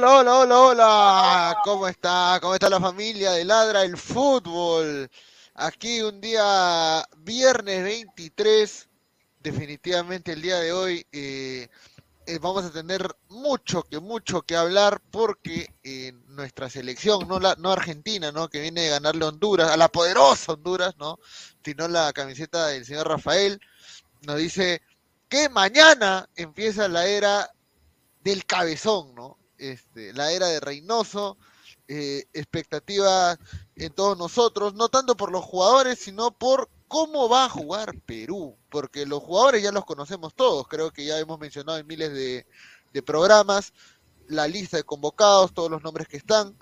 Hola, hola, hola, hola. ¿Cómo está? ¿Cómo está la familia de Ladra el Fútbol? Aquí un día viernes 23. Definitivamente el día de hoy eh, eh, vamos a tener mucho que mucho que hablar porque eh, nuestra selección, no la no Argentina, ¿no? Que viene de ganarle a Honduras, a la poderosa Honduras, ¿no? Sino la camiseta del señor Rafael nos dice que mañana empieza la era del cabezón, ¿no? Este, la era de Reynoso, eh, expectativas en todos nosotros, no tanto por los jugadores, sino por cómo va a jugar Perú, porque los jugadores ya los conocemos todos, creo que ya hemos mencionado en miles de, de programas la lista de convocados, todos los nombres que están,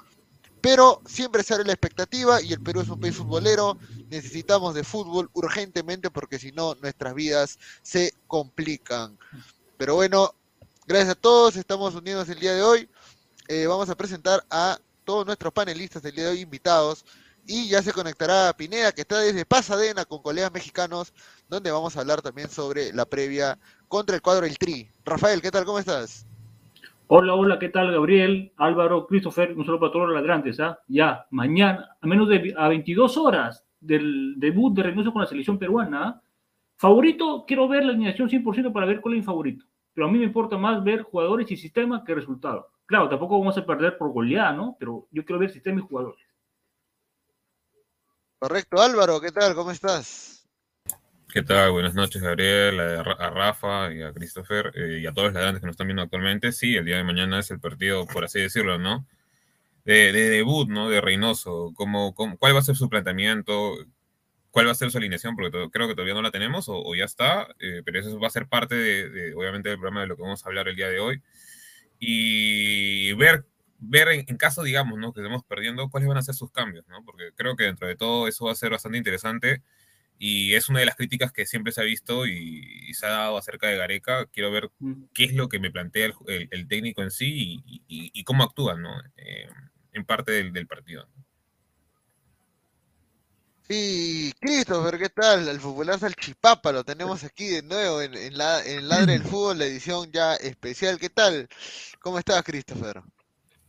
pero siempre se abre la expectativa y el Perú es un país futbolero, necesitamos de fútbol urgentemente porque si no nuestras vidas se complican. Pero bueno, Gracias a todos, estamos unidos el día de hoy. Eh, vamos a presentar a todos nuestros panelistas del día de hoy invitados y ya se conectará Pineda que está desde Pasadena con colegas mexicanos donde vamos a hablar también sobre la previa contra el cuadro El Tri. Rafael, ¿qué tal? ¿Cómo estás? Hola, hola, ¿qué tal Gabriel, Álvaro, Christopher? Un saludo para todos los ladrantes, ¿ah? Ya, mañana, a menos de a 22 horas del debut de Reynoso con la selección peruana. ¿ah? Favorito, quiero ver la alineación 100% para ver cuál es mi favorito pero a mí me importa más ver jugadores y sistema que resultados. Claro, tampoco vamos a perder por goleada, ¿no? Pero yo quiero ver sistema y jugadores. Correcto, Álvaro, ¿qué tal? ¿Cómo estás? ¿Qué tal? Buenas noches, Gabriel, a Rafa y a Christopher eh, y a todos los ladrantes que nos están viendo actualmente. Sí, el día de mañana es el partido, por así decirlo, ¿no? De, de debut, ¿no? De Reynoso. ¿Cómo, cómo, cuál va a ser su planteamiento? Cuál va a ser su alineación, porque creo que todavía no la tenemos o, ya está, eh, pero eso va a ser parte de, obviamente, del programa de lo que vamos a hablar el día de hoy. Y ver ver en, en caso, digamos, ¿no? que estemos perdiendo, cuáles van a ser sus cambios, ¿no? Porque creo que dentro de todo eso va a ser bastante interesante y es una de las críticas que siempre se ha visto y, y se ha dado acerca de Gareca. Quiero ver Mm. qué es lo que me plantea el, el- el técnico en sí y, y- y cómo actúa, ¿no? Eh, en parte del, del partido. Sí, Christopher, ¿qué tal? El futbolazo al Chipapa, lo tenemos aquí de nuevo en, en la, en Ladre del Fútbol, la edición ya especial. ¿Qué tal? ¿Cómo estás, Christopher?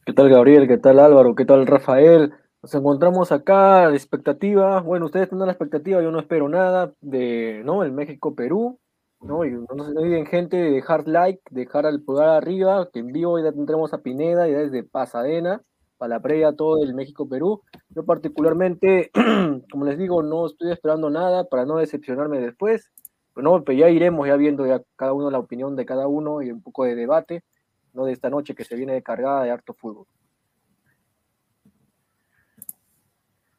¿Qué tal Gabriel? ¿Qué tal Álvaro? ¿Qué tal Rafael? Nos encontramos acá de expectativa. Bueno, ustedes tienen la expectativa, yo no espero nada de, ¿no? El México-Perú, ¿no? Y no se olviden, gente, de dejar like, dejar al pulgar arriba, que en vivo ya tendremos a Pineda y desde Pasadena para la previa todo el México-Perú. Yo particularmente, como les digo, no estoy esperando nada para no decepcionarme después. Pero no, pero ya iremos ya viendo ya cada uno la opinión de cada uno y un poco de debate, ¿no? De esta noche que se viene cargada de harto fútbol.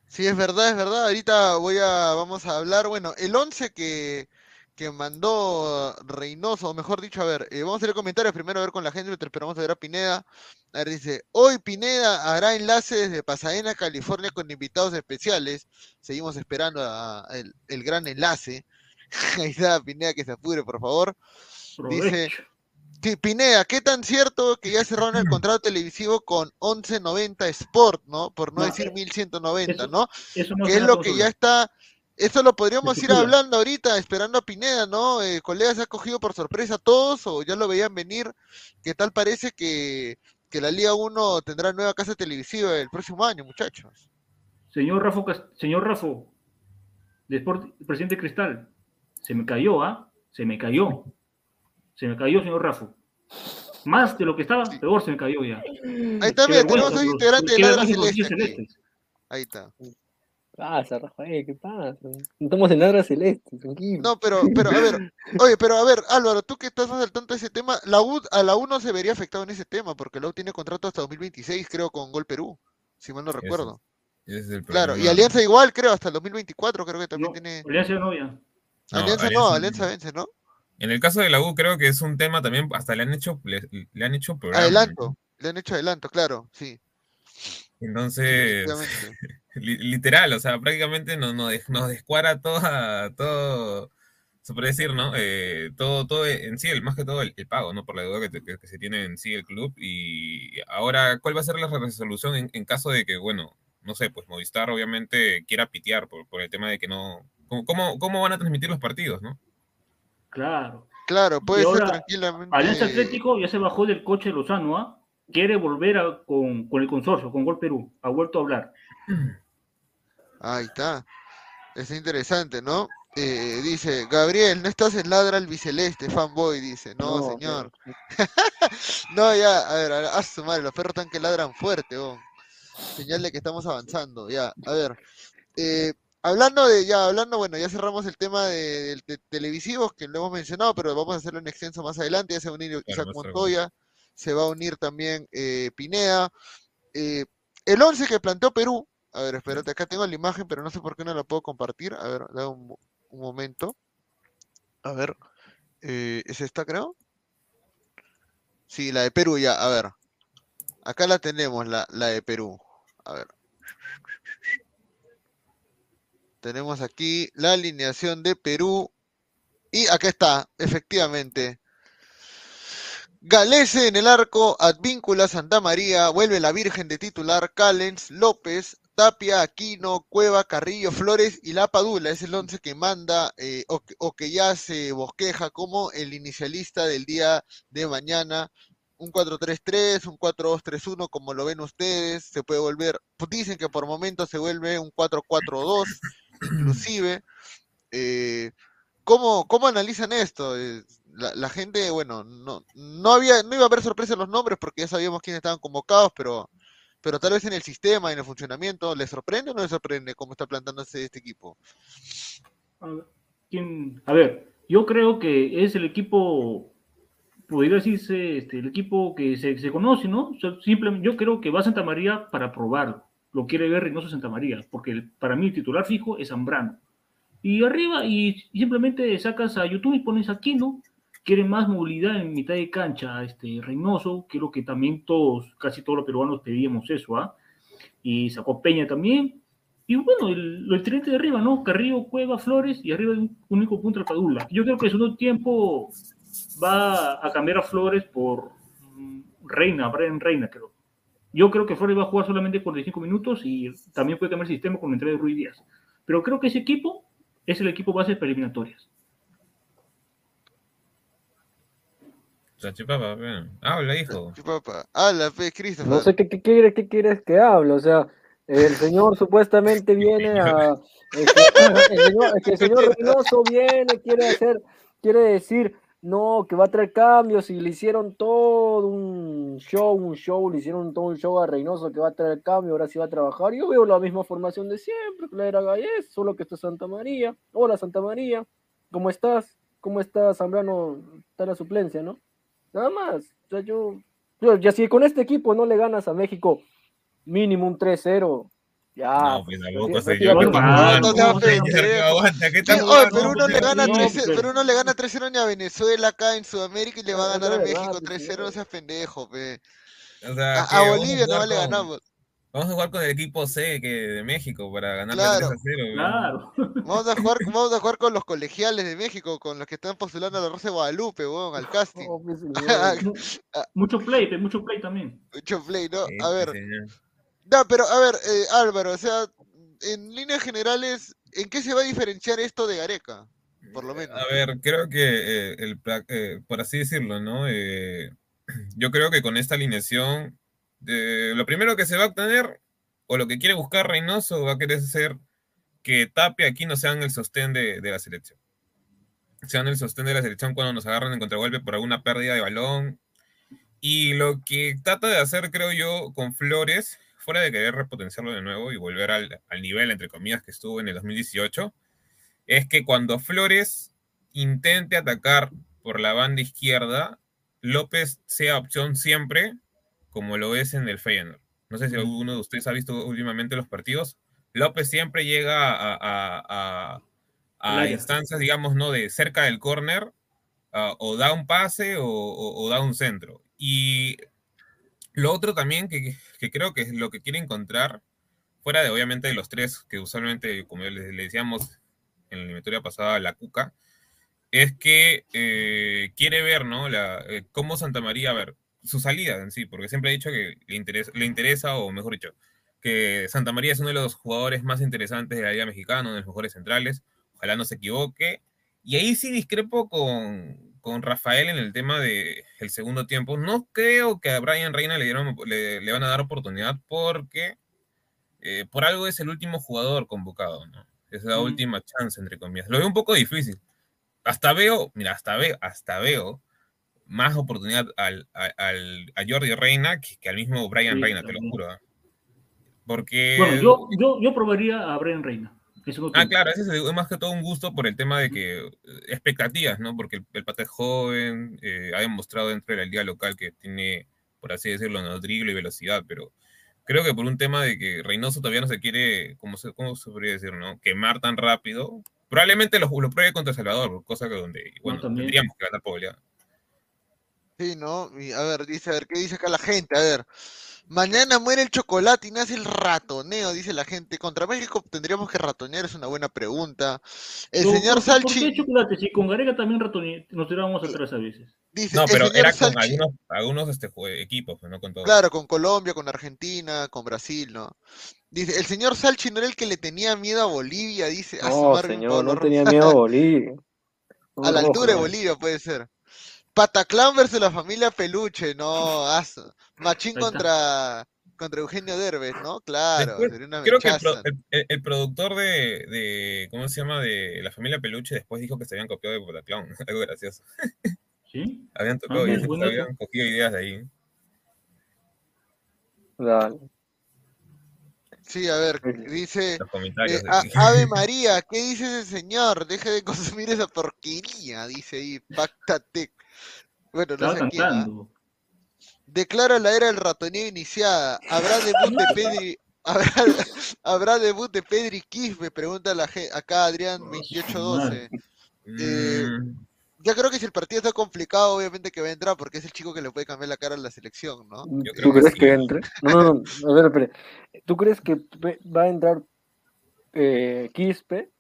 Sí, es verdad, es verdad. Ahorita voy a, vamos a hablar, bueno, el 11 que, que mandó Reynoso, mejor dicho, a ver, eh, vamos a leer comentarios primero a ver con la gente, mientras esperamos a ver a Pineda. A ver, dice, hoy Pineda hará enlace desde Pasadena, California, con invitados especiales. Seguimos esperando a- a el, el gran enlace. Ahí está, Pineda, que se apure, por favor. Dice. Sí, Pineda, ¿qué tan cierto que ya cerraron el contrato televisivo con 1190 Sport, ¿no? Por no No, decir eh, 1190, eso- ¿no? Eso no Que es lo que ya está, eso lo podríamos ir hablando ahorita, esperando a Pineda, ¿no? Eh, colega, ¿se ha cogido por sorpresa a todos o ya lo veían venir? ¿Qué tal parece que, que la Liga 1 tendrá nueva casa televisiva el próximo año, muchachos? Señor Rafo, Cas- señor Rafo, de Sport, presidente Cristal, se me cayó, ¿ah? Se me cayó. Se me cayó, señor Rafo. Más de lo que estaba, peor se me cayó ya. Ahí está, mira, tenemos un integrante de los Celeste celestes. Ahí está. Pasa, Rafael? ¿Qué pasa? Estamos en Ladra Celeste, tranquilo. No, pero, pero, a ver, oye, pero a ver, Álvaro, tú que estás más al tanto de ese tema, la U, a la U no se vería afectado en ese tema, porque la U tiene contrato hasta 2026, creo, con Gol Perú, si mal no recuerdo. ese es el Claro, y. Alianza igual, creo, hasta el 2024, creo que también No, tiene... Alianza no ya. No, Alianza no, Alianza- Alianza vence, ¿no? En el caso de la U, creo que es un tema también, hasta le han hecho, le, le han hecho programa. Adelanto, le han hecho adelanto, claro, sí. Entonces, literal, o sea, prácticamente nos, nos, des- nos descuadra toda, todo, se puede decir, ¿no? Eh, todo, todo en sí, el, más que todo el, el pago, ¿no? Por la deuda que, te- que- que se tiene en sí el club. Y ahora, ¿cuál va a ser la resolución en, en caso de que, bueno, no sé, pues Movistar obviamente quiera pitear por, por el tema de que no... ¿Cómo, cómo, cómo van a transmitir los partidos, no? Claro. Claro, puede ser tranquilamente... Alianza Atlético ya se bajó del coche de Lozano, ¿ah? Quiere volver a- con, con el consorcio, con Gol Perú. Ha vuelto a hablar. Ahí está. Es interesante, ¿no? Eh, dice, Gabriel, no estás en ladra al biceleste, fanboy, dice. No, No, señor. No, ya, a ver, a, a su madre, los perros están que ladran fuerte, oh. Señal de que estamos avanzando, ya, a ver. eh, hablando de, ya, hablando, bueno, ya cerramos el tema de, de- de televisivos, que lo hemos mencionado, pero vamos a hacerlo en extenso más adelante, ya se va a unir Isaac tarde. Se va a unir también eh, Pineda. eh, el 11 que planteó Perú, a ver, espérate, acá tengo la imagen, pero no sé por qué no la puedo compartir, a ver, da un momento. A ver, eh, ¿es esta, creo? Sí, la de Perú ya, a ver. Acá la tenemos, la, la de Perú. A ver. Tenemos aquí la alineación de Perú. Y acá está, efectivamente. Galese en el arco, Advíncula, Santa María, vuelve la Virgen de titular, Callens, López, Tapia, Aquino, Cueva, Carrillo, Flores y La Padula. Es el once que manda eh, o, que- ya se bosqueja como el inicialista del día de mañana. Un 4-3-3, un 4-2-3-1, como lo ven ustedes. Se puede volver, pues dicen que por momentos se vuelve un 4-4-2, inclusive. Eh, ¿Cómo, cómo analizan esto? La, gente, bueno, no, no había, no iba a haber sorpresa en los nombres porque ya sabíamos quiénes estaban convocados, pero, pero tal vez en el sistema, en el funcionamiento, ¿les sorprende o no les sorprende cómo está plantándose este equipo? A ver, yo creo que es el equipo, podría decirse, este, el equipo que se, se conoce, ¿no? O simplemente, yo creo que va a Santa María para probarlo. Lo quiere ver Reynoso Santa María, porque para mí el titular fijo es Zambrano. Y arriba, y simplemente sacas a YouTube y pones aquí, ¿no? Quiere más movilidad en mitad de cancha, este Reynoso, creo que también todos, casi todos los peruanos pedíamos eso, ¿ah? Y sacó Peña también. Y bueno, el, el tridente de arriba, ¿no? Carrillo, Cueva, Flores y arriba de un único punto de Padula. Yo creo que en segundo tiempo va a cambiar a Flores por mm, Reina, Brian Reina, creo. Yo creo que Flores va a jugar solamente 45 minutos y también puede cambiar el sistema con la entrada de Ruiz Díaz. Pero creo que ese equipo es el equipo base para eliminatorias. Chachipapa, ven. Habla, hijo. Chipapa, habla, pe, Christopher. No sé qué, qué, quiere- qué quieres que hable, o sea, el señor supuestamente viene a... El, que- el señor, el que el señor Reynoso viene, quiere hacer, quiere decir, no, que va a traer cambios y le hicieron todo un show, un show, le hicieron todo un show a Reynoso que va a traer cambio, ahora sí va a trabajar. Yo veo la misma formación de siempre, la era Gallés, solo que está Santa María. Hola Santa María, ¿cómo estás? ¿Cómo estás, Zambrano? Está en la suplencia, ¿no? Nada más. O sea, yo, yo, ya si con este equipo no le ganas a México mínimo un 3-0, ya. No, pues tampoco no soy te- yo. no ¿Qué te- estás no, jugando? no te ¿Cómo hagas que señor, pendejo. aguanta? ¿Qué Sí, estás oye, jugando? Perú no le gana no, 3 pero- Perú no le gana 3-0 ni a Venezuela acá en Sudamérica y le va a No, ganar a no México pues, 3-0, no señor. seas pendejo, pe. O sea, A, a Bolivia no le ganamos. Vamos a jugar con el equipo C que de México para ganarle Claro. 3 a 0. Claro. Vamos a jugar, vamos a jugar con los colegiales de México, con los que están postulando a la Rosa de Guadalupe, weón, al casting. Pues, señor. mucho play, mucho play también. Mucho play, ¿no? Sí, A ver, señor. no, pero a ver, eh, Álvaro, o sea, en líneas generales, ¿en qué se va a diferenciar esto de Gareca? Por lo menos. A ver, creo que eh, el, eh, por así decirlo, ¿no? Eh, yo creo que con esta alineación, eh, lo primero que se va a obtener, o lo que quiere buscar Reynoso, va a querer ser que Tapia aquí no sean el sostén de, de la selección. Sean el sostén de la selección cuando nos agarran en contragolpe por alguna pérdida de balón. Y lo que trata de hacer, creo yo, con Flores, fuera de querer repotenciarlo de nuevo y volver al nivel, entre comillas, que estuvo en el 2018, es que cuando Flores intente atacar por la banda izquierda, López sea opción siempre, como lo es en el Feyenoord. No sé si alguno de ustedes ha visto últimamente los partidos. López siempre llega a, a- a- a instancias, digamos, ¿no? De cerca del córner, ah, o da un pase o, o- o da un centro. Y lo otro también que, que creo que es lo que quiere encontrar, fuera de obviamente de los tres que usualmente, como le, le decíamos en la eliminatoria pasada, la Cuca, es que eh, quiere ver, ¿no? La, eh, cómo Santa María, a ver, su salida en sí, porque siempre ha dicho que le interesa, le interesa, o mejor dicho, que Santa María es uno de los jugadores más interesantes de la Liga Mexicana, uno de los mejores centrales, ojalá no se equivoque. Y ahí sí discrepo con, con Rafael en el tema del el segundo tiempo. No creo que a Brian Reina le, dieron, le, le van a dar oportunidad porque eh, por algo es el último jugador convocado, ¿no? Es la Mm. última chance, entre comillas. Lo veo un poco difícil. Hasta veo, mira, hasta veo, hasta veo más oportunidad al, al- a Jordi Reina que, que al mismo Brian Sí, Reina, te lo también. juro. ¿ah? Porque. Bueno, yo, yo, yo probaría a Brian Reina. No Ah, claro, ese es más que todo un gusto por el tema de que eh, expectativas, ¿no? Porque el, el pata es joven, eh, ha demostrado dentro de la liga local que tiene, por así decirlo, ¿no? y velocidad, pero creo que por un tema de que Reynoso todavía no se quiere, ¿cómo se, cómo se podría decir, no? Quemar tan rápido, probablemente lo, lo pruebe contra Salvador, cosa que donde, bueno, también. tendríamos que ganar goleada. Sí, ¿no? Y, a ver, dice, a ver, ¿qué dice acá la gente? A ver, mañana muere el chocolate y nace el ratoneo, dice la gente. Contra México tendríamos que ratonear, es una buena pregunta. El No, señor ¿por qué- ¿Por qué Salchi chocolate? Si con Gareca también ratoni- nos tirábamos atrás a veces. dice, No, pero era con Salchi, algunos, algunos este, equipos, pues, no con todos. claro, con Colombia, con Argentina, con Brasil, ¿no? Dice, el señor Salchi no era el que le tenía miedo a Bolivia, dice, a su No, señor, no tenía miedo a Bolivia. A la altura de joder. Bolivia puede ser. Pataclan versus la familia Peluche, no, aso. Machín contra, contra Eugenio Derbez, ¿no? Claro, Después, sería una creo que el, mechaza. pro- el- el- el productor de, de, ¿cómo se llama? De la familia Peluche después dijo que se habían copiado de Pataclown. Algo gracioso. ¿Sí? Habían tocado, Ah, y habían cogido ideas de ahí. Dale. Sí, a ver, dice eh, a-. Ave María, ¿qué dice ese señor? Deje de consumir esa porquería, dice ahí, Pactatec. Bueno, no sé quién, ¿ah? Declara la era del ratoneo iniciada. ¿Habrá debut de Pedri? ¿Habrá, habrá debut de Pedri Quispe? Pregunta la gente, acá Adrián 2812. Eh, Mm, Yo creo que si el partido está complicado, obviamente que va a entrar porque es el chico que le puede cambiar la cara a la selección, ¿no? Yo ¿Tú que crees sí. que entre? No, no, no, a ver, espere. ¿Tú crees que va a entrar eh, Quispe?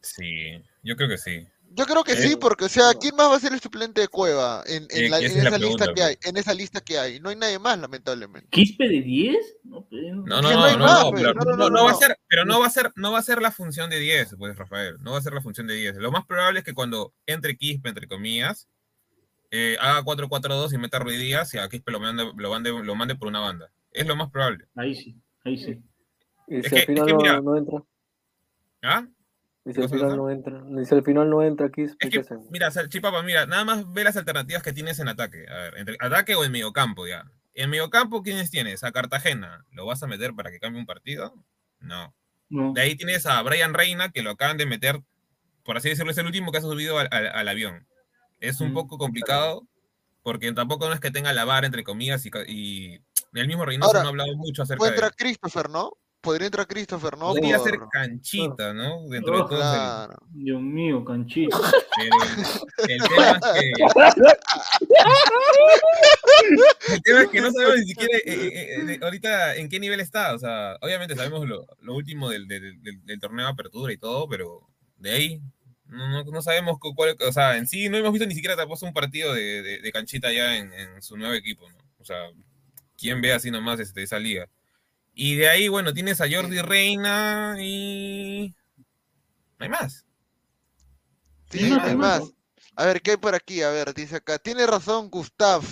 Sí, yo creo que sí. Yo creo que sí, Eh, porque, o sea, ¿quién más va a ser el suplente de Cueva en, en, la- esa en la lista pregunta, que hay? En esa lista que hay. No hay nadie más, lamentablemente. ¿Quispe de 10? No, No, no, no pero no, va a ser, pero no va a ser, no va a ser la función de 10, pues, Rafael, no va a ser la función de 10. Lo más probable es que cuando entre Quispe, entre comillas, eh, haga 4-4-2 y meta a Ruiz Díaz y a Quispe lo mande, lo, mande, lo mande por una banda. Es lo más probable. Ahí sí, ahí sí. Y Es si que- al es final no, mira- no entra. ¿Ah? Y si al ¿Cosa, final cosa? no entra. Y si al final no entra Quispe, Es ¿qué que, mira, Chipapa, mira, nada más ve las alternativas que tienes en ataque. A ver, entre ataque o en mediocampo, ya. En mediocampo, ¿quiénes tienes? A Cartagena. ¿Lo vas a meter para que cambie un partido? No. No. De ahí tienes a Brian Reina, que lo acaban de meter, por así decirlo, es el último que ha subido al, al- al avión. Es un Mm. poco complicado, porque tampoco no es que tenga la vara, entre comillas, y, y el mismo Reynoso Ahora, no ha hablado mucho acerca de entrar Christopher, ¿no? Podría entrar Christopher, ¿no? Podría ser Por- canchita, ¿no? Dentro de Oh, todo. el- Claro. Dios mío, canchito. pero el, el tema es que... El tema es que no sabemos ni siquiera eh, eh, eh, ahorita en qué nivel está. O sea, obviamente sabemos lo, lo último del, del- del- del torneo de apertura y todo, pero de ahí no, no- no sabemos cu- cuál. O sea, en sí no hemos visto ni siquiera tampoco un partido de, de- de canchita ya en, en su nuevo equipo, ¿no? O sea, ¿quién ve así nomás este, esa liga? Y de ahí, bueno, tienes a Jordi Reina y. No hay más. Sí, no hay más. A ver, ¿qué hay por aquí? A ver, dice acá. Tiene razón Gustav.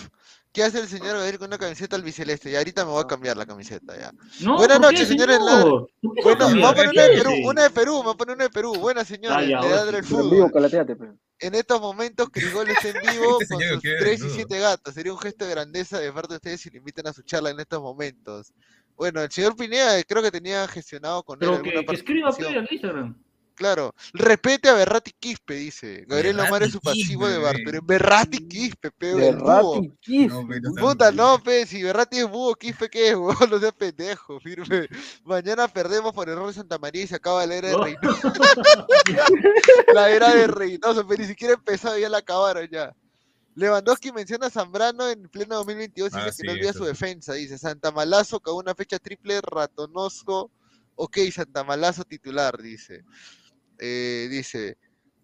¿Qué hace el señor Gabriel con una camiseta albiceleste? Y ahorita me voy a cambiar la camiseta ya. No, Buenas ¿por qué, noches, señores señor? ladra- ¿Por qué se va a Bueno, me voy a poner una de Perú, una de Perú, me voy a poner una de Perú. Buenas señores, Ah, Pero en vivo, fútbol. En estos momentos Crigol está en vivo Este con sus quiere 3 y desnudo. 7 gatos. Sería un gesto de grandeza de parte de ustedes si le invitan a su charla en estos momentos. Bueno, el señor Pineda creo que tenía gestionado con él alguna que, que escriba pe, participación. al Instagram. Claro, respete a Berrati Quispe, dice. Gabriel Omar es su pasivo de Quispe, ve. Berrati Quispe, peo, De el búho. Rati Quispe. No, Puta, no, pe, si Berrati es búho, Quispe qué es, huevón, no seas pendejo, firme. Mañana perdemos por error de Santa María y se acaba la era de No. Reynoso. la era de Reynoso, pero ni siquiera empezado, ya la acabaron ya. Lewandowski menciona a Zambrano en pleno 2022 y Ah, dice que no olvida eso su defensa. Dice Santa Malazo con una fecha triple ratonoso. Ok, Santa Malazo titular, dice. Eh, dice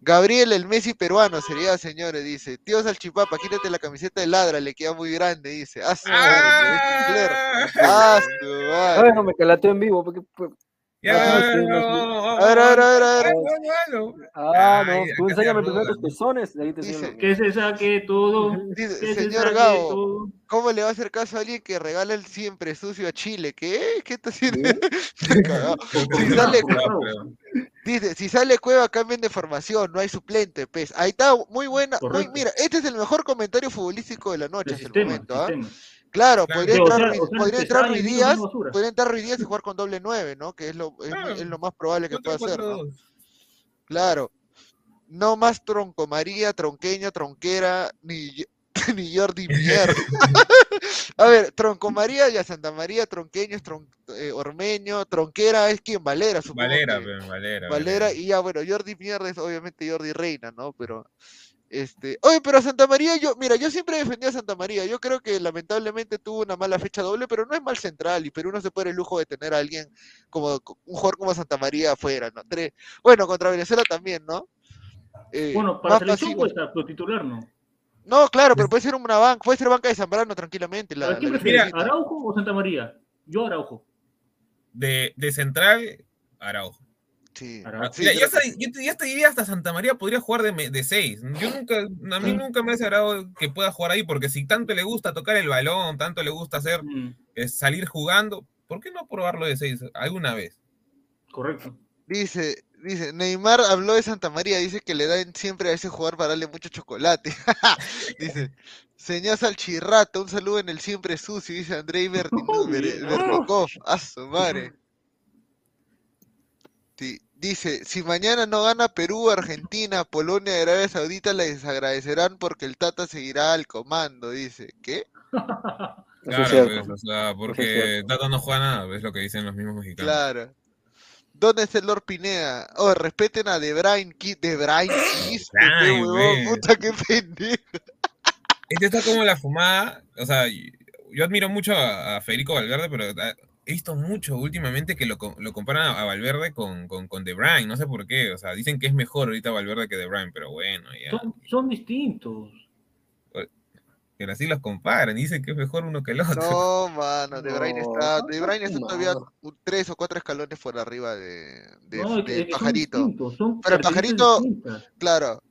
Gabriel, el Messi peruano sería, señores. Dice Tío Salchipapa, quítate la camiseta de ladra, le queda muy grande. Dice Ah, Flair. ¡Ah! Ah, su madre. A ver, no me calateo en vivo. Porque, pues, Ah, no, ah, no, tú enséñame primero tus pezones. De ahí te Dice, enseño. Que se saque todo. Dice, señor Gabo, todo. ¿cómo le va a hacer caso a alguien que regala el siempre sucio a Chile? ¿Qué? ¿Qué está haciendo? Si sale, dice, si sale Cueva, cambien de formación, no hay suplente, pues. Ahí está, muy buena. mira, este es el mejor comentario futbolístico de la noche El hasta el momento, ¿ah? Claro, Claro. podría O entrar, sea, Ruiz- o sea, podría entrar Ruiz Díaz, misma basura. podría entrar Ruiz Díaz y jugar con doble nueve, ¿no? Que es lo, es, Claro. es lo más probable que pueda hacer, ¿no? 4-4-2. Claro. No más Tronco María, Tronqueña, Tronquera, ni, ni Jordi Mier. A ver, Tronco María y a Santa María, Tronqueño, Tron, eh, Ormeño, Tronquera es quien, Valera, supongo. Valera, que- pe, Valera. Valera, y ya, bueno, Jordi Mierda es obviamente Jordi Reina, ¿no? Pero, este, oye, pero a Santa María, yo, mira, yo siempre defendí a Santa María, yo creo que lamentablemente tuvo una mala fecha doble, pero no es mal central, y Perú no se puede el lujo de tener a alguien como, un jugador como Santa María afuera, ¿no? Tres, bueno, contra Venezuela también, ¿no? Eh, Bueno, para selección pasivo. puede estar, pero titular no. No, claro, pero puede ser una banca, puede ser banca de Zambrano tranquilamente. La, ¿A quién prefieres? ¿Araujo o Santa María? Yo Araujo. De, de central, Araujo. Sí, sí, Mira, creo ya, que hasta- yo te, ya te diría hasta Santa María podría jugar de, seis. Yo nunca, a mí nunca me ha desagradado que pueda jugar ahí, porque si tanto le gusta tocar el balón, tanto le gusta hacer Mm, eh, salir jugando, ¿por qué no probarlo de seis alguna vez? correcto. Dice, dice, Neymar habló de Santa María, dice que le dan siempre a ese jugador para darle mucho chocolate. dice, señor Salchirrata, un saludo en el siempre sucio, dice Andrei Bertin- Ber- Bernikov. A su madre. Sí, dice, si mañana no gana Perú, Argentina, Polonia y Arabia Saudita, les agradecerán porque el Tata seguirá al comando, dice. ¿Qué? Claro, pues, o sea, porque. Tata no juega nada, es lo que dicen los mismos mexicanos. Claro. ¿Dónde está el Lord Pineda? Oh, respeten a De Bruyne, De Bruyne, pe. puta que pendejo. Este está como la fumada. O sea, yo admiro mucho a, a Federico Valverde, pero ah, he visto mucho últimamente que lo, co- lo comparan a, Valverde con, con, con De Bruyne. No sé por qué. O sea, dicen que es mejor ahorita Valverde que De Bruyne, pero bueno, ya. Son, son distintos. Pero así los comparan. Dicen que es mejor uno que el otro. No, mano, De Bruyne No, está, De Bruyne está todavía un- tres o cuatro escalones por arriba de, de, No, pajarito. distintos, son Pero el pajarito- distintas. Claro.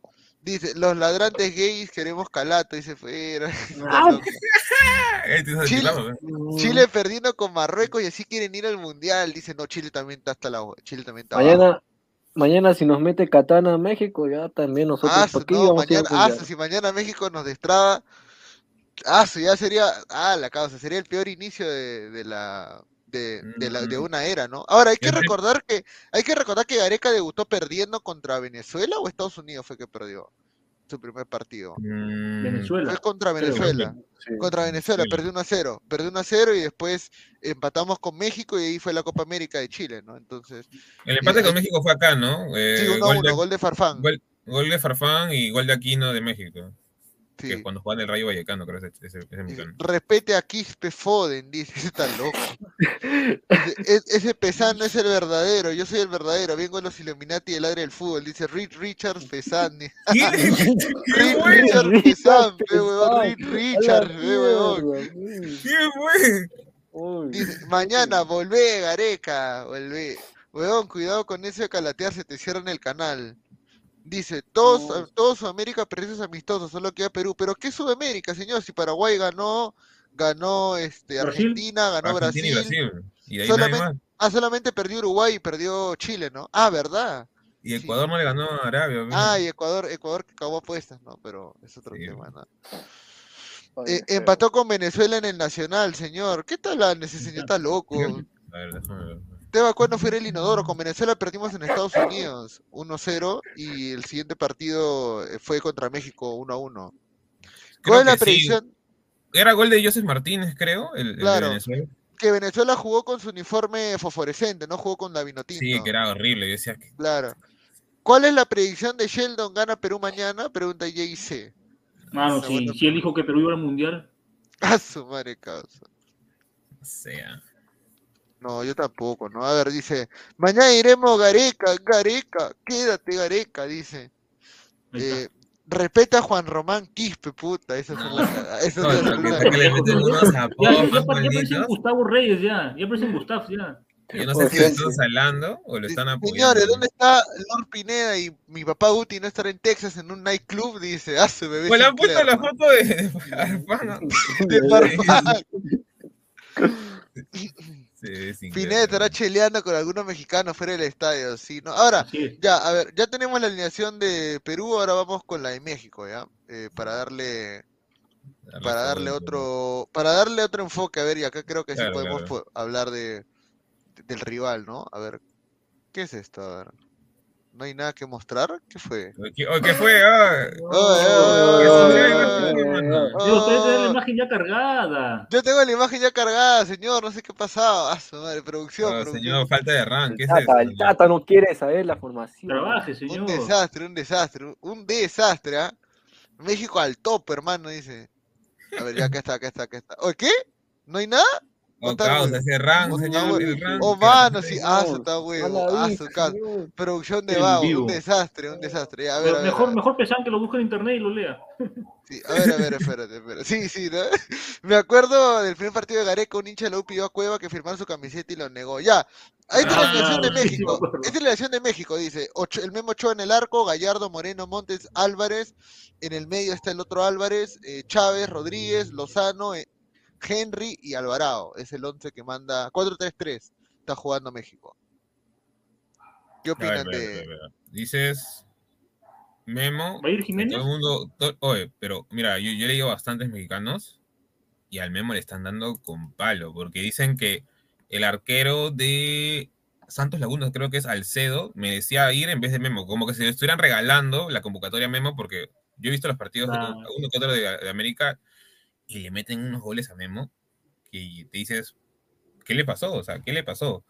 Dice, los ladrantes gays queremos calato, dice fuera. Ah, Este Chile- ¿eh? Chile perdiendo con Marruecos y así quieren ir al mundial. Dice, no, Chile también está hasta la Chile también está abajo. Mañana, mañana si nos mete Katana a México, ya también nosotros Ah, ¿pa' su- qué no, a al mañana, ah, mundial? su- si mañana México nos destraba, ah, ya sería, ah, la causa, sería el peor inicio de, de la, de, de la, de una era, ¿no? Ahora, hay que recordar que, hay que recordar que Gareca debutó perdiendo contra Venezuela o Estados Unidos fue que perdió su primer partido. Mm, Venezuela. Fue contra. Venezuela. Sí. Contra Venezuela, Sí. perdió 1 a 0. Perdió 1 a 0 y después empatamos con México y ahí fue la Copa América de Chile, ¿no? Entonces, El empate Eh, con México fue acá, ¿no? Eh, sí, 1 a gol, 1, de, gol de Farfán. gol- gol de Farfán y gol de Aquino de México. Sí. es cuando juegan el Rayo Vallecano, creo que ese, ese, ese Dice, mexicano. Respete a Quispe Foden, dice, ese está loco. Dice, "E- ese Pesán no es el verdadero, yo soy el verdadero, vengo de los Illuminati del área del fútbol, dice Reed Richards Pesán. Richards Pesán, uy. Dice, mañana volvé, Gareca, volvé. Huevón, cuidado con eso de calatear, se te cierran el canal. Dice, todos, No. todo Sudamérica perdió sus amistosos, solo queda Perú. ¿Pero qué Sudamérica, señor? Si Paraguay ganó, ganó este, Brasil. Argentina, ganó Argentina y Brasil. Brasil. Y de ahí Solamente- nadie más. Ah, solamente perdió Uruguay y perdió Chile, ¿no? Ah, ¿verdad? Y Ecuador no le ganó a Arabia. Ah, y Ecuador, Ecuador que acabó apuestas, ¿no? Pero es otro Sí. tema, ¿no? Oye, Eh, empató con Venezuela en el Nacional, señor. ¿Qué tal la ese señor? Está loco. A ver, déjame ver. Teba, ¿cuándo fue el inodoro? Con Venezuela perdimos en Estados Unidos 1-0 y el siguiente partido eh, fue contra México 1-1. Creo ¿Cuál es la sí. predicción? Era gol de Joseph Martínez, creo, el, el de Claro. Venezuela. Que Venezuela jugó con su uniforme fosforescente, no jugó con la vinotinto. Sí, que era horrible. Yo decía que Claro. ¿Cuál es la predicción de Sheldon gana Perú mañana? Pregunta JC. Mano, si, si él dijo que Perú iba al mundial, A su madre causa. no sea. No, yo tampoco, ¿no? A ver, dice, mañana iremos Gareca, Gareca, quédate Gareca, dice. Eh, respeta a Juan Román Quispe, puta, No, son porque- las- porque le meten unos Ya, ya, parecen. Gustavo Reyes ya, ya parecen Gustavo ya. Yo no sé si lo están salando o lo están apoyando. Señores, ¿dónde está Lord Pineda y mi papá Guti no estar en Texas en un nightclub? Dice, ah, su bebé. Pues le han puesto Sinclair, la ¿no? foto de, de Farfán, de Farfán. Sí, Pineda estará cheleando con algunos mexicanos fuera del estadio, sí, ¿no? Ahora, ya, a ver, ya tenemos la alineación de Perú, ahora vamos con la de México, ¿ya? Eh, para darle, para darle otro, para darle otro enfoque, a ver, y acá creo que sí podemos claro. hablar de, del rival, ¿no? A ver, ¿qué es esto? A ver, ¿no hay nada que mostrar? ¿Qué fue? ¿Qué, oh, ¿qué fue? Ah, ustedes tienen la imagen ya cargada. Yo tengo la imagen ya cargada, señor, no sé qué pasaba. Ah, su madre, producción, Oh, producción. señor, falta de rank. ¿Qué El es eso? Tata, el Tata no quiere saber la formación. Trabaje, Un señor. desastre, un desastre, un- un desastre, ¿ah? México al top, hermano, dice. A ver, ya acá está, acá está, acá está. ¿O qué? ¿No hay nada? Otra causa, ese Otra señor. Oh, mano, sí, ah, su Señor, está huevo, ah. Producción de vago, un desastre, un desastre. Ya, A ver, a ver, a mejor, ver. mejor pesan que lo busque en internet y lo lea. Sí, a ver, a ver, espérate, espérate. Sí, sí, ¿no? Me acuerdo del primer partido de Gareca, un hincha de la U pidió a Cueva que firmara su camiseta y lo negó. Ya, ahí está la Ah, alineación de sí, México. Esta es la alineación de México, dice. Ocho- el Memo Ochoa en el arco, Gallardo, Moreno, Montes, Álvarez. En el medio está el otro Álvarez, eh, Chávez, Rodríguez, Lozano, eh, Henry y Alvarado. Es el 11 que manda 4-3-3. Está jugando México. ¿Qué A opinan a ver, a de...? ver, a. Dices Memo. ¿Va a ir Jiménez? Todo el mundo. oye, pero mira, yo, yo he leído bastantes mexicanos y al Memo le están dando con palo, porque dicen que el arquero de Santos Laguna, creo que es Alcedo, merecía ir en vez de Memo, como que se le estuvieran regalando la convocatoria a Memo, porque yo he visto los partidos de uno que otro de, de América y le meten unos goles a Memo que te dices, ¿qué le pasó? O sea, ¿qué le pasó?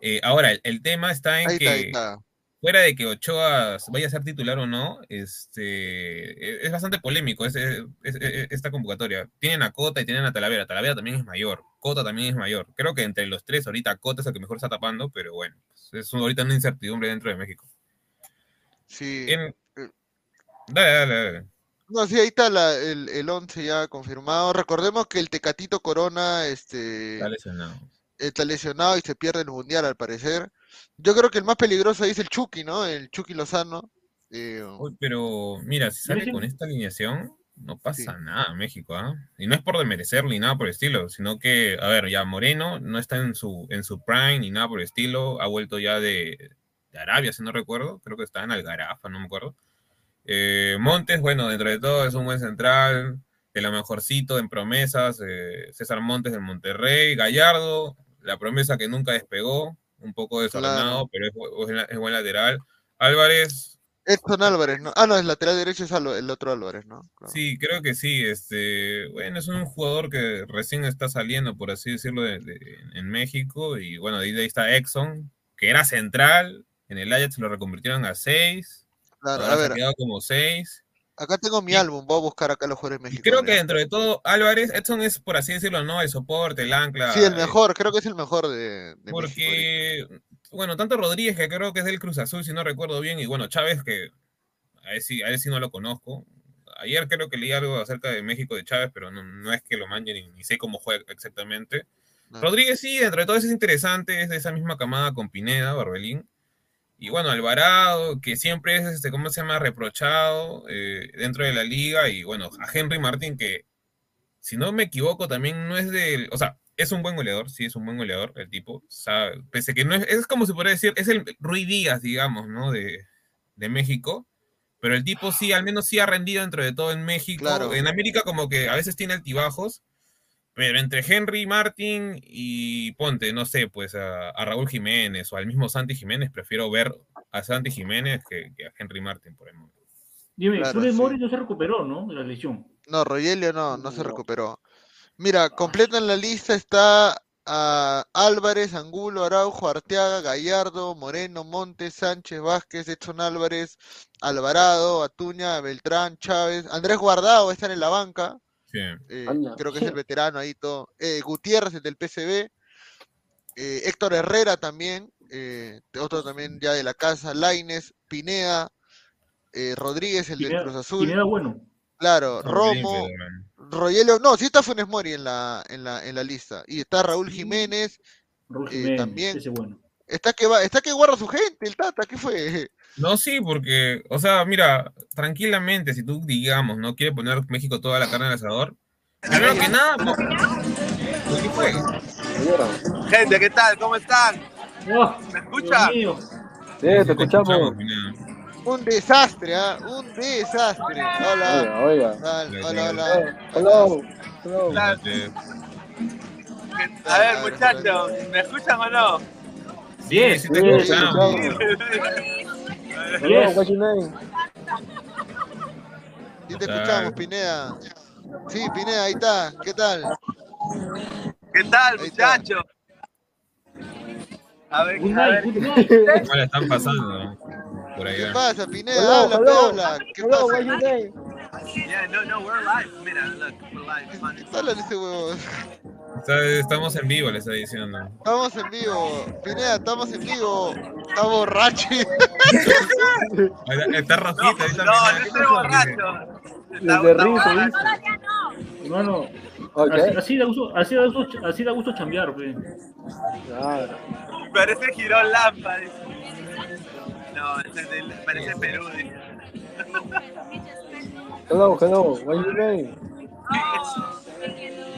Eh, ahora, el, tema está en Ahí que está, ahí está. fuera de que Ochoa vaya a ser titular o no, este, es, es bastante polémico es- es- es- es- esta convocatoria. Tienen a Cota y tienen a Talavera. Talavera también es mayor. Cota también es mayor. Creo que entre los tres, ahorita Cota es el que mejor está tapando, pero bueno, pues, es ahorita una incertidumbre dentro de México. Sí. En- Dale, dale, dale. No, sí, ahí está la- el, el 11 ya confirmado. Recordemos que el Tecatito Corona este, Está lesionado. está lesionado y se pierde el Mundial al parecer. Yo creo que el más peligroso ahí es el Chucky, ¿no? El Chucky Lozano. Eh, Uy, pero mira, si sale con esta alineación, no pasa nada México, ¿ah? Y no es por desmerecerlo ni nada por el estilo, sino que, a ver, ya Moreno no está en su, en su prime ni nada por el estilo, ha vuelto ya de, de Arabia, si no recuerdo, creo que está en Algarafa, no me acuerdo. Eh, Montes, bueno, dentro de todo es un buen central, de lo mejorcito en promesas, eh, César Montes del Monterrey, Gallardo, la promesa que nunca despegó, un poco desordenado, pero es, bu- es, es buen lateral. Álvarez, Edson Álvarez, ¿no? Ah, no, el lateral derecho es el otro Álvarez, ¿no? Claro. Sí, creo que sí. Este, bueno, es un jugador que recién está saliendo, por así decirlo, de- de- en México. Y bueno, de ahí está Exxon, que era central. En el Ajax lo reconvirtieron a 6. Claro, ahora a se ver. ha quedado como 6. Acá tengo mi álbum, voy a buscar acá los jugadores mexicanos. creo que dentro de todo, Álvarez, Edson es, por así decirlo, ¿no? El soporte, el ancla. Sí, el eh, mejor, creo que es el mejor de, de México. Porque, bueno, tanto Rodríguez, que creo que es del Cruz Azul, si no recuerdo bien, y bueno, Chávez, que a él sí, a él sí no lo conozco. Ayer creo que leí algo acerca de México de Chávez, pero no, no es que lo manje ni, ni sé cómo juega exactamente. Rodríguez sí, dentro de todo eso es interesante, es de esa misma camada con Pineda, Barbelín. Y bueno, Alvarado, que siempre es, este, ¿cómo se llama?, reprochado eh, dentro de la liga. Y bueno, a Henry Martín, que si no me equivoco, también no es del. O sea, es un buen goleador, sí, es un buen goleador el tipo. sabe, pese que no es. Es como se podría decir, es el Rui Díaz, digamos, ¿no? De, de México. Pero el tipo sí, al menos sí ha rendido dentro de todo en México. Claro. En América, como que a veces tiene altibajos. Pero entre Henry Martin y Ponte, no sé, pues a, a Raúl Jiménez o al mismo Santi Jiménez, prefiero ver a Santi Jiménez que, que a Henry Martin, por el momento. Dime, Claro, Funes sí. Mori no se recuperó, ¿no? De la lesión. No, Rogelio no, no se recuperó. Mira, completa en la lista está a Álvarez, Angulo, Araujo, Arteaga, Gallardo, Moreno, Montes, Sánchez, Vázquez, Edson Álvarez, Alvarado, Atuña, Beltrán, Chávez, Andrés Guardado está en la banca, Eh, creo que es el veterano ahí todo. Eh, Gutiérrez, el del PCB, eh, Héctor Herrera también, eh, otro también ya de la casa, Laines, Pineda, eh, Rodríguez, el del Pineda- Cruz Azul. Pineda bueno. Claro, Romo, Rogelio, no, sí está Funes Mori en la, en la, en la lista. Y está Raúl Jiménez, Raúl eh, Jiménez, también. ese bueno. Está que va, está que guarda su gente, el Tata, ¿qué fue? No, sí, porque, o sea, mira, tranquilamente, si tú, digamos, no quieres poner México toda la carne al asador, primero que nada, no, ¿por qué fue? Gente, ¿qué tal? ¿Cómo están? Oh, ¿Me escuchan? Sí, te escuchamos. Un desastre, ¿ah? Un desastre. Hola. Oiga, oiga. Tal, Hola, hola. Hello. Hello. A ver, muchachos, ¿me escuchan o no? Sí, sí te escuchamos. Hello, what's your name? Sí te escuchamos, Pineda. Sí, Pineda, ahí está. ¿Qué tal? ¿Qué tal, muchachos? A ver, a ver. ¿Cómo la están pasando por ¿Qué allá? pasa, Pineda? Hello, Habla, hello. habla. ¿Qué Hello, pasa? what's your name? Yeah, no, no, we're live. Mira, look, we're live. ¿Qué está hablando ese huevo? Estamos en vivo, le está diciendo. Estamos en vivo. Pineda, estamos en vivo. Está borracho. Está rojita, ahorita No, no ¿qué estoy borracho. Desde risa. Hermano, Ok. así, da gusto, así da gusto, así da gusto chambear, pe. Claro. Parece Girón Lampa. No, ese es del- parece Perú. dice. Hello, hello, what's your name?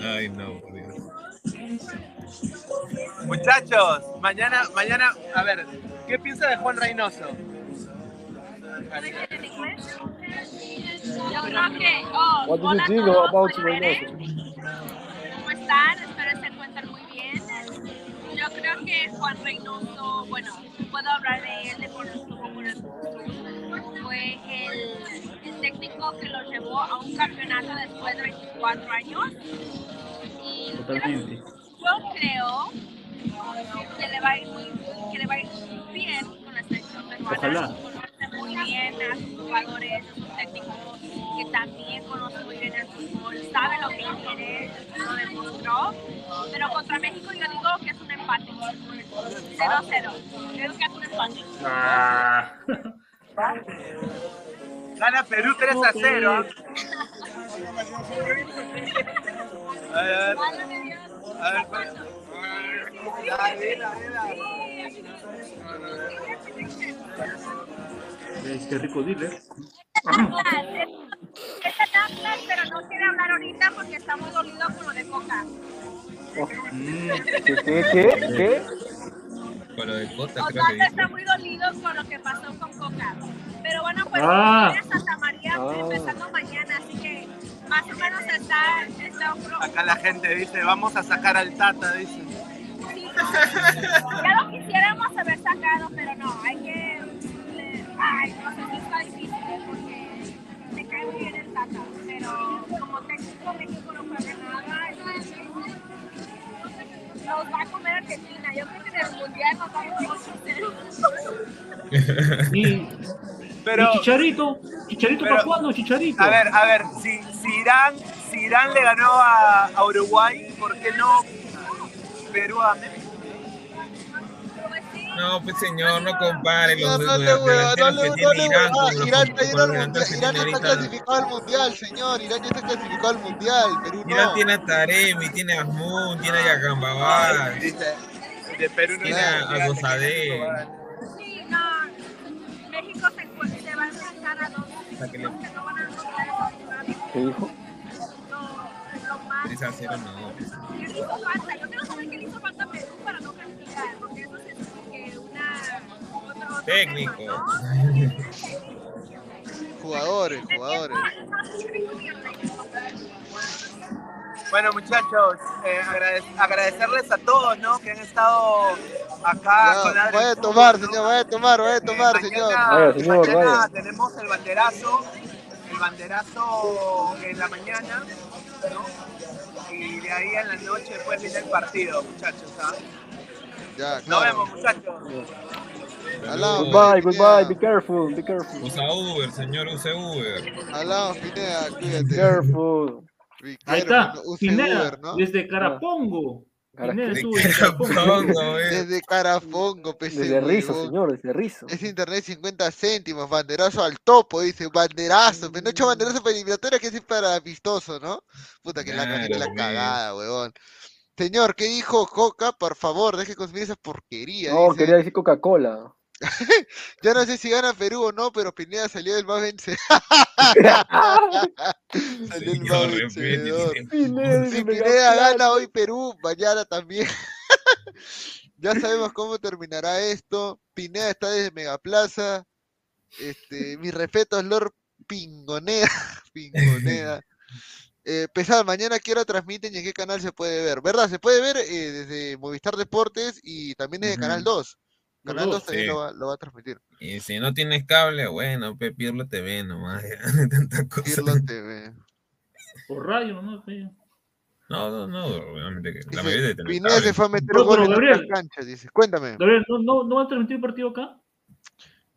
Ay, no, por Dios. Muchachos, mañana, mañana, a ver, ¿qué piensa de Juan Reynoso? Yo creo que. Oh, What hola you a think todos, about soy Reynoso? ¿Cómo están? Espero se encuentren muy bien. Yo creo que Juan Reynoso, bueno, puedo hablar de él de por Fue el, el técnico que lo llevó a un campeonato después de 24 años. Y creo- Totalmente. Yo creo que le va a ir muy, le va a ir bien con la selección peruana. Ojalá. Conoce muy bien a sus jugadores, es un técnico que también conoce muy bien el fútbol, sabe lo que quiere, lo demostró. Pero contra México yo digo que es un empate. 0-0. Creo que es un empate. Ah. Gana Perú 3 a 0. ¿ah? A ver, a ver. A pues. Dale, dale, dale. Eh, Qué rico dile. Es el Atlas, pero no quiere hablar ahorita porque estamos dolidos con lo de Coca. ¿Qué, qué, qué? Con lo de que Osvaldo está muy dolido con lo que pasó con Coca. Pero bueno, pues Ah. viene Santa María Ah. empezando mañana, así que más o menos está, está un Acá la gente dice, vamos a sacar al Tata, dice. Ya lo quisiéramos haber sacado, pero no, hay que. le- Ay, no sé si está difícil porque me cae muy bien el Tata, pero como técnico México no juega nada, entonces nos va a comer Argentina. Yo creo que en el mundial nos va a ir 8-0. Y, Pero- y Chicharito, Chicharito pero- para cuándo, Chicharito. A ver, a ver, si, si Irán, si Irán le ganó a, a Uruguay, ¿por qué no Perú a México? No, pues señor, no compare No, los no no delanteros le que no tiene le Irán Irán está Irán clasificado al mundial, señor. Irán ya está clasificado al mundial. Perú Irán no. tiene a Taremi, tiene a Asmun, tiene a Yacambabal, Dice, de Perú no tiene a, Gozadeh. Sí, no. México se, encuentra- no ¿Qué dijo? 3 a 0 no. ¿Qué le hizo falta? Yo quiero saber qué le hizo falta a Perú para no calificar, porque eso es que una. Técnico. ¿no? Jugadores, jugadores. Bueno, muchachos, eh, agrade- agradecerles a todos, ¿no? Que han estado acá Ya, con Ladra Vaya a tomar, ¿no? señor, vaya a tomar, vaya a tomar, señor. Vaya, señor, mañana vaya. tenemos el banderazo, el banderazo en la mañana, ¿no? Y de ahí en la noche después viene el partido, muchachos, ¿ah? Ya, Nos vemos, muchachos. Alao, Goodbye, goodbye, be careful, be careful. Usa Uber, señor, use Uber. Alao, Pineda, Be cuídate. careful. Ahí está, no Pineda, Uber, ¿no? desde Carapongo. Cara- Pineda De estuvo en Carapongo, Carapongo. Desde Carafongo, PC. Desde Rizo, señor, desde Rizo. Es internet 50 céntimos, banderazo al topo, dice, banderazo, pero no he hecho banderazo para eliminatoria, que es para amistoso, ¿no? Puta que la Claro, cajita la pues. cagada, huevón. Señor, ¿qué dijo Coca? Por favor, deje de consumir esa porquería. No, dice. quería decir Coca-Cola. Ya no sé si gana Perú o no, pero Pineda salió del más vencedor. salió el más vencedor. Pineda, Si Pineda gana hoy Perú, mañana también. ya sabemos cómo terminará esto. Pineda está desde Megaplaza. Este, mi respeto es Lord Pingonea. Pingonea. Eh, pesado, mañana qué hora transmiten y en qué canal se puede ver. ¿Verdad? Se puede ver eh, desde Movistar Deportes y también desde Canal Ujú. 2. Canal 2 dos, también sí. lo, va, lo va a transmitir. Y si no tienes cable, bueno, pe, Pirlo TV nomás. Tanta cosa. Pirlo TV. Por radio, nomás. pe. No, no, no, obviamente que la mayoría de Pineda cable. se fue a meter No, en Gabriel. canchas, dice. Cuéntame. Gabriel, ¿no, no, ¿no va a transmitir el partido acá?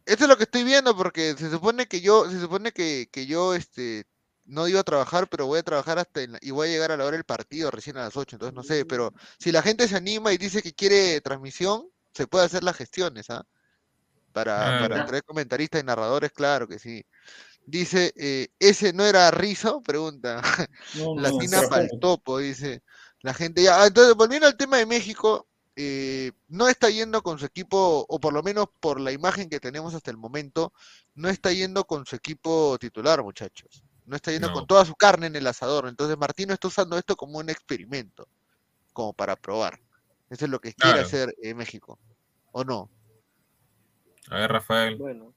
Esto es lo que estoy viendo porque se supone que yo, se supone que, que yo este no iba a trabajar, pero voy a trabajar hasta en la- y voy a llegar a la hora del partido recién a las 8, entonces no sé, pero si la gente se anima y dice que quiere transmisión, se puede hacer las gestiones, ¿ah? Para, Ah, para traer comentaristas y narradores, claro que sí. Dice, eh, ¿ese no era Rizo? Pregunta. No, no, Latina para el topo, dice la gente. Ya, ah, entonces, volviendo al tema de México, eh, no está yendo con su equipo, o por lo menos por la imagen que tenemos hasta el momento, no está yendo con su equipo titular, muchachos. No está yendo con toda su carne en el asador. Entonces, Martino está usando esto como un experimento, como para probar. Eso es lo que quiere hacer eh, México. ¿O no? A ver, Rafael. Bueno,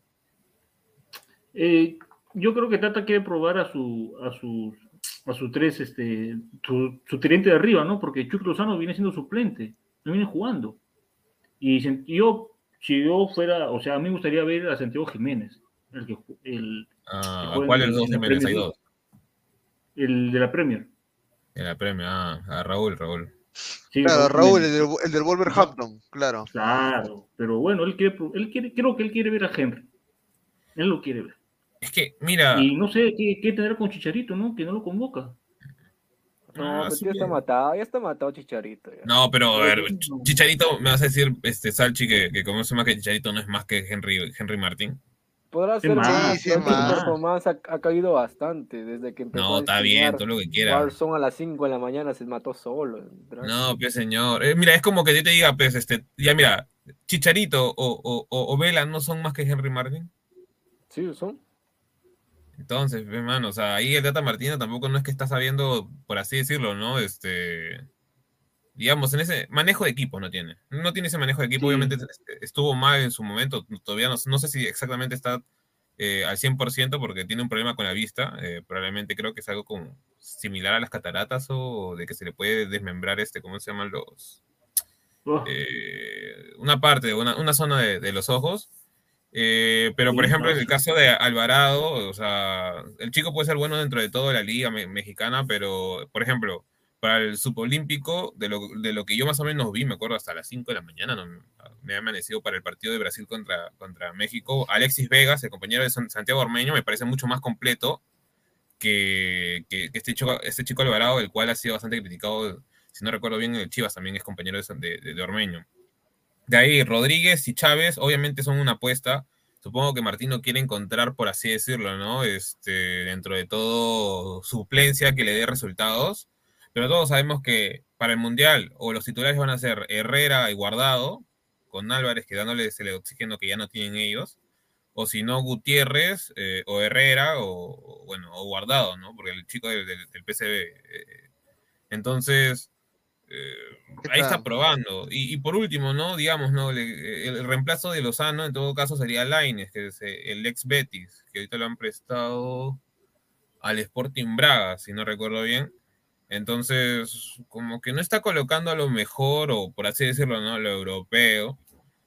Eh, yo creo que Tata quiere probar a su a sus a sus tres este su, su tridente de arriba, ¿no? Porque Chuck Lozano viene siendo suplente, no viene jugando. Y yo si yo fuera, o sea, a mí me gustaría ver a Santiago Jiménez, el que el, Ah, ¿A cuál de en- los dos Jiménez? Hay Premier dos. el de la Premier. En la premia, ah, a Raúl, Raúl. Sí, Claro, Raúl el del, el del Wolverhampton, claro. Claro, pero bueno, él quiere, él quiere, creo que él quiere ver a Henry. Él lo quiere ver. Es que, mira. Y no sé qué, qué tendrá con Chicharito, ¿no? Que no lo convoca. No, Ah, pero sí, ya está matado, ya está matado Chicharito. ya. No, pero a ver, Chicharito, me vas a decir, este Salchi, que, que como se llama que Chicharito no es más que Henry, Henry Martín. Podrá ser más, más, sí, más. performance ha, ha caído bastante desde que empezó No, a está bien, todo lo que quiera. Warzone a las 5 de la mañana se mató solo. No, pues señor. Eh, mira, es como que yo te diga, pues, este, ya mira, Chicharito o, o, o, o Vela no son más que Henry Martin. Sí, son. Entonces, hermano, o sea, ahí el Data Martino tampoco no es que está sabiendo, por así decirlo, ¿no? Este, digamos, en ese manejo de equipo no tiene. No tiene ese manejo de equipo, Sí. obviamente este, estuvo mal en su momento, todavía no, no sé si exactamente está eh, al 100% porque tiene un problema con la vista, eh, probablemente creo que es algo como similar a las cataratas o de que se le puede desmembrar este, ¿cómo se llaman los? Oh, eh, una parte, una, una zona de, de los ojos. Eh, pero, por ejemplo, en el caso de Alvarado, o sea, el chico puede ser bueno dentro de toda la liga me- mexicana, pero, por ejemplo, para el subolímpico, de lo, de lo que yo más o menos vi, me acuerdo hasta las 5 de la mañana, no, me ha amanecido para el partido de Brasil contra, contra México. Alexis Vegas, el compañero de San- Santiago Ormeño, me parece mucho más completo que, que- que este, chico, este chico Alvarado, el cual ha sido bastante criticado, si no recuerdo bien, el Chivas también es compañero de- de- de Ormeño. De ahí, Rodríguez y Chávez obviamente son una apuesta. Supongo que Martino quiere encontrar, por así decirlo, ¿no? Este, dentro de todo, suplencia que le dé resultados. Pero todos sabemos que para el Mundial o los titulares van a ser Herrera y Guardado, con Álvarez quedándoles el oxígeno que ya no tienen ellos. O si no, Gutiérrez eh, o Herrera o, bueno, o Guardado, ¿no? Porque el chico del, del, del PCB. eh, entonces, eh, ahí está probando. Y, y, por último, ¿no? Digamos, ¿no? Le, el, el, reemplazo de Lozano en todo caso sería Laines, que es el ex Betis, que ahorita lo han prestado al Sporting Braga, si no recuerdo bien. Entonces, como que no está colocando a lo mejor, o por así decirlo, ¿no? Lo europeo.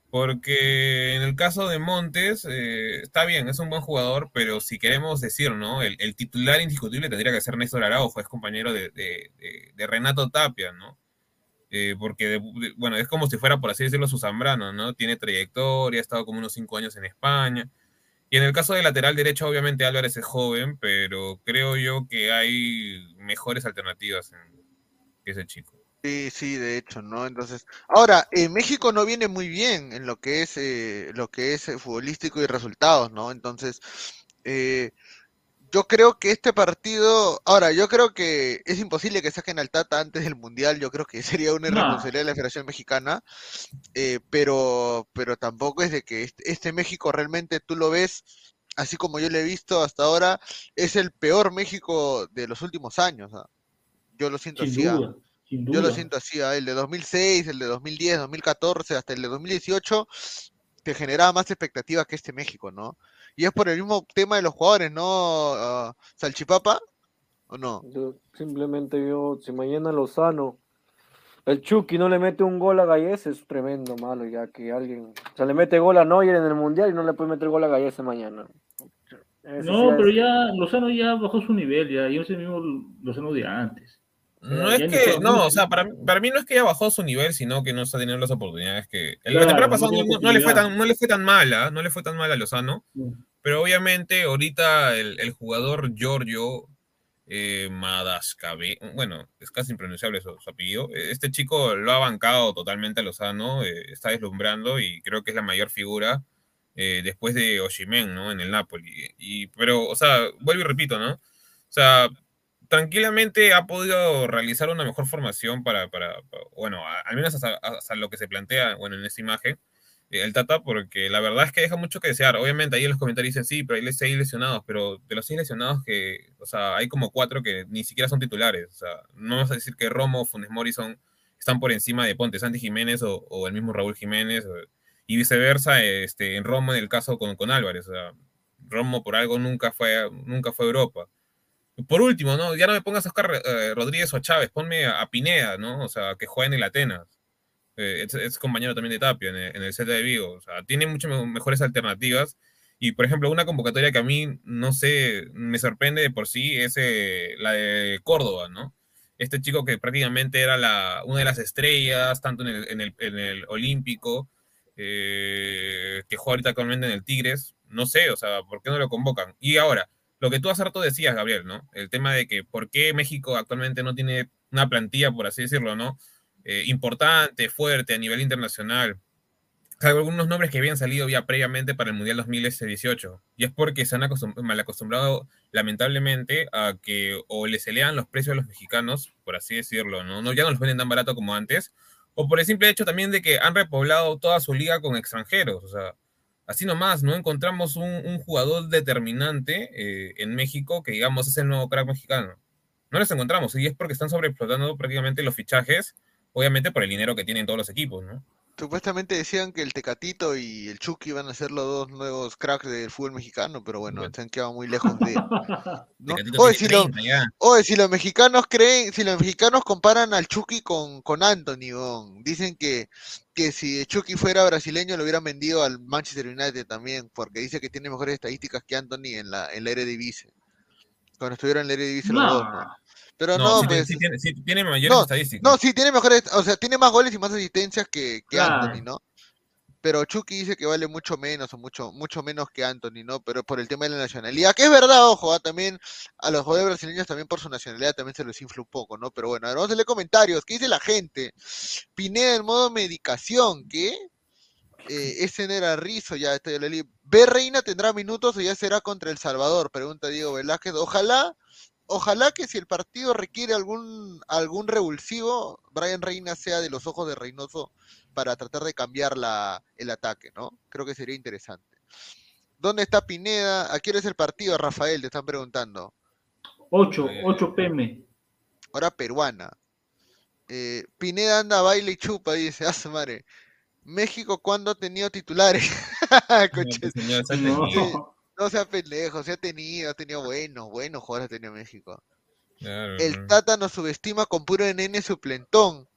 Porque en el caso de Montes, eh, está bien, es un buen jugador, pero si queremos decir, ¿no? El, el titular indiscutible tendría que ser Néstor Araujo, es compañero de, de, de, de Renato Tapia, ¿no? Eh, porque, bueno, es como si fuera, por así decirlo, su Zambrano, ¿no? Tiene trayectoria, ha estado como unos cinco años en España. Y en el caso de lateral derecho, obviamente Álvarez es joven, pero creo yo que hay mejores alternativas en ese chico. Sí, sí, de hecho, ¿no? Entonces, ahora, eh, México no viene muy bien en lo que es eh, lo que es eh, futbolístico y resultados, ¿no? Entonces, yo creo que este partido, ahora, yo creo que es imposible que saquen al Tata antes del Mundial, yo creo que sería una irresponsabilidad de la Federación Mexicana, eh, pero, pero tampoco es de que este, este, México realmente tú lo ves, así como yo lo he visto hasta ahora, es el peor México de los últimos años, yo lo siento Sin así. duda. Sin Yo lo siento así, ¿ah? el de 2006, el de 2010, 2014, hasta el de 2018, te generaba más expectativas que este México, ¿no? Y es por el mismo tema de los jugadores, ¿no? Uh, ¿Salchipapa? ¿O no? Yo, simplemente yo, si mañana Lozano, el Chucky no le mete un gol a Gallese, es tremendo malo, ya que alguien, o sea, le mete gol a Neuer en el Mundial y no le puede meter gol a Gallese mañana. No, sí pero es... ya Lozano ya bajó su nivel, ya, yo el mismo Lozano de antes. No es que, no, o sea, para, para mí no es que haya bajado su nivel, sino que no está teniendo las oportunidades que. Claro, la temporada pasada no, no, no, le fue tan, no le fue tan mala, no le fue tan mala a Lozano, sí. pero obviamente ahorita el, el jugador Giorgio eh, Madascabe, bueno, es casi impronunciable su, su, apellido, este chico lo ha bancado totalmente a Lozano, eh, está deslumbrando y creo que es la mayor figura eh, después de Oshimen, ¿no? En el Napoli. Y, pero, o sea, vuelvo y repito, ¿no? O sea, tranquilamente ha podido realizar una mejor formación para, para, para bueno, a, al menos hasta, hasta, lo que se plantea, bueno, en esta imagen, eh, el Tata, porque la verdad es que deja mucho que desear. Obviamente ahí en los comentarios dicen, sí, pero hay seis lesionados, pero de los seis lesionados que, o sea, hay como cuatro que ni siquiera son titulares. O sea, no vamos a decir que Romo, Funes Mori son, están por encima de Ponte Santi Jiménez o, o el mismo Raúl Jiménez, o, y viceversa, este, en Romo en el caso con, con Álvarez. O sea, Romo por algo nunca fue, nunca fue a Europa. Por último, ¿no? Ya no me pongas a Oscar eh, Rodríguez o a Chávez, ponme a, a, Pineda, ¿no? O sea, que juega en el Atenas. Eh, es, es, compañero también de Tapia en el, en el de Vigo. O sea, tiene muchas mejores alternativas. Y, por ejemplo, una convocatoria que a mí, no sé, me sorprende de por sí es eh, la de Córdoba, ¿no? este chico que prácticamente era la, una de las estrellas, tanto en el, en el, en el Olímpico, eh, que juega ahorita actualmente en el Tigres, no sé, o sea, ¿por qué no lo convocan? Y ahora, lo que tú hace rato decías, Gabriel, ¿no? El tema de que por qué México actualmente no tiene una plantilla, por así decirlo, ¿no? Eh, importante, fuerte a nivel internacional. Hay algunos nombres que habían salido ya previamente para el Mundial 2018. Y es porque se han mal acostumbrado, lamentablemente, a que o les elevan los precios a los mexicanos, por así decirlo, no ya no los venden tan barato como antes, o por el simple hecho también de que han repoblado toda su liga con extranjeros. O sea, así nomás, no encontramos un, jugador determinante eh, en México que digamos es el nuevo crack mexicano. No los encontramos, y es porque están sobreexplotando prácticamente los fichajes, obviamente por el dinero que tienen todos los equipos, ¿no? Supuestamente decían que el Tecatito y el Chucky iban a ser los dos nuevos cracks del fútbol mexicano, pero bueno, se han quedado muy lejos de. ¿no? Oye, si, si, los mexicanos creen, si los mexicanos comparan al Chucky con, con Anthony, dicen que, que si el Chucky fuera brasileño lo hubieran vendido al Manchester United también, porque dice que tiene mejores estadísticas que Anthony en la, en la Eredivisie. Cuando estuvieron en la Eredivisie los dos, ¿no? Pero no, pues. Sí tiene, sí tiene mayores estadísticas. No, sí tiene mejores, o sea, tiene más goles y más asistencias que, que Anthony, ¿no? Pero Chucky dice que vale mucho menos o mucho, mucho menos que Anthony, ¿no? Pero por el tema de la nacionalidad, que es verdad, ojo, ¿ah? también a los jugadores brasileños también por su nacionalidad también se les infla un poco, ¿no? Pero bueno, a ver, vamos a leer comentarios. ¿Qué dice la gente? Pineda en modo medicación, ¿qué? Eh, ese no era Rizo, ya estoy leí. ¿B Reina tendrá minutos o ya será contra El Salvador? Pregunta Diego Velázquez. Ojalá ojalá que si el partido requiere algún, algún revulsivo, Brian Reina sea de los ojos de Reynoso para tratar de cambiar la, el ataque, ¿no? Creo que sería interesante. ¿Dónde está Pineda? ¿A quién es el partido, Rafael? Te están preguntando. 8, 8 pm. Hora peruana. Eh, Pineda anda, baile y chupa, dice. Ah, madre. México, ¿cuándo ha tenido titulares? no. No sea pendejo, se ha tenido, ha tenido buenos, buenos jugadores ha tenido México. el Tata nos subestima con puro nene suplentón.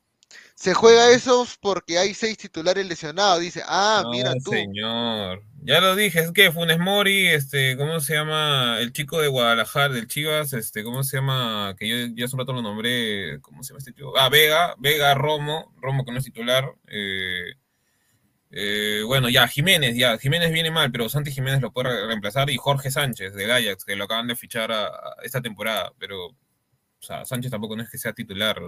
Se juega eso porque hay seis titulares lesionados. Dice, ah, mira tú. señor. Ya lo dije, es que Funes Mori, este, ¿cómo se llama? El chico de Guadalajara, del Chivas, este, ¿cómo se llama? Que yo ya hace un rato lo nombré, ¿cómo se llama este chico? Ah, Vega, Vega, Romo, Romo que no es titular. Eh, eh, bueno, ya, Jiménez, ya, Jiménez viene mal, pero Santi Jiménez lo puede reemplazar y Jorge Sánchez de Ajax, que lo acaban de fichar esta temporada, pero, o sea, Sánchez tampoco no es que sea titular,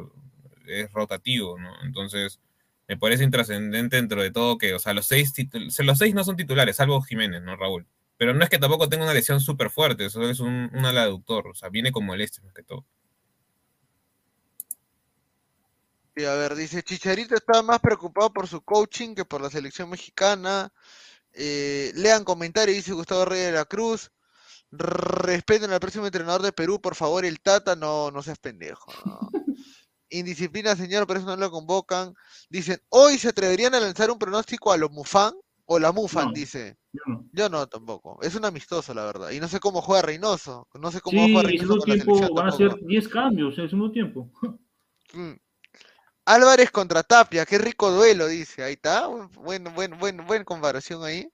es rotativo, ¿no? Entonces, me parece intrascendente dentro de todo que, o sea, los seis, los seis no son titulares, salvo Jiménez, ¿no, Raúl? Pero no es que tampoco tenga una lesión súper fuerte, eso es un, un ala aductor, o sea, viene como el este más que todo. A ver, dice Chicharito estaba más preocupado por su coaching que por la selección mexicana. Eh, lean comentarios, dice Gustavo Reyes de la Cruz. Respeten al próximo entrenador de Perú, por favor, el Tata, no, no seas pendejo. Indisciplina, señor, por eso no lo convocan. Dicen, hoy se atreverían a lanzar un pronóstico a los Mufan o la Mufan, dice. Yo no. tampoco. Es un amistoso, la verdad. Y no sé cómo juega Reynoso. No sé cómo juega Reynoso. Con tiempo, la selección van a ser 10 cambios en ese mismo tiempo. Mm. Álvarez contra Tapia, qué rico duelo, dice. Ahí está. Bueno, bueno, bueno, buena comparación ahí.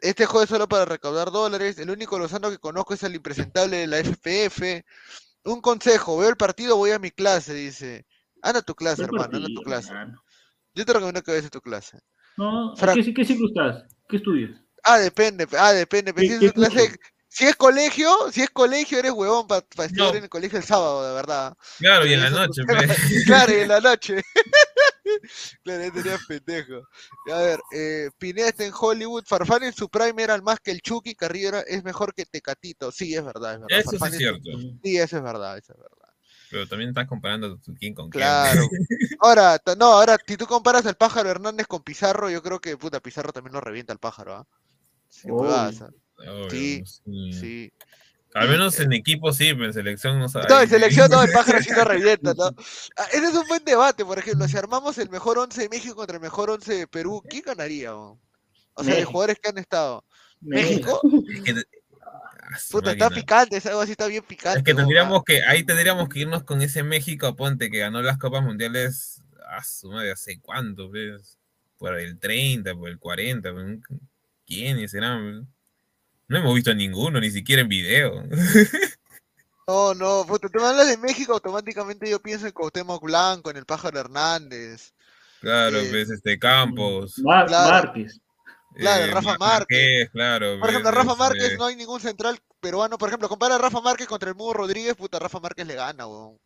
Este juego es solo para recaudar dólares. El único Lozano que conozco es el impresentable de la FPF. Un consejo, veo el partido, voy a mi clase, dice. Anda a tu clase, hermano, anda a tu clase. Yo te recomiendo que vayas a tu clase. No, ¿qué, ¿qué ciclo estás? ¿Qué estudias? Ah, depende, ah, depende. si, es clase, si es colegio, si es colegio, eres huevón para estudiar en el colegio el sábado, de verdad. Claro, y en la noche. claro, y en la noche. claro, tenía pendejo. A ver, eh, Pineda está en Hollywood. Farfán en su prime era más que el Chucky. Carrillo es mejor que Tecatito. Sí, es verdad, es verdad. Eso es cierto. Sí, eso es verdad, eso es verdad. Pero también estás comparando tu quién con claro. quién. Ahora, no, ahora, si tú comparas al pájaro Hernández con Pizarro, yo creo que, puta, Pizarro también lo revienta al pájaro, ¿ah? Sí, sí, sí. Al menos en equipo sí, pero en selección no sabe. No, en selección no, el pájaro sí lo revienta, ¿no? Ah, ese es un buen debate, por ejemplo, si armamos el mejor 11 de México contra el mejor 11 de Perú, ¿quién ganaría? O, sea, de jugadores que han estado. ¿México? Puta, está picante, es algo así, está bien picante. Es que tendríamos que, ahí tendríamos que irnos con ese México, ponte, que ganó las Copas Mundiales, a su madre, ¿hace cuánto? Pues? Por el 30, por el 40, ¿quiénes serán? No hemos visto ninguno, ni siquiera en video. No, no, puta, tú me hablas de México, automáticamente yo pienso en Cuauhtémoc Blanco, en el Pájaro Hernández. Claro, Eh, ves, este Campos. Mar- Claro. Márquez. Claro, eh, Rafa Mar- Márquez. claro. Por ejemplo, ves, Rafa Márquez no hay ningún central peruano. Por ejemplo, compara a Rafa Márquez contra el Mudo Rodríguez, puta, Rafa Márquez le gana, weón.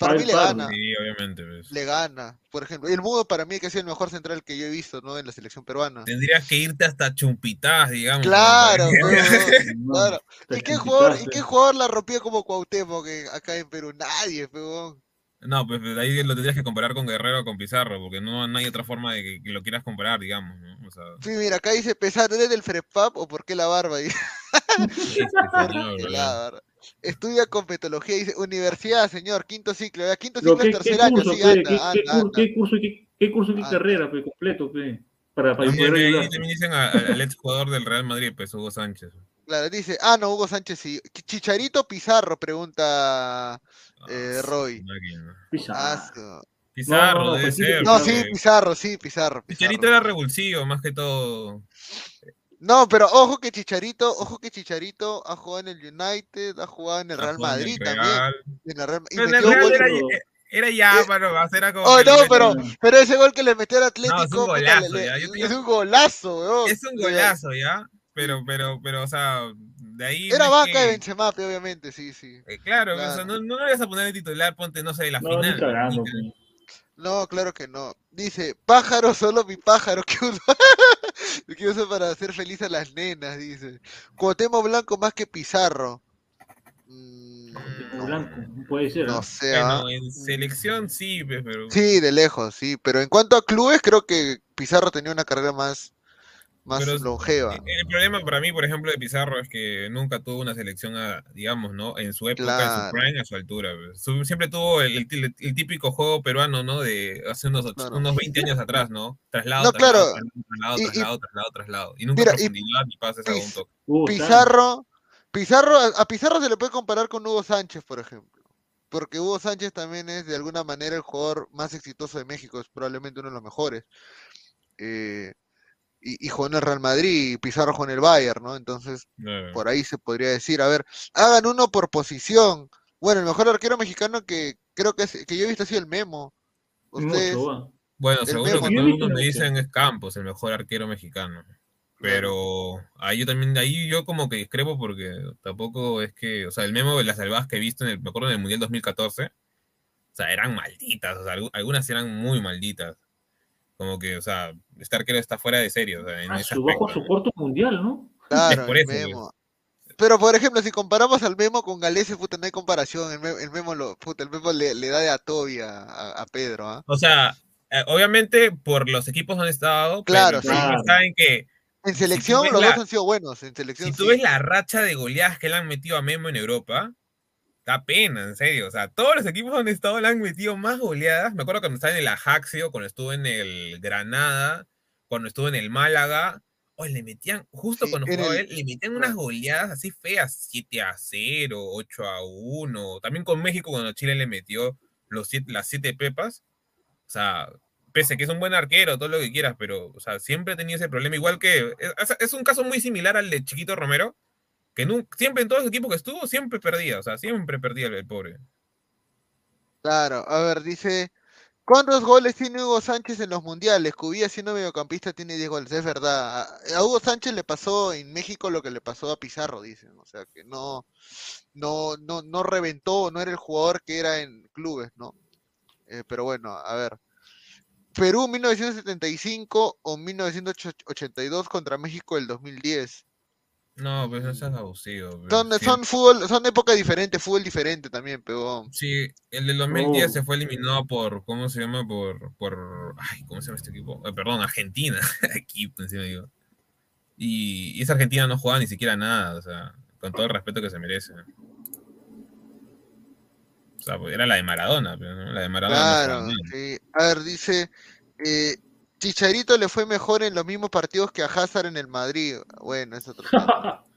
Para mí le gana, Sí, obviamente, ves. le gana. Por ejemplo, y el Mudo para mí que ha sido el mejor central que yo he visto, ¿no? En la selección peruana. Tendrías que irte hasta Chumpitaz, digamos. Claro, ¿no? claro. ¿Y qué jugador, y qué jugador la rompió como Cuauhtémoc que acá en Perú? Nadie, weón. No, pues pues, ahí lo tendrías que comparar con Guerrero o con Pizarro, porque no, no hay otra forma de que, que lo quieras comparar, digamos, ¿no? O sea, Sí, mira, acá dice pesar, ¿eres del Frepap o por qué la barba? Estudia con petología, dice universidad, señor, quinto ciclo, quinto ciclo ¿qué, tercer año, curso, sí, anda, ¿Qué, anda, qué curso y qué, qué curso qué carrera? Completo, pe. Para, para También, poder ahí ayudar. también dicen a- a- al ex jugador del Real Madrid, pues Hugo Sánchez. Claro, dice, ah, no, Hugo Sánchez sí. Chicharito Pizarro, pregunta eh, Ah, Roy. máquina. Pizarro. Pizarro, No, debe pues sí, ser. No, Pizarro. sí, Pizarro, sí, Pizarro. Chicharito Pizarro. era revulsivo, más que todo. No, pero ojo que Chicharito, ojo que Chicharito ha jugado en el United, ha jugado en el Real en el Madrid también. En el Real- y Pero en el Real era, era ya, mano, va a ser como. Oh, no, le pero, pero ese gol que le metió al No, Atlético, es un golazo, le- ya, le- yo es un golazo, weón. Es un De- golazo, ¿ya? Pero, pero, pero, o sea, de ahí. Era no banca de Benzema, obviamente, sí, sí. eh, Claro, o sea, Claro. no, no lo vas a poner de titular, ponte, no sé, la No, final. cagando. No, claro que no. Dice, pájaro, solo mi pájaro que uso, que uso para hacer feliz a las nenas, dice. Cuauhtémoc Blanco más que Pizarro. Mm, no, Blanco, puede ser. no sé, ¿ah? Bueno, en selección sí, pero. Sí, de lejos, sí. Pero en cuanto a clubes, creo que Pizarro tenía una carrera más, más Pero- longeva. El problema para mí, por ejemplo, de Pizarro es que nunca tuvo una selección, a, digamos, ¿no? En su época, en Claro. su prime, a su altura. Su- siempre tuvo el, el- el típico juego peruano, ¿no? De hace unos, Claro. unos 20 años atrás, ¿no? Traslado, No, traslado, claro. traslado, Y- y- traslado, traslado, traslado. Y nunca Mira, y- profundidad ni pases a un toque. Pizarro, Pizarro, a a Pizarro se le puede comparar con Hugo Sánchez, por ejemplo. Porque Hugo Sánchez también es de alguna manera el jugador más exitoso de México, es probablemente uno de los mejores. Eh, y, y jugó en el Real Madrid y Pizarro jugó en el Bayern, ¿no? Entonces, Eh, por ahí se podría decir, a ver, hagan uno por posición. Bueno, el mejor arquero mexicano que creo que, es- que yo he visto ha sido el Memo. Ustedes, Mucho. Bueno, lo Memo, que todo el mundo Yo me he visto dicen es Campos, el mejor arquero mexicano. Pero ahí yo también, ahí yo como que discrepo porque tampoco es que, o sea, el memo de las salvadas que he visto en el, me acuerdo en el Mundial 2014, o sea, eran malditas, o sea, algu- algunas eran muy malditas. Como que, o sea, arquero está fuera de serie, o sea, en Ah, ese su bajo su corto mundial, ¿no? claro, es por el eso, pues. Memo. Pero por ejemplo, si comparamos al Memo con Galese, puta, no hay comparación. El Memo, el Memo, lo, puta, el Memo le, le da de a, a Pedro, ¿ah? O sea, eh, obviamente por los equipos donde he estado, Claro, pero sí. también saben que En selección los la- dos han sido buenos, en selección si tú sí. ves la racha de goleadas que le han metido a Memo en Europa, da pena, en serio. O sea, todos los equipos donde he estado le han metido más goleadas. Me acuerdo cuando estaba en el Ajaxio, cuando estuvo en el Granada, cuando estuvo en el Málaga. O le metían, justo Sí, cuando jugaba el- él, le metían unas goleadas así feas, 7 a 0, 8 a 1. También con México, cuando Chile le metió los siete- las 7 pepas. O sea, pese a que es un buen arquero, todo lo que quieras, pero, o sea, siempre tenía ese problema. Igual que, es, es un caso muy similar al de Chiquito Romero, siempre en todos los equipos que estuvo, siempre perdía, o sea, siempre perdía el, pobre. Claro, a ver, dice, ¿cuántos goles tiene Hugo Sánchez en los mundiales? Cubilla siendo mediocampista tiene 10 goles, es verdad. A Hugo Sánchez le pasó en México lo que le pasó a Pizarro, dicen, o sea, que no, no, no, no reventó, no era el jugador que era en clubes, ¿no? Eh, pero bueno, a ver. Perú 1975 o 1982 contra México el 2010. No, pues eso es abusivo. pues, Son, sí. son fútbol, son épocas diferentes, fútbol diferente también, pero Sí, el del 2010 Oh. se fue eliminado por, ¿cómo se llama? Por, por, ay, ¿cómo se llama este equipo? Eh, perdón, Argentina, equipo encima digo. Y, y esa Argentina no jugaba ni siquiera nada, o sea, con todo el respeto que se merece. O sea, pues, era la de Maradona, pero, ¿no? La de Maradona no Claro, nada. sí. A ver, dice, eh, Chicharito le fue mejor en los mismos partidos que a Hazard en el Madrid. Bueno, es otro tema.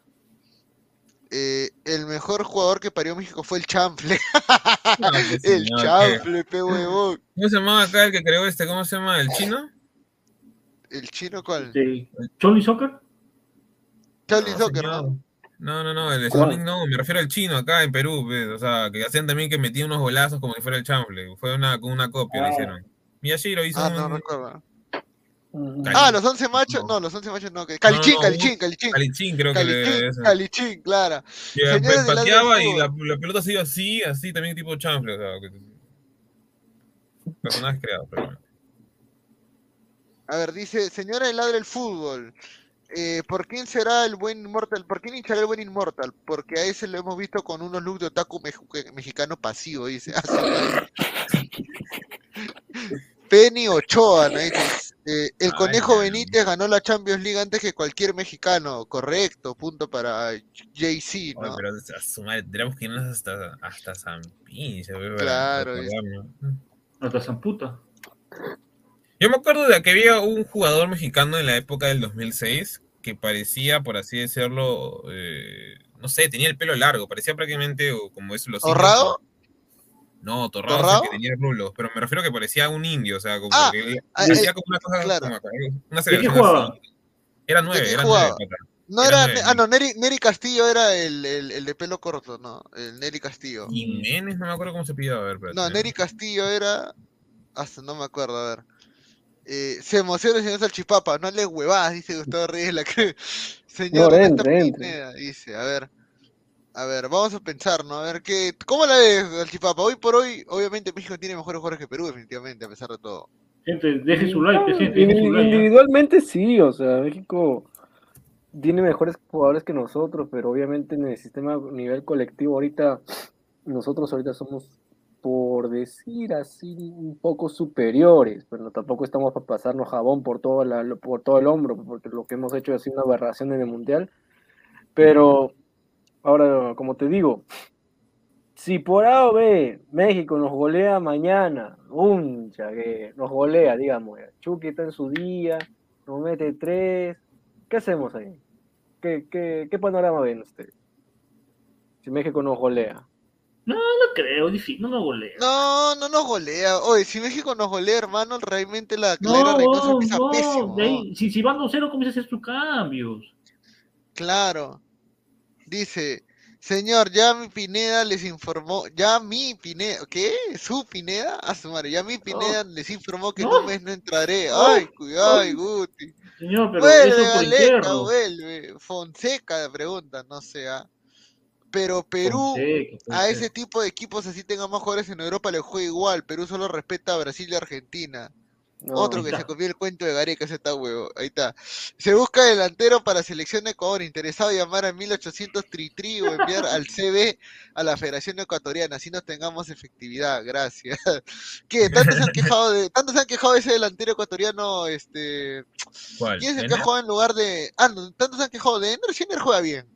Eh, el mejor jugador que parió México fue el Chample. No, que el señor, Chample, pe huevón. ¿Cómo se llamaba acá el que creó este? ¿Cómo se llama? ¿El chino? ¿El chino cuál? Sí. ¿Choli Soccer? Charlie No, Soccer, señor. ¿no? No, no, no, el. Sonic no, me refiero al chino acá en Perú, pues, o sea, que hacían también que metían unos golazos como si fuera el chanfle, fue una, con una copia lo Ah. hicieron. Miyashiro hizo Ah, un... no Ah, los 11 machos, no, los 11 machos no, que Calichín, no, Calichín, un- Calichín. Calichín creo que le... Calichín. Calichín, claro. Y, Señores del lado del pateaba y la, la pelota se iba así, así también tipo chanfle, o sea, que- personajes creados, pero bueno. A ver, dice, señora del ladra el fútbol. Eh, ¿Por quién será el buen Inmortal? ¿Por quién hinchará el buen Inmortal? Porque a ese lo hemos visto con unos looks de otaku mexicano pasivo, dice. Penny Ochoa, ¿no? Eh, el Ay, Conejo no. Benítez ganó la Champions League antes que cualquier mexicano. Correcto, punto para JC, Oye, ¿no? pero a su madre, tendríamos que irnos hasta, hasta San Pinche, güey, para Claro, recordarnos. Hasta Zamputa. Yo me acuerdo de que había un jugador mexicano en la época del 2006 que parecía, por así decirlo, eh, no sé, tenía el pelo largo, parecía prácticamente o como es los indios. ¿Torrado? No, torrado, ¿Torrado? que tenía rulos, pero me refiero a que parecía un indio, o sea, como Ah, que ah, hacía eh, como una cosa, claro. como una ¿De qué jugaba? Era ¿De nueve, era jugaba? nueve, pata. No Era ah, no, Neri, Neri Castillo era el, el, el de pelo corto, ¿no? El Neri Castillo. Jiménez, no me acuerdo cómo se pillaba, a ver, espérate. No, Neri Castillo era. Hasta no me acuerdo, a ver. Eh, se emociona el señor Salchipapa, no le huevadas, dice Gustavo Reyes la que. Señor, No, ¿dónde está entre, entre. Pineda? Dice, a ver. A ver, vamos a pensar, ¿no? A ver, ¿qué, ¿cómo la ves, Salchipapa? Hoy por hoy, obviamente México tiene mejores jugadores que Perú, definitivamente, a pesar de todo. Gente, deje su like, gente, deje su like. Individualmente sí, o sea, México tiene mejores jugadores que nosotros, pero obviamente en el sistema a nivel colectivo ahorita, nosotros ahorita somos, por decir así, un poco superiores, pero tampoco estamos para pasarnos jabón por todo, la, por todo el hombro, porque lo que hemos hecho ha sido una aberración en el Mundial. Pero ahora, como te digo, si por A o B México nos golea mañana, un que nos golea, digamos, Chucky está en su día, nos mete tres, ¿qué hacemos ahí? ¿Qué, qué, qué panorama ven ustedes? Si México nos golea. No, no creo, difícil, no nos golea. No, no nos golea. Oye, si México nos golea, hermano, realmente la No, Clara Reynoso no, empieza no, pésimo. de ahí, si, si van 2-0, comienza a hacer sus cambios. Claro. Dice, señor, ya mi Pineda les informó, ya mi Pineda, ¿qué? ¿Su Pineda? A su madre, ya mi Pineda les informó que en No. un mes no entraré. No. Ay, cuidado, Ay. Guti. Señor, pero Vuelve, interno. vuelve. Fonseca pregunta, no sé. ah. Pero Perú, Fonseca, a ese tipo de equipos así tengan más jugadores en Europa le juega igual. Perú solo respeta a Brasil y Argentina. No, Otro que se copió el cuento de Gareca, ese está huevo. Ahí está. Se busca delantero para selección de Ecuador. Interesado llamar a 1800 Tritri o enviar al CB a la Federación Ecuatoriana. Así nos tengamos efectividad. Gracias. ¿Qué? ¿Tanto se han quejado de, tanto se han quejado de ese delantero ecuatoriano? Este, ¿Cuál? ¿Quién es el que jugado en lugar de. Ah, no, tanto se han quejado de Ender. Si Ender juega bien.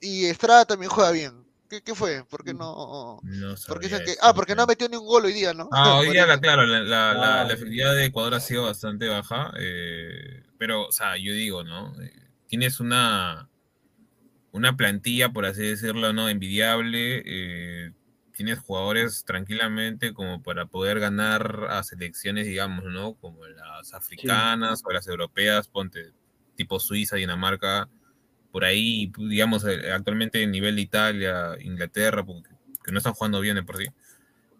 Y Estrada también juega bien. ¿Qué, qué fue? ¿Por qué no.? No ¿Por qué se sabría han que- decirte. Ah, porque no ha metido ni un gol hoy día, ¿no? Ah, hoy día, la, claro, la, la, Ah. la efectividad de Ecuador ha sido bastante baja, eh, pero, o sea, yo digo, ¿no? Tienes una, una plantilla, por así decirlo, ¿no? Envidiable, eh, tienes jugadores tranquilamente como para poder ganar a selecciones, digamos, ¿no? Como las africanas o las europeas, ponte, tipo Suiza, Dinamarca, por ahí, digamos, eh, actualmente en nivel de Italia, Inglaterra, porque- que no están jugando bien de por sí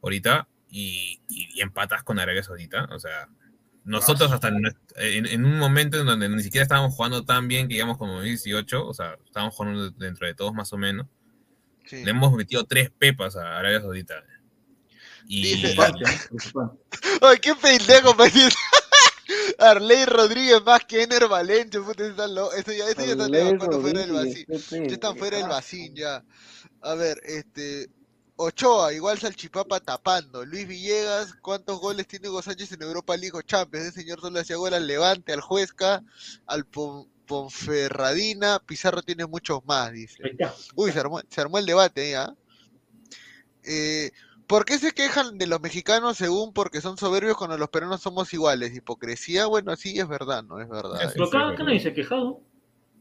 ahorita y, y- y empatas con Arabia Saudita. O sea, nosotros hasta en, en- en un momento en donde ni siquiera estábamos jugando tan bien que digamos como 2018, o sea, estábamos jugando dentro de todos más o menos, Sí. le hemos metido tres pepas a Arabia Saudita. Y Dice-. Ay, qué pendejo. Arley Rodríguez más que Ener Valencia, puta, eso, ya, eso ya está cuando fuera del vacío. Ya están fuera del vacín ya. A ver, este. Ochoa, igual Salchipapa tapando. Luis Villegas, ¿cuántos goles tiene Hugo Sánchez en Europa League o Champions? Ese señor solo hacía gol al Levante, al Juezca, al Pon- Ponferradina. Pizarro tiene muchos más, dice. Uy, se armó, se armó el debate ¿ah? Eh, ¿Por qué se quejan de los mexicanos según porque son soberbios cuando los peruanos somos iguales? Hipocresía, bueno, sí, es verdad, no es verdad. Pero acá, acá nadie se ha quejado.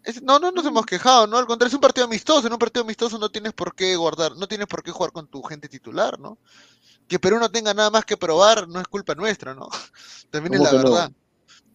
Es- no, no nos hemos quejado, ¿no? Al contrario, es un partido amistoso. En un partido amistoso no tienes por qué guardar, no tienes por qué jugar con tu gente titular, ¿no? Que Perú no tenga nada más que probar no es culpa nuestra, ¿no? También es ¿Cómo la no?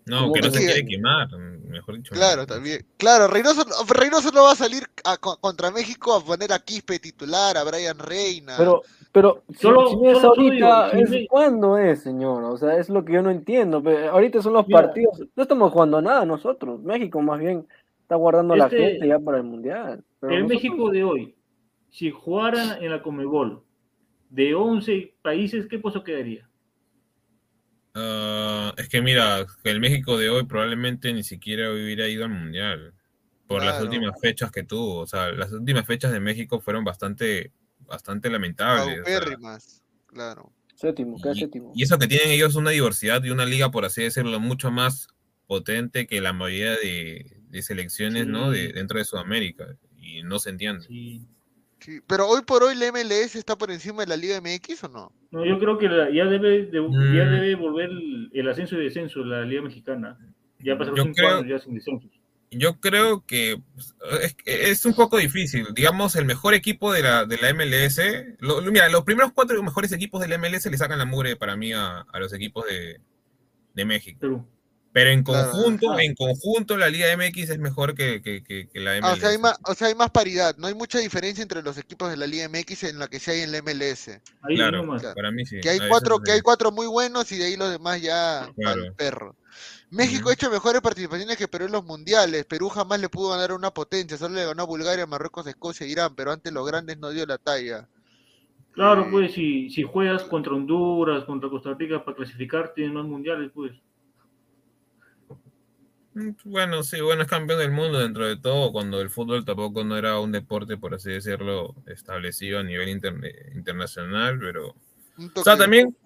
No, que no se Sí, quiere quemar, mejor dicho. Claro, también. Claro, Reynoso, Reynoso no va a salir a- co- contra México a poner a Quispe titular, a Brian Reina. Pero, pero, si, Solo- si es solo- ahorita, digo, es, si ¿cuándo es, señor? O sea, es lo que yo no entiendo. pero ahorita son los Mira. partidos, no estamos jugando a nada nosotros. México más bien está guardando la gente ya para el Mundial. Pero El nosotros- México de hoy, si jugaran en la Comebol de 11 países, ¿qué puesto quedaría? Ah, es que mira, que el México de hoy probablemente ni siquiera hubiera ido al Mundial por las últimas fechas que tuvo. O sea, las últimas fechas de México fueron bastante, bastante lamentables. o sea, Paupérrimas, claro. Séptimo, y, séptimo. y eso que tienen ellos una diversidad y una liga, por así decirlo, mucho más potente que la mayoría de, de selecciones, ¿no? De, dentro de Sudamérica. Y no se entiende. Sí. Sí, Pero hoy por hoy la MLS está por encima de la Liga MX o no? No, yo creo que la- ya debe de- ya Mm. debe volver el, el ascenso y descenso de la Liga Mexicana. Ya pasaron Yo cinco creo- años ya sin descensos. Yo creo que pues, es, es un poco difícil. Digamos, el mejor equipo de la, de la MLS. lo- mira, los primeros cuatro mejores equipos de la MLS le sacan la mugre para mí a, a los equipos de, de México. Perú. Pero en Claro. conjunto, en conjunto, la Liga MX es mejor que, que- que- que la MLS. Ah, o, sea, hay más, o sea, hay más paridad, no hay mucha diferencia entre los equipos de la Liga MX en la que sí hay en la MLS. Ahí Claro, nomás. Claro. para mí sí. Que hay cuatro, que hay cuatro muy buenos y de ahí los demás ya Claro. al perro. México ha hecho mejores participaciones que Perú en los mundiales. Perú jamás le pudo ganar a una potencia, solo le ganó a Bulgaria, Marruecos, Escocia e Irán, pero ante los grandes no dio la talla. Claro, Eh, pues si, si juegas contra Honduras, contra Costa Rica para clasificar, tienes más mundiales, pues. Mm, Bueno, sí, bueno, es campeón del mundo dentro de todo, cuando el fútbol tampoco no era un deporte, por así decirlo, establecido a nivel inter- internacional, pero... O sea, también,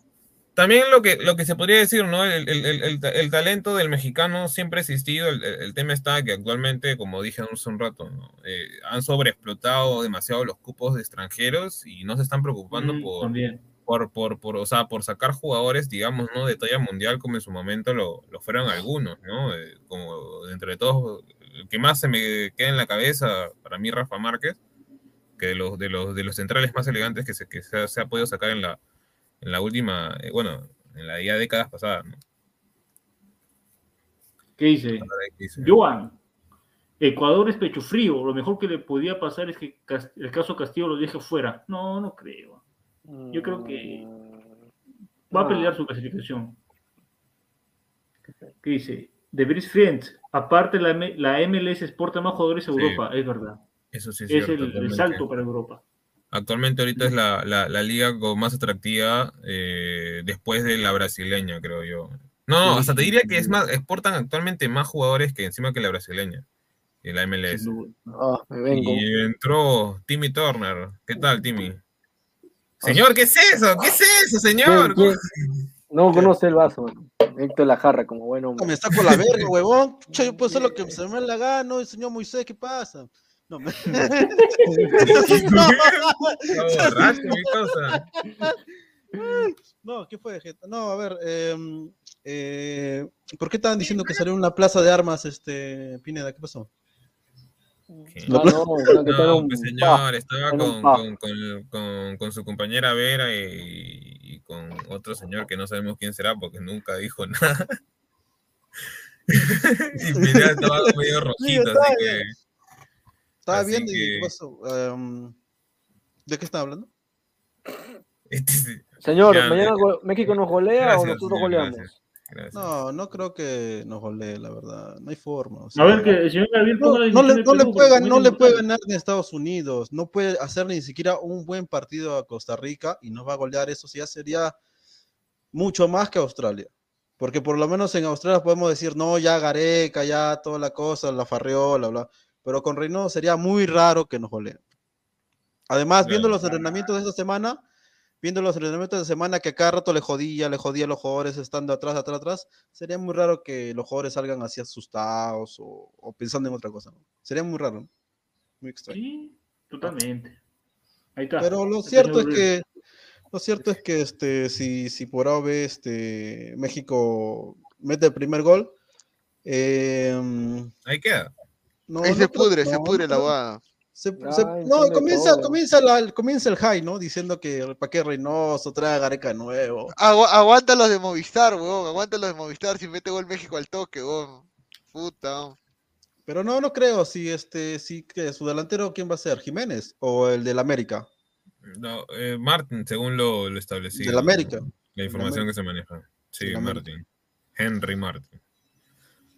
también lo que, lo que se podría decir, ¿no? El, el- el- el ta- el talento del mexicano siempre ha existido. El, el- el tema está que actualmente, como dije hace un rato, ¿no? Eh, han sobreexplotado demasiado los cupos de extranjeros y no se están preocupando Mm, por, también. Por, por, por, o sea, por sacar jugadores, digamos, ¿no? De talla mundial, como en su momento lo, lo fueron algunos, ¿no? Eh, como entre todos, el que más se me queda en la cabeza, para mí, Rafa Márquez, que de los, de los, de los centrales más elegantes que se, que se, ha- se ha podido sacar en la, en la última, eh, bueno, en la ya décadas pasadas, ¿no? ¿Qué dice? Ahora, ¿qué dice? Joan, Ecuador es pecho frío. Lo mejor que le podía pasar es que el caso Castillo lo deje fuera. No, no creo. Yo creo que va a No. pelear su clasificación. ¿Qué dice? De Brice Friends, aparte la, M- la MLS exporta más jugadores a Sí. Europa, es verdad. Eso sí es, Es cierto, el, salto para Europa. Actualmente ahorita es la, la, la liga con más atractiva eh, después de la brasileña, creo yo. No, no, hasta te diría que es más, exportan actualmente más jugadores que encima que la brasileña, que la MLS. Ah, me vengo. Y entró Timmy Turner. ¿Qué tal, Timmy? Señor, ¿qué es eso? ¿Qué es eso, señor? ¿Quién- quién? No conoce el vaso, mano. Héctor la jarra como buen hombre. Me saco la verga, huevón. Pucha, yo puedo hacer lo que se me la gana, el señor Moisés, ¿qué pasa? No, me... Está borracho, mi cosa. no, ¿qué fue, gente? No, a ver, em, eh, ¿por qué estaban diciendo que salió una plaza de armas, este, Pineda? ¿Qué pasó? ¿Qué? No, creo que No, un pues pa. señor, estaba con, con, con- con- con su compañera Vera y, y con otro señor que no sabemos quién será porque nunca dijo nada. y Pineda estaba medio rojito, estaba así que... bien. Estaba Así viendo y que- ¿qué pasó? Em, ¿De qué están hablando? este sí- Señor, Ya, mañana México nos golea Gracias, o nosotros goleamos. gracias, No, no creo que nos golee, la verdad. No hay forma. o sea, A ver, que el señor Gabriel No, ponga la no le, no le Perú, puede, no le puede ganar ni a Estados Unidos, no puede hacer ni siquiera un buen partido a Costa Rica y nos va a golear. Eso sí ya sería mucho más que Australia. Porque por lo menos en Australia podemos decir, no, ya Gareca, ya toda la cosa, la farriola, bla. Pero con Reynoso sería muy raro que nos goleen. Además, viendo los entrenamientos de esta semana, viendo los entrenamientos de semana que a cada rato le jodía, le jodía a los jugadores estando atrás, atrás, atrás, sería muy raro que los jugadores salgan así asustados o, o pensando en otra cosa. ¿no? Sería muy raro. ¿no? Muy extraño. Sí, totalmente. Ahí está. Pero lo cierto es que lo cierto es que este si si por A o B, este México mete el primer gol eh, Ahí queda. no, Ahí no se creo- pudre, se pudre no la guada. Se- Ay, se- no, comienza, todo. comienza, la- comienza el high, ¿no? Diciendo que para qué Reynoso trae a Gareca de nuevo. Agu- aguanta los de Movistar, weón. Aguanta los de Movistar si mete gol México al toque, weón. Puta. weón. Pero no, no creo. Si este, si que su delantero, ¿quién va a ser? ¿Jiménez o el del América? No, eh, Martin, según lo, lo establecido. Del América. La información que se maneja. Sí. Martin. Henry Martin.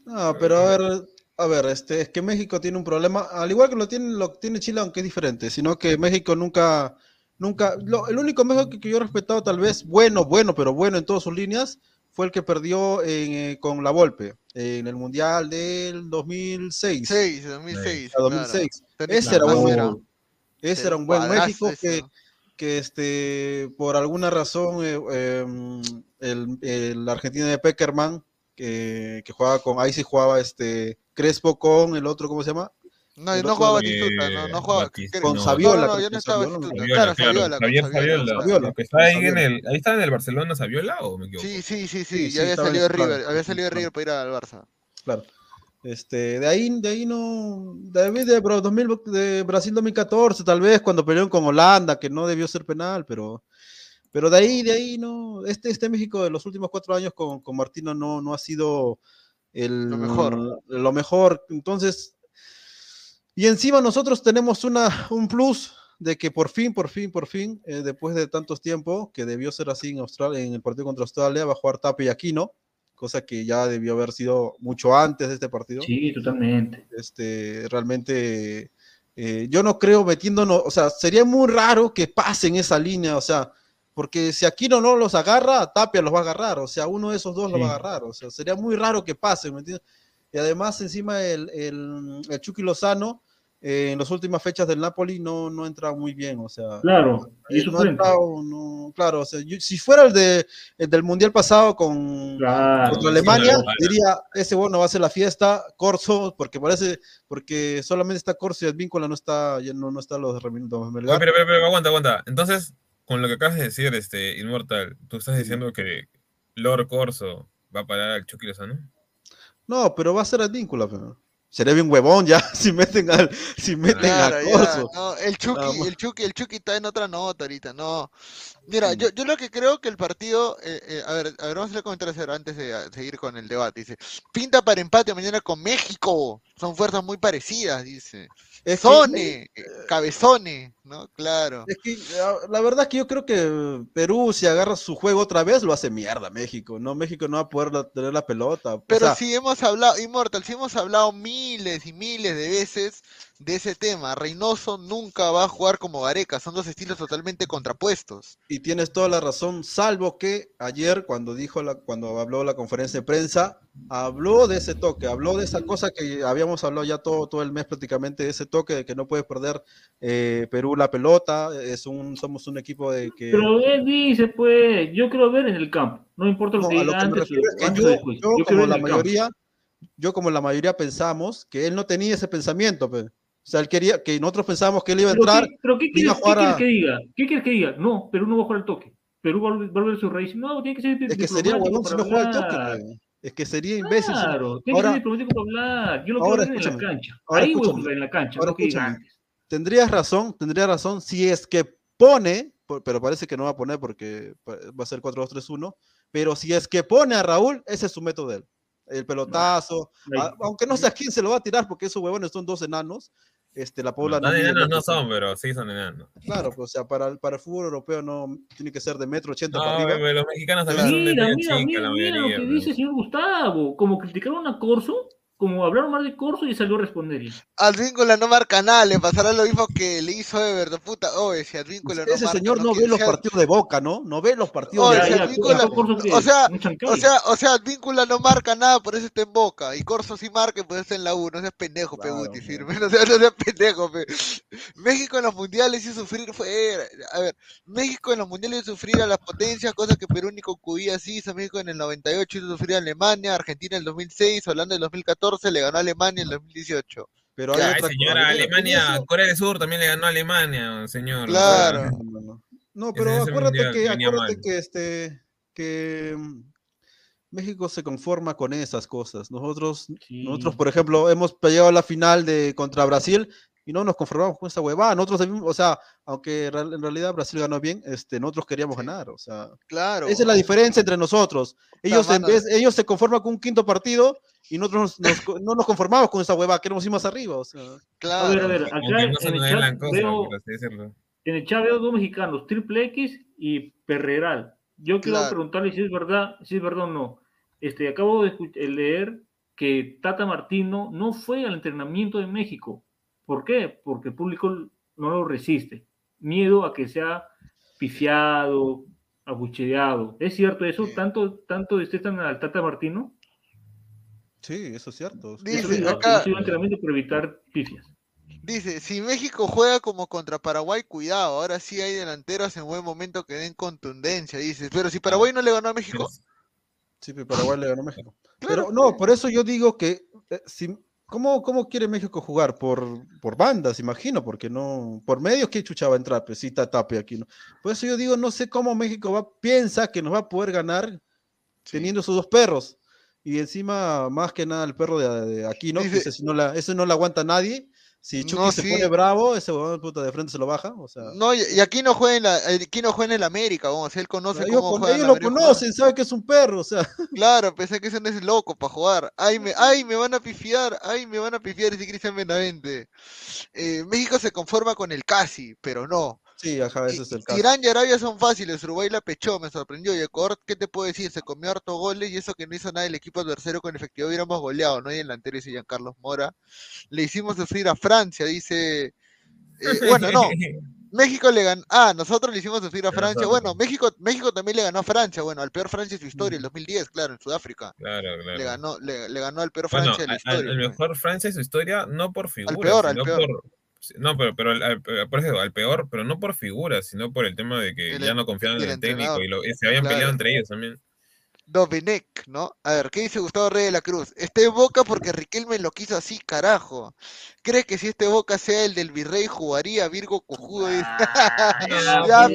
No, pero a ver, a ver, este, es que México tiene un problema, al igual que lo tiene, lo tiene Chile, aunque es diferente, sino que México nunca, nunca, lo- el único México que, que yo he respetado tal vez, bueno, bueno, pero bueno en todas sus líneas, fue el que perdió en, eh, con la Volpe en el Mundial del 2006. 6, 2006. a 2006. claro. Ese era un, Era. ese Era un buen México que, que este, por alguna razón eh, eh, el, el argentino de Peckerman, que, que jugaba con, ahí sí jugaba este Crespo con el otro, ¿cómo se llama? No, no jugaba Batistuta, no, no jugaba. Batista, Con no. Saviola, No, que no estaba Saviola, Claro, claro. Saviola. Javier está ahí en el, ahí está en el Barcelona Saviola o me equivoco. Sí, sí, sí, sí, Sí, ya sí, había estaba en salido de River, había salido de. River para ir al Barça. Claro. Este, de ahí, de ahí no, de, de, bro, 2000 de Brasil 2014, tal vez cuando pelearon con Holanda, que no debió ser penal, pero, pero de ahí, de ahí no, este, este México de los últimos cuatro años con, con Martino no, no ha sido el, Lo mejor. lo mejor. Entonces, y encima nosotros tenemos una, un plus de que por fin, por fin, por fin, eh, después de tantos tiempos, que debió ser así en Australia, en el partido contra Australia, va a jugar Tapia y Aquino, cosa que ya debió haber sido mucho antes de este partido. Sí, totalmente. Este, realmente, eh, yo no creo metiéndonos, o sea, sería muy raro que pasen esa línea, o sea, porque si Aquino no los agarra, Tapia los va a agarrar, o sea, uno de esos dos los va a Sí. agarrar, o sea, sería muy raro que pasen, ¿me entiendes? Y además, encima, el, el, el Chucky Lozano, eh, en las últimas fechas del Napoli no, no ha entrado muy bien, o sea, Claro, y no entrado, claro, o sea, yo- si fuera el, de, el del Mundial pasado con, Claro, contra sí, Alemania, claro. diría, ese bueno va a hacer la fiesta, Corso, porque parece, porque solamente está Corso y Advíncula no está, ya no, no está los los de Melgar. Pero, pero, pero, aguanta, aguanta. Entonces, con lo que acabas de decir, este, Inmortal, tú estás diciendo que Lord Corso va a parar al Chucky Lozano. No, pero va a ser Advíncula, pero sería bien huevón ya si meten al, si meten Claro, a ya, Corso. no, el Chucky, el Chucky, el Chucky está en otra nota ahorita, no. Mira, yo, yo lo que creo que el partido, eh, eh, a ver, a ver, vamos a hacer comentarios antes de ah, seguir con el debate. Dice, pinta para empate mañana con México. Son fuerzas muy parecidas, dice. Que- Sone, eh, Cabezone, ¿no? Claro. Es que la verdad es que yo creo que Perú, si agarra su juego otra vez, lo hace mierda México, ¿no? México no va a poder la- tener la pelota. o Pero sea, si hemos hablado, Immortal, si hemos hablado miles y miles de veces de ese tema, Reynoso nunca va a jugar como Gareca, son dos estilos totalmente contrapuestos. Y tienes toda la razón, salvo que ayer cuando dijo la, cuando habló la conferencia de prensa, habló de ese toque, habló de esa cosa que habíamos hablado ya todo, todo el mes prácticamente, de ese toque de que no puede perder eh, Perú la pelota, es un, somos un equipo de que... Pero él dice, pues, yo quiero ver en el campo. No importa lo No, que lo refiero antes yo, como la campo. mayoría, yo como la mayoría pensamos que él no tenía ese pensamiento, pues. O sea, él quería, que nosotros pensábamos que él iba a ¿Pero entrar, qué, pero qué iba quieres, a qué jugar quieres a- que diga? ¿Qué quieres que diga? No, Perú no va a jugar al toque. Perú va a volver a su raíz. No, tiene que ser es que sería huevón si no juega el toque, pues. Es que sería imbécil. Claro, tiene que Ahora, ser diplomático para hablar. Yo lo ahora quiero ver en la cancha. ahora Ahí voy a jugar en la cancha, ahora no que escúchame. tendrías razón, tendría razón si es que pone, pero parece que no va a poner porque va a ser 4-2-3-1, pero si es que pone a Raúl, ese es su método de él. El pelotazo, aunque no sé a quién se lo va a tirar porque esos huevones son dos enanos. Este, la Paula No, no metro- son, pero sí son enanos. Claro, pues, o sea, para, el- para el fútbol europeo no tiene que ser de metro ochenta No, para arriba. bebé, los mexicanos también son de Mira, mira, chica, mira, la mira lo que pero- dice el señor Gustavo. Como criticaron a Corso, como hablaron mal de Corso y salió a responder. Advíncula no marca nada, le pasará lo mismo que le hizo Everton, puta, oye, si Advíncula no Ese marca, señor no ve los partidos de Boca, ¿no? No ve los partidos Oye, de si Advíncula- o sea, o sea, o sea, Advíncula no marca nada, por eso está en Boca, y Corso sí marca, y pues está en la U, no seas pendejo, pe, Claro, Guti, claro. firme, no seas, no seas pendejo, pe. México en los mundiales hizo sufrir, fue, a ver, México en los mundiales hizo sufrir a las potencias, cosa que Perú ni con Cubilla sí hizo, México en el 98 hizo sufrir a Alemania, Argentina en el 2006, Holanda en el 2014, le ganó a Alemania en el 2018. Pero hay Ay, otra señora, cosa. Alemania, Corea del Sur también le ganó a Alemania, señor. Claro. No, pero acuérdate que, acuérdate que este que mm, México se conforma con esas cosas. Nosotros, Sí. nosotros, por ejemplo, hemos llegado a la final de contra Brasil y no nos conformamos con esa huevada. Nosotros, o sea, aunque en realidad Brasil ganó bien, este, nosotros queríamos ganar, o sea. Claro. Esa es la diferencia entre nosotros. Ellos, en vez- ellos se conforman con un quinto partido y nosotros nos- nos no nos conformamos con esa huevada, queremos ir más arriba, o sea. A ver, a ver, acá en el chat cosa, veo, en el chat veo dos mexicanos, Triple X y Perreral. Yo quiero Claro. preguntarle si es verdad, si es verdad o no. Este, acabo de leer que Tata Martino no fue al entrenamiento de México. ¿Por qué? Porque el público no lo resiste. Miedo a que sea pifiado, abucheado. ¿Es cierto eso? ¿Tanto, tanto detestan al Tata Martino? Sí, eso es cierto. Yo Dice, yo acá- entrenamiento por evitar pifias. Dice, si México juega como contra Paraguay, cuidado, ahora sí hay delanteros en buen momento que den contundencia, dice. Pero si Paraguay no le ganó a México, Sí, pero Paraguay le ganó a México. Pero no, por eso yo digo que eh, si, ¿cómo, ¿cómo quiere México jugar? Por, por bandas, imagino, porque no, por medios que chucha va a entrar, pues sí, tape aquí, ¿no? Por eso yo digo, no sé cómo México va, piensa que nos va a poder ganar teniendo sus dos perros. Y encima, más que nada, el perro de, de aquí, ¿no? Que Dice- ese, sí no la, ese no la aguanta nadie. Si Chucky No, se sí. pone bravo, ese huevón puta de frente se lo baja. O sea, no, y, y aquí no juega en la, aquí no juega en el América, vamos, él conoce ellos, cómo con- juega ellos lo conocen, saben que es un perro, o sea. Claro, pensé que ese no es loco para jugar. Ay, me, ay, me van a pifiar, ay, me van a pifiar, dice Cristian Benavente. Eh, México se conforma con el casi, pero no. Sí, ajá, ese es el caso. Irán y Arabia son fáciles, Uruguay la pechó, me sorprendió. Y Ecuador, ¿qué te puedo decir? Se comió harto goles y eso que no hizo nada el equipo adversario con efectividad hubiéramos goleado, no hay delantero, dice Giancarlos Mora. Le hicimos sufrir a Francia, dice. eh, bueno, no. México le ganó. Ah, nosotros le hicimos sufrir a Francia. Bueno, México, México también le ganó a Francia. Bueno, al peor Francia de su historia, el 2010, claro, en Sudáfrica. Claro, claro. Le ganó, le, le ganó al peor Bueno, Francia de la al- historia. el mejor Francia de su historia, no por figura, peor, al sino peor. por. No, pero, pero al, al- por ejemplo, al peor, pero no por figura, sino por el tema de que El ya no confiaban en el técnico y, lo- y se habían Claro. peleado entre ellos también. Domenech, ¿no? A ver, ¿qué dice Gustavo Rey de la Cruz? Este Boca porque Riquelme lo quiso así, carajo. ¿Cree que si este Boca sea el del Virrey jugaría Virgo cojudo? Dice. ya, ya,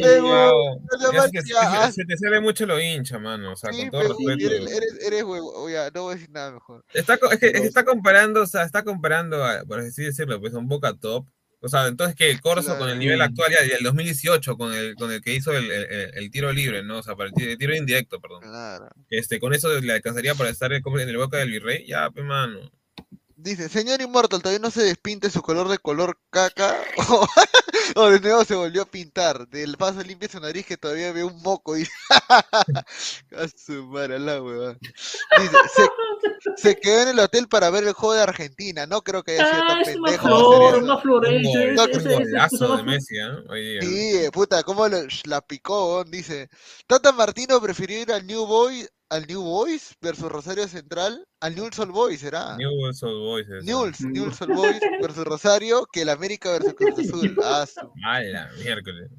ya se, te- se- se te sale mucho lo hincha, mano. O sea, Sí, con todo respeto. eres, eres, eres huevo. Ya, no voy a decir nada mejor. Está, co- es que, es que está comparando, o sea, está comparando, a- por así decirlo, pues un Boca top. O sea, entonces que el Corso con el nivel actual ya del 2018, con el, con el que hizo el, el- tiro libre, ¿no? O sea, para el tiro, el tiro indirecto, perdón. Este, con eso le alcanzaría para estar en el Boca del Virrey, ya, pues, mano. Dice, señor Immortal, todavía no se despinte su color de color caca. O, o de nuevo se volvió a pintar. Del paso limpia su nariz que todavía ve un moco. Dice, a su madre, la huevada. Dice, se, se quedó en el hotel para ver el juego de Argentina. No creo que haya sido Ah, tan es una pendejo. para flor, una flor, de Messi, ¿eh? Hoy día. Sí, eh, puta, cómo lo- la picó, dice. Tata Martino prefirió ir al New Boy, al New Boys versus Rosario Central, al Newell's Old Boys, ¿será? Newell's Old Boys. Newell's, Newell's Old Boys versus Rosario, que el América versus Cruz Azul. Ah, su Mala, miércoles.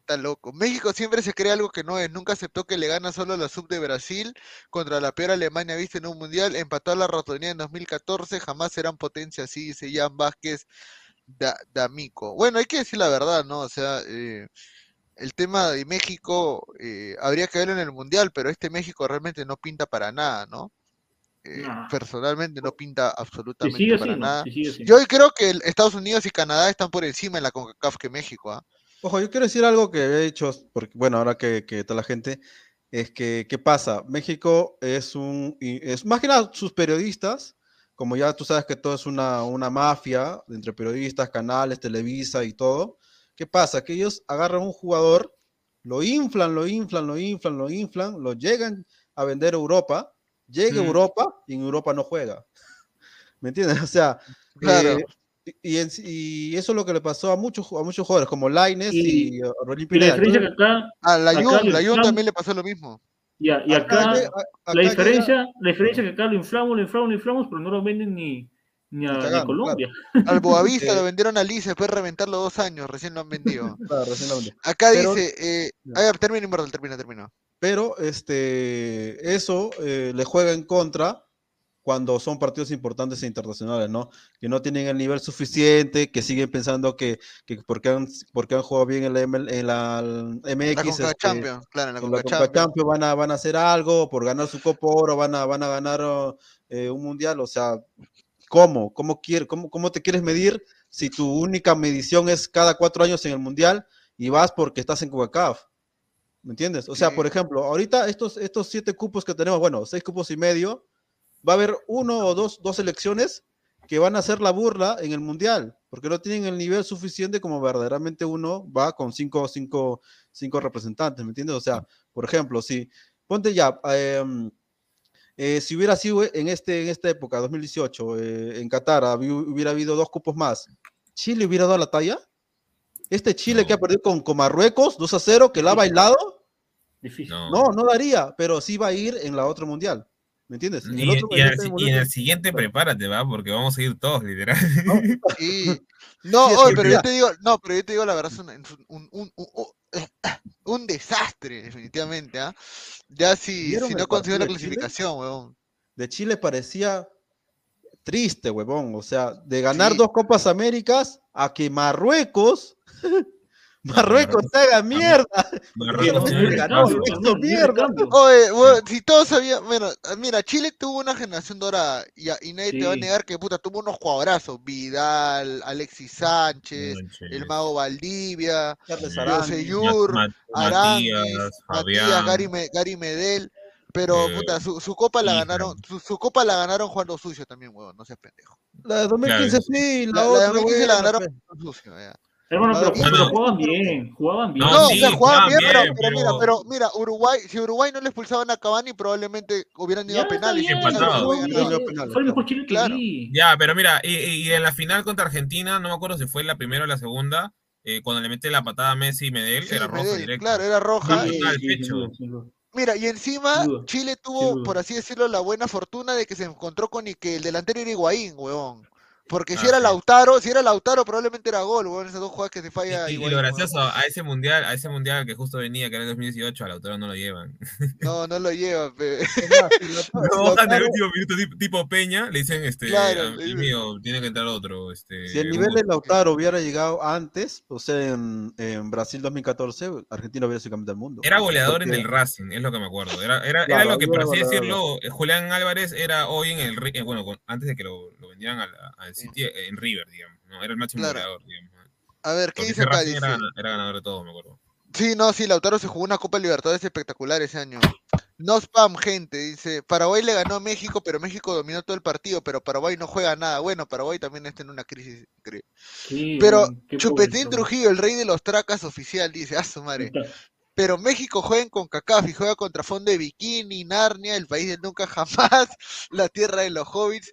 Está loco. México siempre se cree algo que no es. Nunca aceptó que le gana solo la sub de Brasil contra la peor Alemania vista en un mundial. Empató a la Rotonía en 2014. Jamás serán potencia así, dice Jan Vázquez da, D'Amico. Bueno, hay que decir la verdad, ¿no? O sea, eh, el tema de México eh, habría que verlo en el mundial, pero este México realmente no pinta para nada, ¿no? Eh, No. Personalmente no pinta absolutamente sigue para nada. Yo hoy creo que Estados Unidos y Canadá están por encima en la CONCACAF que México, ¿ah? Ojo, yo quiero decir algo que he dicho, porque bueno, ahora que, que está la gente, es que, ¿qué pasa? México es un, y es más que nada sus periodistas, como ya tú sabes que todo es una, una mafia entre periodistas, canales, Televisa y todo. ¿Qué pasa? Que ellos agarran un jugador, lo inflan, lo inflan, lo inflan, lo inflan, lo llegan a vender a Europa, llega a Mm. Europa y en Europa no juega. ¿Me entiendes? O sea, Claro. eh, y, y en y eso es lo que le pasó a muchos, a muchos jugadores, como Laines Y- y, Y la Pineda. diferencia que Entonces, acá. A la Jun, la también le pasó lo mismo. Ya, y Acá acá, acá la diferencia, la diferencia es que acá lo inflamos, lo inflamos, lo inflamos, pero no lo venden ni, ni, a, ni a cagando, Colombia. Al Boavista lo vendieron a Lice, después de reventarlo dos años, recién lo han vendido. claro, recién. Acá Pero- dice, eh, a ver, termina Inmortal, termina, termina. Pero este, eso eh, le juega en contra cuando son partidos importantes e internacionales, ¿no? Que no tienen el nivel suficiente, que siguen pensando que, que porque, han, porque han jugado bien en la, M- en la MX, La Conca este, Champions, claro, en la en la Conca Conca Champions. Champions van a, van a hacer algo, por ganar su Copa Oro van a, van a ganar eh, un mundial, o sea, ¿cómo? ¿Cómo, quiere, cómo, ¿Cómo te quieres medir si tu única medición es cada cuatro años en el Mundial y vas porque estás en CONCACAF? ¿Me entiendes? O sea, por ejemplo, ahorita estos, estos siete cupos que tenemos, bueno, seis cupos y medio, va a haber uno o dos, dos selecciones que van a hacer la burla en el Mundial, porque no tienen el nivel suficiente como verdaderamente uno va con cinco, cinco, cinco representantes, ¿me entiendes? O sea, por ejemplo, si, ponte ya, em, eh, si hubiera sido en, este, en esta época, 2018, eh, en Qatar, hubiera habido dos cupos más, ¿Chile hubiera dado la talla? Este Chile que ha perdido con, con Marruecos, 2 a 0, que la ha bailado, Difícil. no, no daría, pero sí va a ir en la otra mundial, ¿me entiendes? En Y, el otro- y este y en mundial- el siguiente prepárate, va, porque vamos a ir todos, literal. Sí. No, Sí, oye, pero yo te digo, no, pero yo te digo la verdad, un, un, un- un- desastre, definitivamente, ¿ah? Ya si, ¿Vieron si no consiguió la clasificación, weón. de Chile parecía triste, huevón. O sea, de ganar Sí. dos Copas Américas a que Marruecos, Marruecos se haga mierda. Marruecos mierda. Oye, si todos sabían, bueno, mira, Chile tuvo una generación dorada y, nadie te va a negar que puta tuvo unos jugadorazos, Vidal, Alexis Sánchez, el Mago Valdivia, Aranguis, Seyur, Mat- Aranguis, Matías. Gary, Me- Gary Medel, pero Eh, puta, su, su copa la ganaron, su, su copa la ganaron jugando sucio también, weón, no seas pendejo. La de 2015 Claro. sí, la, La, la otra de 2015 la ganaron sucio, ya. Hermano, pero, pero jugaban bien, jugaban bien. No, No, sí, o sea, jugaban jugaban bien, pero, mira, pero- mira, Uruguay, si Uruguay no le expulsaban a Cavani, probablemente hubieran ido Ya, a penales. fue- el mejor claro. Chile que Claro. vi. Ya, pero mira, y, en la final contra Argentina, no me acuerdo si fue la primera o la segunda, eh, cuando le mete la patada a Messi y Medel, Sí, era roja Medel, directa. claro, era roja. Sí, y- pecho. Mira, y encima Chile tuvo, por así decirlo, la buena fortuna de que se encontró con y que el delantero era Higuaín, huevón. Porque si Ah, era sí. Lautaro, si era Lautaro, probablemente era gol, huevón, esas dos jugadas que se falla y- lo gracioso, a ese mundial, a ese mundial que justo venía, que era el 2018, a Lautaro no lo llevan. No, no lo lleva, pe. Es más, si Lautaro- Lo bajan en el Lautaro- último minuto, tipo, tipo Peña, le dicen, este, Claro, a- le y dicen- mío, tiene que entrar otro, este. Si el un nivel de. Lautaro hubiera llegado antes, o sea, en, en Brasil 2014, Argentina hubiera sido campeón del mundo. Era goleador en el Racing, es lo que me acuerdo. Era, era, Claro, era lo que, por así goleador. decirlo, Julián Álvarez era hoy en el. Eh, bueno, con- antes de que lo, lo vendieran al, al City, eh, en River, digamos. ¿no? Era el máximo Claro. goleador, digamos. A ver, ¿qué Porque dice Dice, era, era ganador de todo, me acuerdo. sí, no, sí, Lautaro se jugó una Copa Libertadores espectacular ese año. No spam, gente, dice, Paraguay le ganó a México, pero México dominó todo el partido, pero Paraguay no juega nada. Bueno, Paraguay también está en una crisis increíble. Sí, Pero Chupetín Trujillo, el rey de los tracas oficial, dice, a su madre. Pero México juega con CACAF y juega contra Fondo de Bikini, Narnia, el país del nunca jamás, la tierra de los hobbits.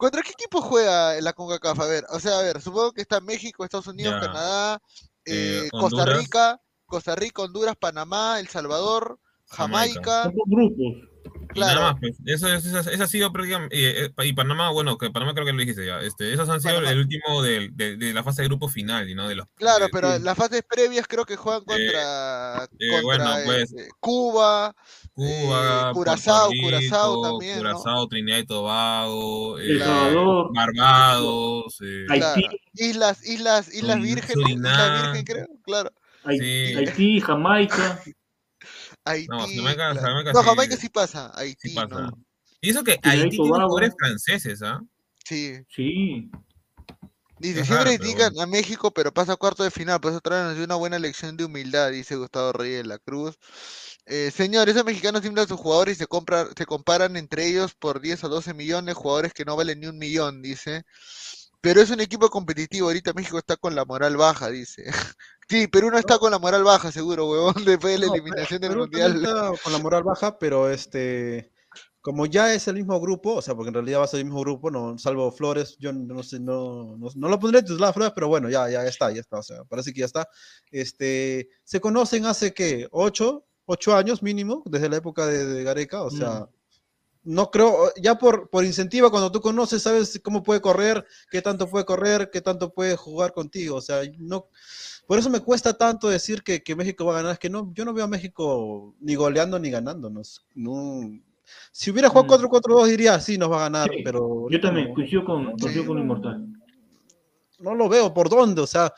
¿Contra qué equipo juega la CONCACAF? A ver, o sea, a ver, supongo que está México, Estados Unidos, Ya. Canadá, Eh, eh, Costa. Rica, Costa Rica, Honduras, Panamá, El Salvador, Jamaica, Son por grupos. Y nada claro, más, pues. Eso, eso, eso, eso ha sido prácticamente. eh, eh, y Panamá, bueno, que Panamá creo que lo dijiste ya. Este, esos han sido Panamá. el último del- de, de la fase de grupo final, ¿no? De los, claro, de- pero las fases previas creo que juegan contra, eh, contra bueno, pues, este, Cuba, Cuba, eh, Curazao, Curazao también, ¿no? Curazao, Trinidad y Tobago, eh, Salvador. Barbados, eh, Haití. claro. Islas, islas, Islas ¿no? Islas. Virgen creo, claro. Haití, Sí. Haití, Jamaica. Haití. No, Jamaica- claro. Jamaica no, sí- Jamaica sí pasa. Haití, sí pasa. no. Y eso que Haití tiene jugadores franceses, ¿ah? Sí. Sí. Dice, siempre critican a México, pero pasa a cuarto de final. Por eso traen una buena lección de humildad, dice Gustavo Reyes de la Cruz. Eh, señor, esos mexicanos siempre a sus jugadores y se, compra, se comparan entre ellos por 10 o 12 millones, jugadores que no valen ni un millón, dice. Pero es un equipo competitivo, ahorita México está con la moral baja, dice. Sí, Perú no está con la moral baja, seguro, huevón, después de la No, eliminación del Perú Mundial. está con la moral baja, pero este, como ya es el mismo grupo, o sea, porque en realidad va a ser el mismo grupo, no, salvo Flores, yo no sé, no, no, no lo pondré titular Flores, pero bueno, ya, ya está, ya está, o sea, parece que ya está. Este, se conocen hace que ocho, ocho años mínimo, desde la época de, de Gareca, o sea, no creo, ya por, por incentiva, cuando tú conoces, sabes cómo puede correr, qué tanto puede correr, qué tanto puede jugar contigo, o sea, no, por eso me cuesta tanto decir que, que México va a ganar, es que no, yo no veo a México ni goleando ni ganándonos, no, si hubiera jugado 4-4-2 diría, sí, nos va a ganar, Sí, pero Yo también coincido con, coincido con Inmortal. no lo veo, ¿por dónde? O sea,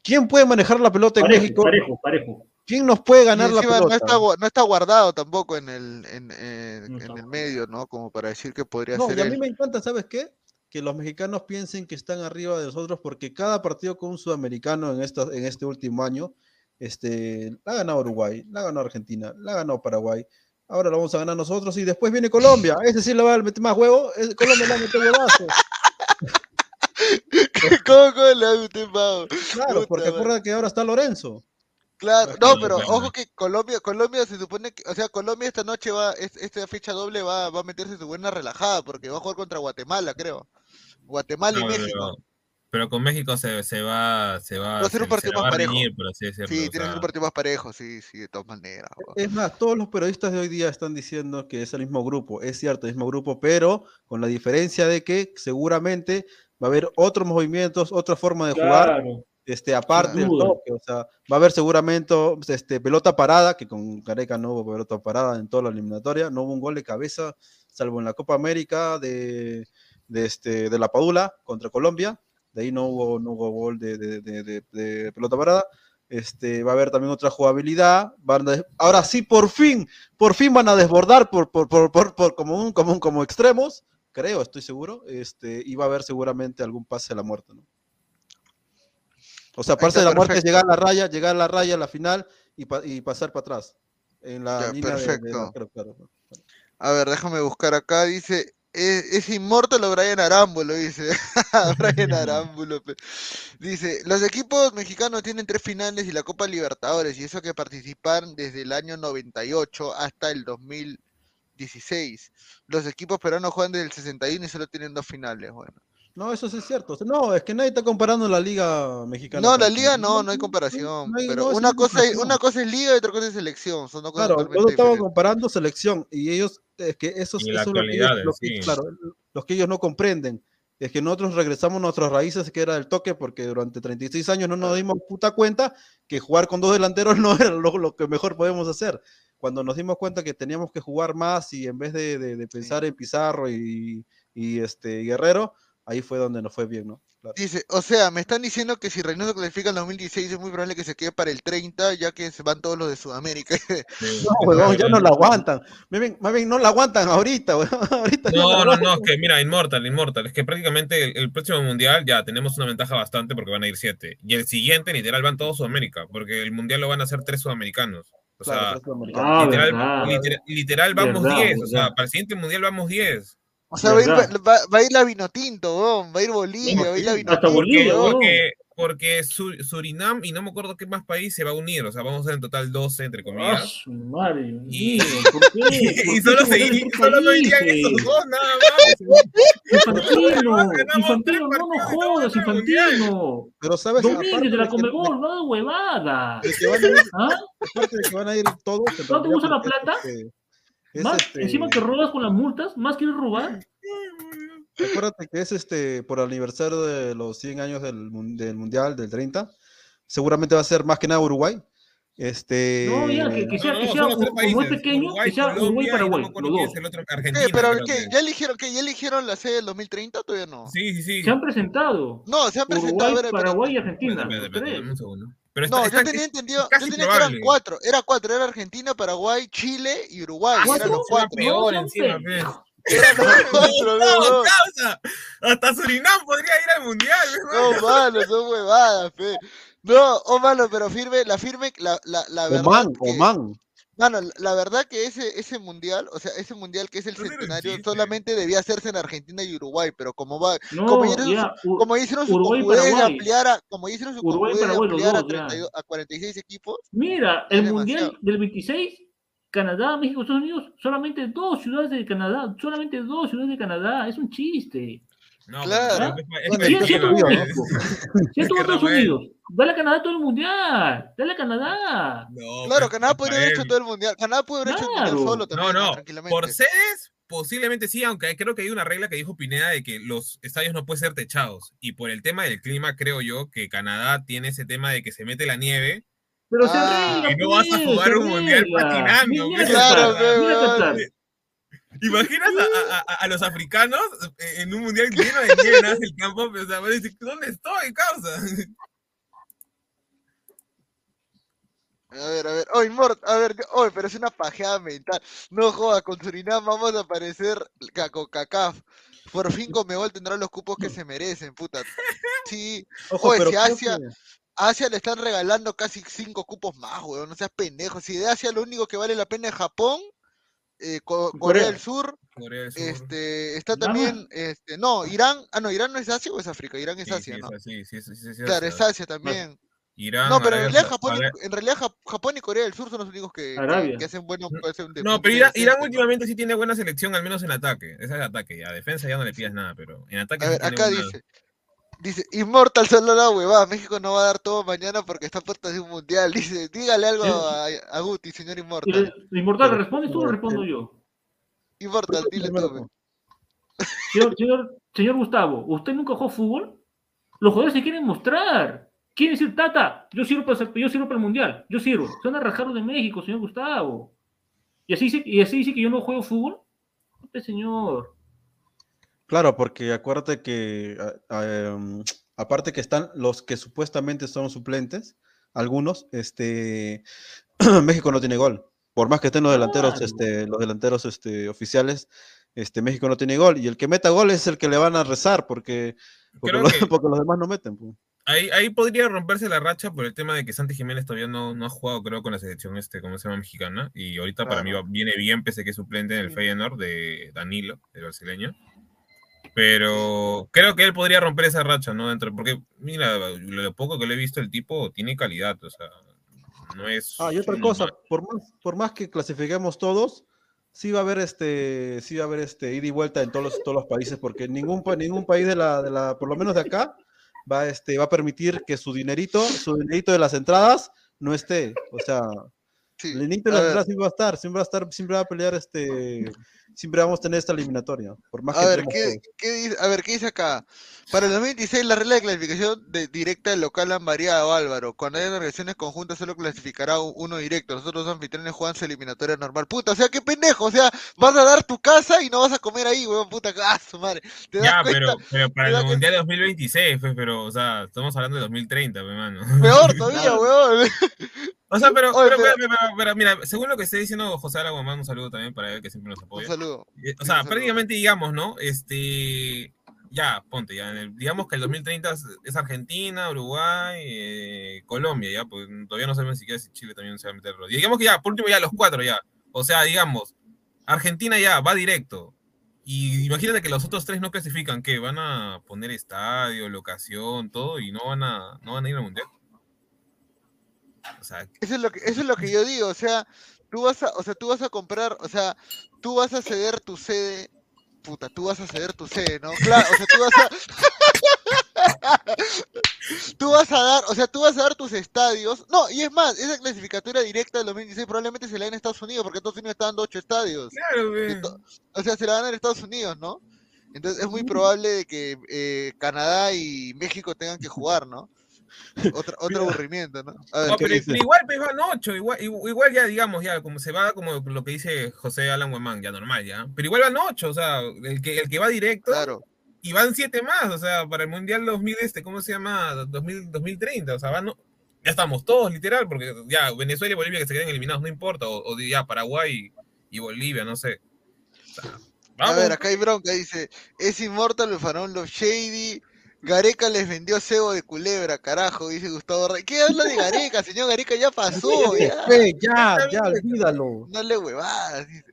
¿quién puede manejar la pelota en Parejo, México? parejo, parejo. ¿Quién nos puede ganar la no pelota? está, no está guardado tampoco en el, en, en- No en está el medio, ¿no? Como para decir que podría No, ser y a él. mí me encanta, ¿sabes qué? Que los mexicanos piensen que están arriba de nosotros porque cada partido con un sudamericano en, esta, en este último año, este, la ha ganado Uruguay, la ha ganado Argentina, la ha ganado Paraguay. Ahora lo vamos a ganar nosotros y después viene Colombia. Ese sí le va a meter más huevo. es- Colombia le va a meter huevazo. ¿Cómo, cómo le va a meter más? Claro, Puta porque acuérdate que ahora está Lorenzo. Claro, no, pero ojo que Colombia, Colombia se supone que, o sea, Colombia esta noche va, es- esta fecha doble va, va a meterse su buena relajada porque va a jugar contra Guatemala, creo. Guatemala y No, México. pero, pero con México se, se va, se va, Va a ser se- un partido más va a parejo. por así decirlo. Sí, o tiene que ser sea, un partido más parejo, sí, sí, de todas maneras. Es más, todos los periodistas de hoy día están diciendo que es el mismo grupo. Es cierto, el mismo grupo, pero con la diferencia de que seguramente va a haber otros movimientos, otra forma de jugar. Este, aparte del toque, o sea, va a haber seguramente este, pelota parada, que con Careca no hubo pelota parada en toda la eliminatoria, no hubo un gol de cabeza, salvo en la Copa América de, de, este, de la Padula contra Colombia, de ahí no hubo, no hubo gol de, de- de- de- de pelota parada. Este, va a haber también otra jugabilidad. van a ahora sí, por fin, por fin van a desbordar por, por, por, por- por como, un, como, un- como extremos, creo, estoy seguro, este, y va a haber seguramente algún pase a la muerte, ¿no? O sea, pase de la muerte es llegar a la raya, llegar a la raya a la final y, pa- y pasar para atrás. En la Ya, línea de- de, perfecto. claro, claro. A ver, déjame buscar acá, dice, es, es inmortal o Brian Arámbulo, dice. Brian Arámbulo. Dice, los equipos mexicanos tienen tres finales y la Copa Libertadores, y eso que participaron desde el año 98 hasta el 2016. Los equipos peruanos juegan desde el 61 y solo tienen dos finales, bueno. No, eso sí es cierto. No, es que nadie está comparando la liga mexicana. No, la liga no, no hay comparación, no hay- pero no, sí una cosa, es, una cosa es liga y otra cosa es selección, son dos cosas Claro, estaba diferentes. comparando selección y ellos, es que eso, Y eso lo que ellos, en lo que- sí. claro, los que ellos no comprenden. Es que nosotros regresamos a nuestras raíces, que era el toque, porque durante 36 años no nos dimos puta cuenta que jugar con dos delanteros no era lo, lo que mejor podemos hacer. Cuando nos dimos cuenta que teníamos que jugar más y en vez de, de- de pensar en Pizarro y, y, este Guerrero, ahí fue donde nos fue bien, ¿no? Claro. Dice, o sea, me están diciendo que si Reynoso clasifica en 2016 es muy probable que se quede para el 30, ya que se van todos los de Sudamérica. No, huevón, ya no la aguantan. Más bien, más bien no la aguantan ahorita, huevón. Ahorita No, no, no, es que mira, Inmortal, Inmortal, es que prácticamente el, el próximo mundial ya tenemos una ventaja bastante porque van a ir siete. Y el siguiente, literal, van todos Sudamérica, porque el mundial lo van a hacer tres sudamericanos. O Claro, sea, sudamericanos. Ah, literal, literal, literal vamos Verdad, 10. O sea, para el siguiente mundial vamos 10. O sea, va a, ir, va, va a ir la Vinotinto, weón, va a ir Bolivia, va a ir la Hasta Vinotinto. Bolivia, weón. weón. Porque, porque Su- Surinam y no me acuerdo qué más país se va a unir. O sea, vamos a ser en total 12, entre Ah, comillas. su madre, Dios Y- ¿por qué? ¿Por Y solo, se solo no irían esos dos, nada más. Infantino, Infantino, no nos jodas. Infantino. Pero sabes, Domínguez aparte de la que- Comebol, no huevada. que ¿Ah? aparte de que van a ir todos. ¿No te gusta la plata? este, es, Más, este, encima que robas con las multas, más quieres robar. Acuérdate que es este por el aniversario de los 100 años del, del Mundial del 30. Seguramente va a ser más que nada Uruguay. Este, No, ya, que, que sea, No, que no, sea tres como es países, pequeño, Uruguay, que sea Uruguay, Colombia, y no Paraguay, acuerdo los dos. el otro. Argentina. Pero creo ¿qué? que- ¿Ya eligieron qué? ¿Ya eligieron la sede del 2030 o todavía no? Sí, sí, sí. Se han presentado. No, se han presentado. a Uruguay, ver, espérate. Paraguay y Argentina. Espérate, espérate, un segundo. Pero No, está- yo tenía es- entendido, es casi yo tenía que eran cuatro, era cuatro, era Argentina, Paraguay, Chile y Uruguay, Ah, eran los cuatro. peor encima. Hasta Surinam podría ir al mundial. no, mano, son huevadas, fe. No, oh, mano, pero firme, la firme, la, la, la verdad Oman, que- Oman. Mano, la verdad que ese, ese mundial, o sea, ese mundial que es el No centenario, solamente debía hacerse en Argentina y Uruguay, pero como va, No, como hicieron su- ya, U- como hicieron su Uruguay ampliar a, como hicieron su Uruguay Paraguay, ampliar a, dos, ya. 32 a 46 equipos, Mira, el demasiado. mundial del 26, Canadá, México, Estados Unidos, solamente dos ciudades de Canadá, solamente dos ciudades de Canadá, es un chiste. No, Claro. pero es-. ¿no? Que Estados. Unidos, dale a Canadá todo el mundial, dale a Canadá. No, claro, pero Canadá podría haber hecho todo el mundial, Canadá puede haber hecho el mundial Claro. solo No, también, no, tranquilamente. por sedes posiblemente sí, aunque creo que hay una regla que dijo Pineda de que los estadios no pueden ser techados. Y por el tema del clima, creo yo que Canadá tiene ese tema de que se mete la nieve. Pero se Ah, arregla, y no vas a pues, jugar se un mundial patinando, pues. Claro, ¿Imaginas a, a- a- a los africanos eh, en un mundial lleno de nieve, el campo? O sea, van a decir, ¿dónde estoy, causa? A ver, a ver, hoy Mort, a ver, hoy, pero es una pajeada mental. No jodas, con Surinam vamos a aparecer con CACAF. Por fin Conmebol tendrá los cupos que se merecen, puta. Sí. Ojo, Oye, pero si Asia, Asia le están regalando casi cinco cupos más, weón. No seas pendejo. Si de Asia lo único que vale la pena es Japón, eh, Co- Corea, Corea. del Sur, Corea del Sur. este, está también, este, no, Irán, ah, no, Irán no es Asia o es África, Irán es Sí, Asia, sí, ¿no? es así, sí, sí, sí, sí, Claro, es Asia. Asia también. Irán, No, pero en realidad, Japón, en realidad Jap- Japón y Corea del Sur son los únicos que, que- Arabia. que hacen bueno, que hacen de No, pero Irán, ¿no? últimamente sí tiene buena selección, al menos en ataque. Esa es ataque, ya. Defensa ya no le pidas nada, pero en ataque A sí ver, tiene acá buena- dice, dice, Immortal solo la huevada, México no va a dar todo mañana porque está a puerta de un mundial, dice, dígale algo a, a Guti, señor Immortal. Inmortal, ¿respondes tú o respondo yo? Immortal, dile tú. señor, señor Gustavo, ¿usted nunca jugó fútbol? Los jugadores se quieren mostrar. Quieren decir, Tata, yo sirvo para, yo sirvo para el Mundial, yo sirvo. Se van a rajar de México, señor Gustavo. ¿Y así, dice, y así dice que yo no juego fútbol? Este señor. Claro, porque acuérdate que em, aparte que están los que supuestamente son suplentes, algunos, este México no tiene gol. Por más que estén los delanteros, Claro. este, los delanteros este, oficiales, este México no tiene gol. Y el que meta gol es el que le van a rezar, porque, porque, los, que- porque los demás no meten. pues. Ahí, ahí podría romperse la racha por el tema de que Santi Jiménez todavía no, no ha jugado, creo, con la selección, este, ¿cómo se llama? Mexicana. Y ahorita para mí Claro. va- viene bien, pese que es suplente en el Feyenoord de Danilo, el brasileño. Pero creo que él podría romper esa racha, ¿no? Dentro, porque, mira, lo poco que le he visto, el tipo tiene calidad, o sea, no es. Ah, y otra cosa, por más, por más que clasifiquemos todos, sí va a haber este, sí va a haber este ida y vuelta en todos los, todos los países, porque ningún, ningún país de la, de la, por lo menos de acá, va, este, va a permitir que su dinerito, su dinerito de las entradas no esté. O sea, Sí, el dinerito de las entradas siempre va a estar, siempre va a estar, siempre va a pelear este, siempre vamos a tener esta eliminatoria. Por más que A ver, entremos ¿qué, qué dice, a ver, ¿qué dice acá? Para el 2026 la regla de clasificación de directa del local han variado, Álvaro. Cuando hay organizaciones conjuntas solo clasificará uno directo. Nosotros los anfitriones juegan su eliminatoria normal. Puta, o sea, qué pendejo. O sea, vas a dar tu casa y no vas a comer ahí, weón. Puta, ah, su madre. ¿Te das Ya, cuenta? pero, pero para ¿Te das el Mundial 2026, pues, pero, o sea, estamos hablando de 2030, pues, mano. Peor todavía, weón. O sea, pero, Oye, pero, pero- pero- pero- pero mira, según lo que está diciendo José Araguamán, un saludo también para él que siempre nos Un apoya. Saludo. Eh, O sea, prácticamente digamos, ¿no? Este, ya, ponte, ya, en el- digamos que el 2030 es, Argentina, Uruguay, eh, Colombia, ya, pues todavía no sabemos siquiera si Chile también se va a meter. Y digamos que ya, por último ya los cuatro ya. O sea, digamos, Argentina ya va directo. Y imagínate que los otros tres no clasifican, ¿qué? Van a poner estadio, locación, todo, y no van a, no van a ir al mundial. O sea, Eso es lo que, eso es lo que yo digo, o sea, tú vas a, o sea, tú vas a comprar, o sea, tú vas a ceder tu sede, puta, tú vas a ceder tu sede, ¿no? Claro, o sea, tú vas a tú vas a dar, o sea, tú vas a dar tus estadios. No, y es más, esa clasificatoria directa del 2016 probablemente se la den en Estados Unidos, porque Estados Unidos está dando ocho estadios. claro, O sea, se la dan en Estados Unidos, ¿no? Entonces es muy probable de que eh, Canadá y México tengan que jugar, ¿no? Otra, otro aburrimiento, ¿no? A ver, No, ¿qué pero, igual pues van ocho, igual, igu- igual ya digamos, ya como se va como lo que dice José Alan Huemán, ya normal, ya. Pero igual van ocho, o sea, el que, el que va directo Claro. y van siete más, o sea, para el Mundial 2000, este, ¿cómo se llama? 2000, 2030, o sea, van, ya estamos todos, literal, porque ya Venezuela y Bolivia que se queden eliminados no importa, o, o ya Paraguay y, y Bolivia, no sé. O sea, A vamos, ver, acá hay bronca, dice, es inmortal el faraón Love Shady, Gareca les vendió cebo de culebra, carajo, dice Gustavo Rey. ¿Qué habla de Gareca, señor Gareca? Ya pasó, ya. Fe, ya, ya, olvídalo. No le huevadas, dice.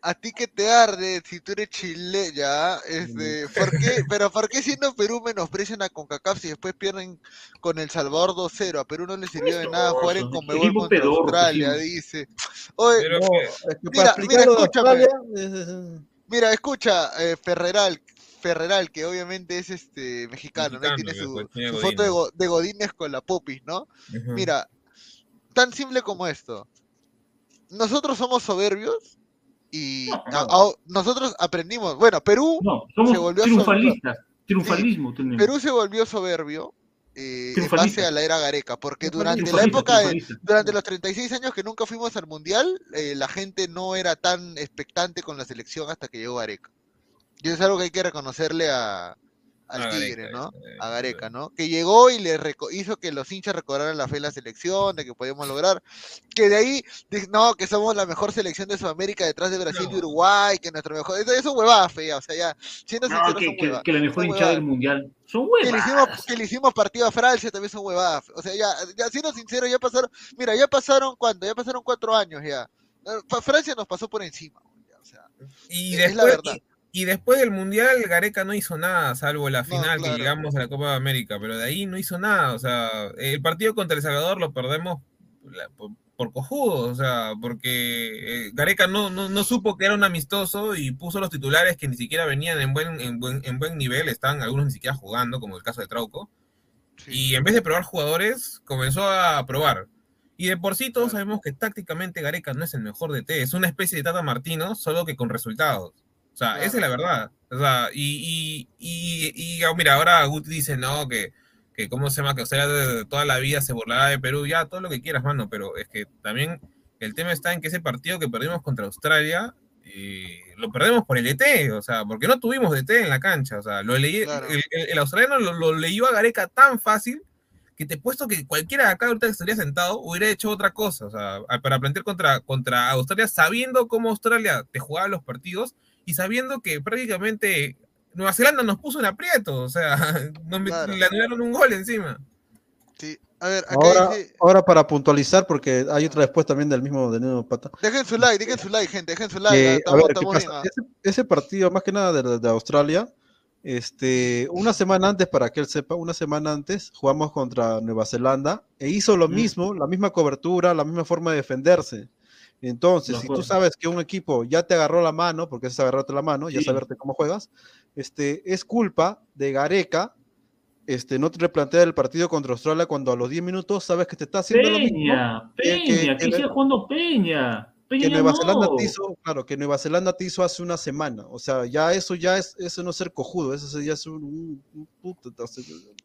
A ti que te arde si tú eres chile, ya, este, ¿por qué? Pero ¿por qué siendo Perú menosprecian a CONCACAF si después pierden con El Salvador 2-0? A Perú no le sirvió de nada jugar en Conmebol contra Australia, sí. dice. Oye, pero No, que- es que Mira, mira, escúchame. Mira, escucha, eh, Ferreral, Ferreral, que obviamente es este mexicano, tiene su, tiene su foto de, Godínez. Go- de Godínez con la popis, ¿no? Mira, tan simple como esto. Nosotros somos soberbios y a- a- nosotros aprendimos. Bueno, Perú No, se volvió triunfalistas. Triunfalismo tenemos. Perú se volvió soberbio eh, en base a la era Gareca, porque durante la época, de- durante los 36 años que nunca fuimos al Mundial, eh, la gente no era tan expectante con la selección hasta que llegó Gareca. Y eso es algo que hay que reconocerle a, al A Tigre, Gareca, ¿no? eh, A Gareca, ¿no? Que llegó y le hizo que los hinchas recobraran la fe en la selección, de que podíamos lograr. Que de ahí, no, que somos la mejor selección de Sudamérica detrás de Brasil y Uruguay, que nuestro mejor. Eso, eso es huevada fea, o sea, ya, siendo No, que, son que- huevadas. que la mejor hinchada del huevadas. mundial. Son Que le, huevas. hicimos, que le hicimos partido a Francia también son huevadas. O sea, ya, ya siendo sincero, ya pasaron, mira, ya pasaron cuánto, ya pasaron cuatro años ya. Eh, Francia nos pasó por encima. ya, o sea, Y es la después, verdad. y, y después del Mundial, Gareca no hizo nada, salvo la No, final claro. que llegamos a la Copa de América, pero de ahí no hizo nada. O sea, el partido contra El Salvador lo perdemos por, por cojudos, o sea, porque eh, Gareca no, no, no supo que era un amistoso y puso los titulares que ni siquiera venían en buen, en buen, en buen nivel, están algunos ni siquiera jugando, como el caso de Trauco. Y en vez de probar jugadores, comenzó a probar. Y de por sí todos sabemos que tácticamente Gareca no es el mejor DT, es una especie de Tata Martino, solo que con resultados. O sea, esa es la verdad. O sea, y, y, y, y, ah, mira, ahora Guti dice, no, que, que cómo se llama, que o sea, de, toda la vida se burlará de Perú, ya, todo lo que quieras, mano, pero es que también el tema está en que ese partido que perdimos contra Australia, eh, lo perdemos por el DT, o sea, porque no tuvimos DT en la cancha, o sea, lo leí, el, el- el australiano lo, lo leyó a Gareca tan fácil que te he puesto que cualquiera de acá ahorita que estaría sentado hubiera hecho otra cosa, o sea, para plantear contra, contra Australia, sabiendo cómo Australia te jugaba los partidos y sabiendo que prácticamente Nueva Zelanda nos puso en aprieto, o sea, nos Claro. le anularon un gol encima. Sí, a ver, acá Ahora, dice, ahora para puntualizar, porque hay otra después también del mismo, del mismo pata. dejen su like, dejen su like, gente, dejen su like. que, a estamos- ver, ¿qué estamos pasa? bien. Ese, ese partido, más que nada de, de Australia, este, una semana antes, para que él sepa, una semana antes jugamos contra Nueva Zelanda e hizo lo mismo, la misma cobertura, la misma forma de defenderse. Entonces, si tú sabes que un equipo ya te agarró la mano, porque es agarrarte la mano, ya saberte cómo juegas, este, es culpa de Gareca este, no te replantea el partido contra Australia cuando a los 10 minutos sabes que te está haciendo lo mismo. Peña, que- que- Peña, siga jugando Peña. Peña que Nueva no. Zelanda te hizo, claro, que Nueva Zelanda te hizo hace una semana. O sea, ya eso ya es, eso no es ser cojudo, eso ya es un, un- un puto,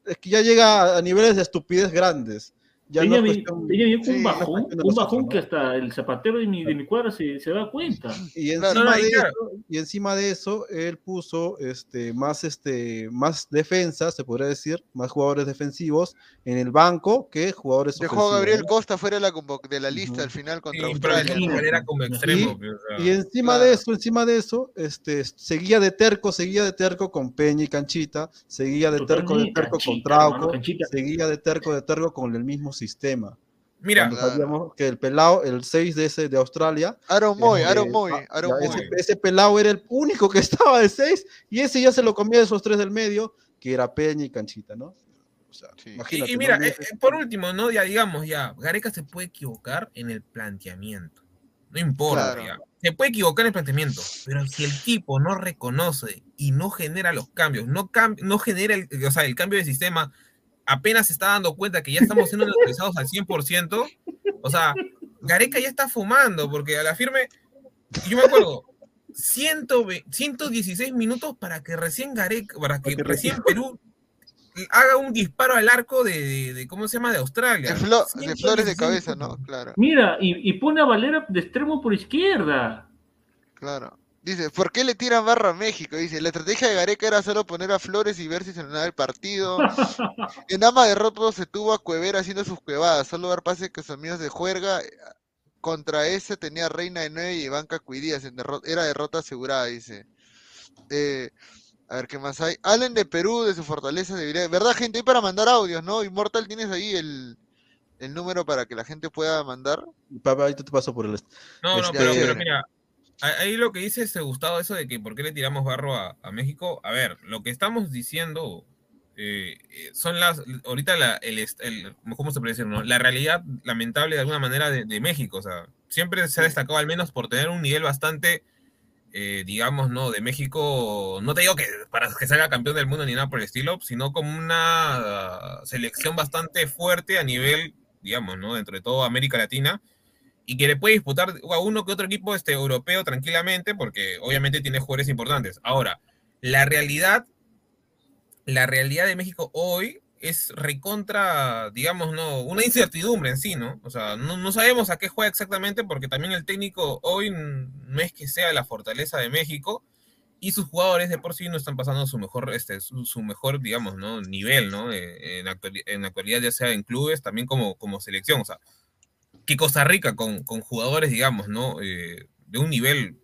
es que ya llega a niveles de estupidez grandes. Ya Peña, no es vi- cuestión- Peña viene con sí, un no es bajón, un nosotros, bajón ¿no? que hasta el zapatero de mi, de mi cuadra se, se da cuenta. Y Claro, encima, no, y de claro. eso, y encima de eso, él puso este, más, este, más defensa, se podría decir, más jugadores defensivos en el banco que jugadores Dejó a ofensivos. Gabriel ¿no? Costa fuera de la, de la lista al final contra Sí, Australia. Valera como extremo, pues, o sea. Y encima de eso, encima de eso, este, seguía de terco, seguía de terco con Peña y Canchita, seguía de terco de terco con Trauco, seguía de terco de terco con el mismo sistema. Mira, Cuando sabíamos que el pelado, el 6 de ese de Australia, Aaron Moy, este, Aaron Moy, ah, Aaron ya, Moy. ese, ese pelado era el único que estaba de 6 y ese ya se lo comía de esos tres del medio, que era Peña y Canchita, ¿no? O sea, imagínate. Y, mira, eh, eh, por último, ¿no? Ya digamos, ya, Gareca se puede equivocar en el planteamiento. No importa, Claro. ya. Se puede equivocar en el planteamiento, pero si el tipo no reconoce y no genera los cambios, no, cam- no genera el, o sea, el cambio de sistema, apenas se está dando cuenta que ya estamos siendo neutralizados al 100%, o sea, Gareca ya está fumando, porque a la firme, yo me acuerdo, 120 116 minutos para que recién Gareca, para que recién Perú haga un disparo al arco de, de- de- ¿cómo se llama? De Australia. De, flo- de 116 flores de cabeza. ¿no? Claro, Mira, y, y pone a Valera de extremo por izquierda. claro. Dice, ¿por qué le tiran barra a México? Dice, la estrategia de Gareca era solo poner a Flores y ver si se ganaba el partido. En ama de roto se tuvo a Cuevera haciendo sus cuevadas, solo dar pases que sus amigos de juerga. Contra ese tenía Reina de 9 y Banca Cuidías, en derro- era derrota asegurada, dice. Eh, a ver qué más hay. Allen de Perú, de su fortaleza debería. ¿Verdad, gente? Hay para mandar audios, ¿no? Immortal, ¿tienes ahí el, el número para que la gente pueda mandar? Papá, ahorita te paso por el... No, no, Este, pero, pero mira, a- ahí lo que dice este Gustavo, eso de que por qué le tiramos barro a, a México, a ver, lo que estamos diciendo eh, eh, son las, ahorita la, el, ¿cómo se puede decir? No? La realidad lamentable de alguna manera de, de México, o sea, siempre se ha destacado al menos por tener un nivel bastante, eh, digamos, ¿no? De México, no te digo que para que salga campeón del mundo ni nada por el estilo, sino como una selección bastante fuerte a nivel, digamos, ¿no? Dentro de todo América Latina y que le puede disputar a uno que otro equipo este, europeo tranquilamente, porque obviamente tiene jugadores importantes. Ahora, la realidad, la realidad de México hoy es recontra, digamos, no, una incertidumbre en sí, ¿no? O sea, no, no sabemos a qué juega exactamente, porque también el técnico hoy no es que sea la fortaleza de México, y sus jugadores de por sí no están pasando su mejor, este, su, su mejor, digamos, ¿no? nivel, ¿no? En, actuali- en actualidad, ya sea en clubes, también como, como selección, o sea, que Costa Rica con, con jugadores, digamos, ¿no? Eh, de un nivel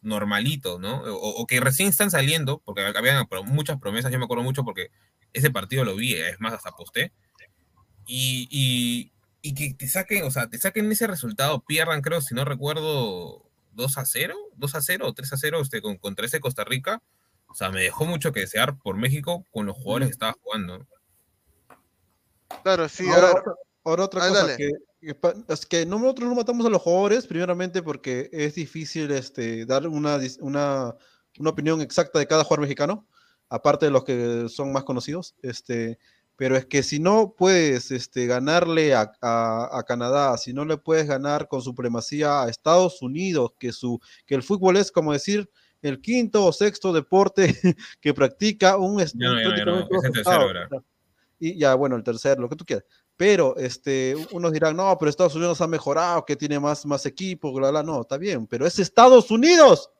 normalito, ¿no? O, o que recién están saliendo, porque habían muchas promesas, yo me acuerdo mucho porque ese partido lo vi, es más, hasta posté, y, y, y que te saquen, o sea, te saquen ese resultado, pierdan, creo, si no recuerdo, 2 a 0, 2 a 0 o 3 a 0 este, con, contra ese Costa Rica, o sea, me dejó mucho que desear por México con los jugadores que estaba jugando. Claro, sí, ahora, ahora otra Ah, cosa dale. que, es que nosotros no matamos a los jugadores, primeramente porque es difícil este, dar una, una, una opinión exacta de cada jugador mexicano, aparte de los que son más conocidos. Este, pero es que si no puedes este, ganarle a, a- a Canadá, si no le puedes ganar con supremacía a Estados Unidos, que, su, que el fútbol es como decir el quinto o sexto deporte que practica un, no, no, no, es el tercero ahora. y ya, bueno, el tercero, lo que tú quieras. Pero este, unos dirán, no, pero Estados Unidos ha mejorado, que tiene más, más equipo, bla, bla, no, está bien, pero es Estados Unidos.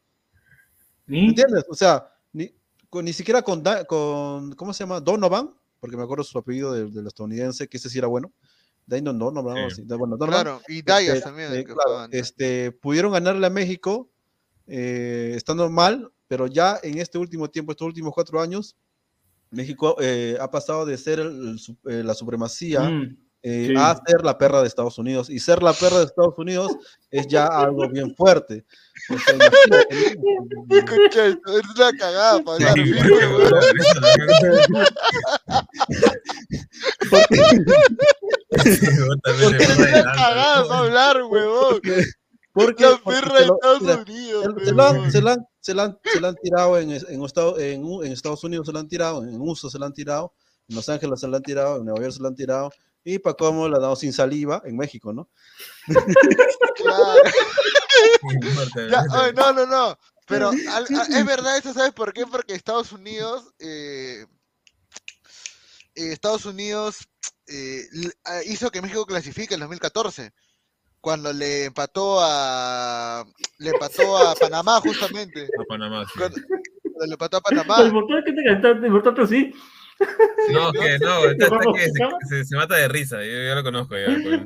¿Entiendes? O sea, ni, con- ni siquiera con, Da- con, ¿cómo se llama? Donovan, porque me acuerdo su apellido del, del estadounidense, que ese sí era bueno. Dayton Donovan, algo así. Bueno, Donovan, Claro, y Dyas este, también, eh, claro, este, pudieron ganarle a México eh, estando mal, pero ya en este último tiempo, estos últimos cuatro años, México eh, ha pasado de ser el- el eh, la supremacía Mm, eh, sí. a ser la perra de Estados Unidos. Y ser la perra de Estados Unidos es ya algo bien fuerte. O sea, imagínate, Escucha, esto, es una cagada para. Sí, hablar, huevón. Porque, La porque perra se de lo- Estados Unidos, se- se lo han- huevón. se lo han- se lo han- se lo han tirado en, en, Estado- en U- en Estados Unidos, se lo han tirado, en USA se lo han tirado, en Los Ángeles se lo han tirado, en Nueva York se lo han tirado, y para cómo la han dado sin saliva en México, ¿no? Claro. Fuerte, Ya, fuerte. ay, no, no, no. Pero al- a- es verdad eso, ¿sabes por qué? Porque Estados Unidos, eh, eh, Estados Unidos eh, hizo que México clasifique en 2014, cuando le empató a le empató a Panamá justamente. A Panamá, sí. Cuando, cuando le empató a Lo Panamá. importante es que lo importante sí. No, que no, está- está que se, se- se mata de risa, yo ya lo conozco ya. pues.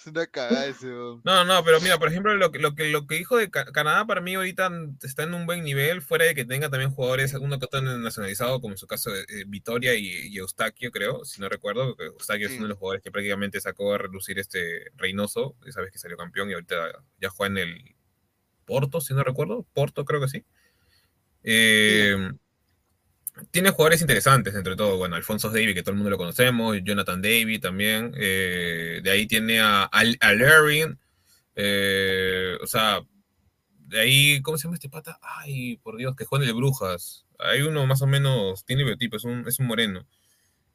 Es una cagada ese. weón. No, no, pero mira, por ejemplo, lo que, lo que, lo que dijo de Ca- Canadá para mí ahorita está en un buen nivel, fuera de que tenga también jugadores, uno que otro nacionalizado, como en su caso de eh, Vitoria y, y Eustaquio, creo, si no recuerdo, porque Eustaquio es Sí. uno de los jugadores que prácticamente sacó a relucir este Reynoso, esa vez que salió campeón y ahorita ya juega en el Porto, si no recuerdo, Porto creo que sí. Eh, tiene jugadores interesantes, entre todo. Bueno, Alfonso David, que todo el mundo lo conocemos, Jonathan David también. eh, de ahí tiene a, a eh, o sea, de ahí, ¿cómo se llama este pata? Ay, por Dios, que juega en el Brujas. Hay uno más o menos, tiene biotipo, es un, es un moreno.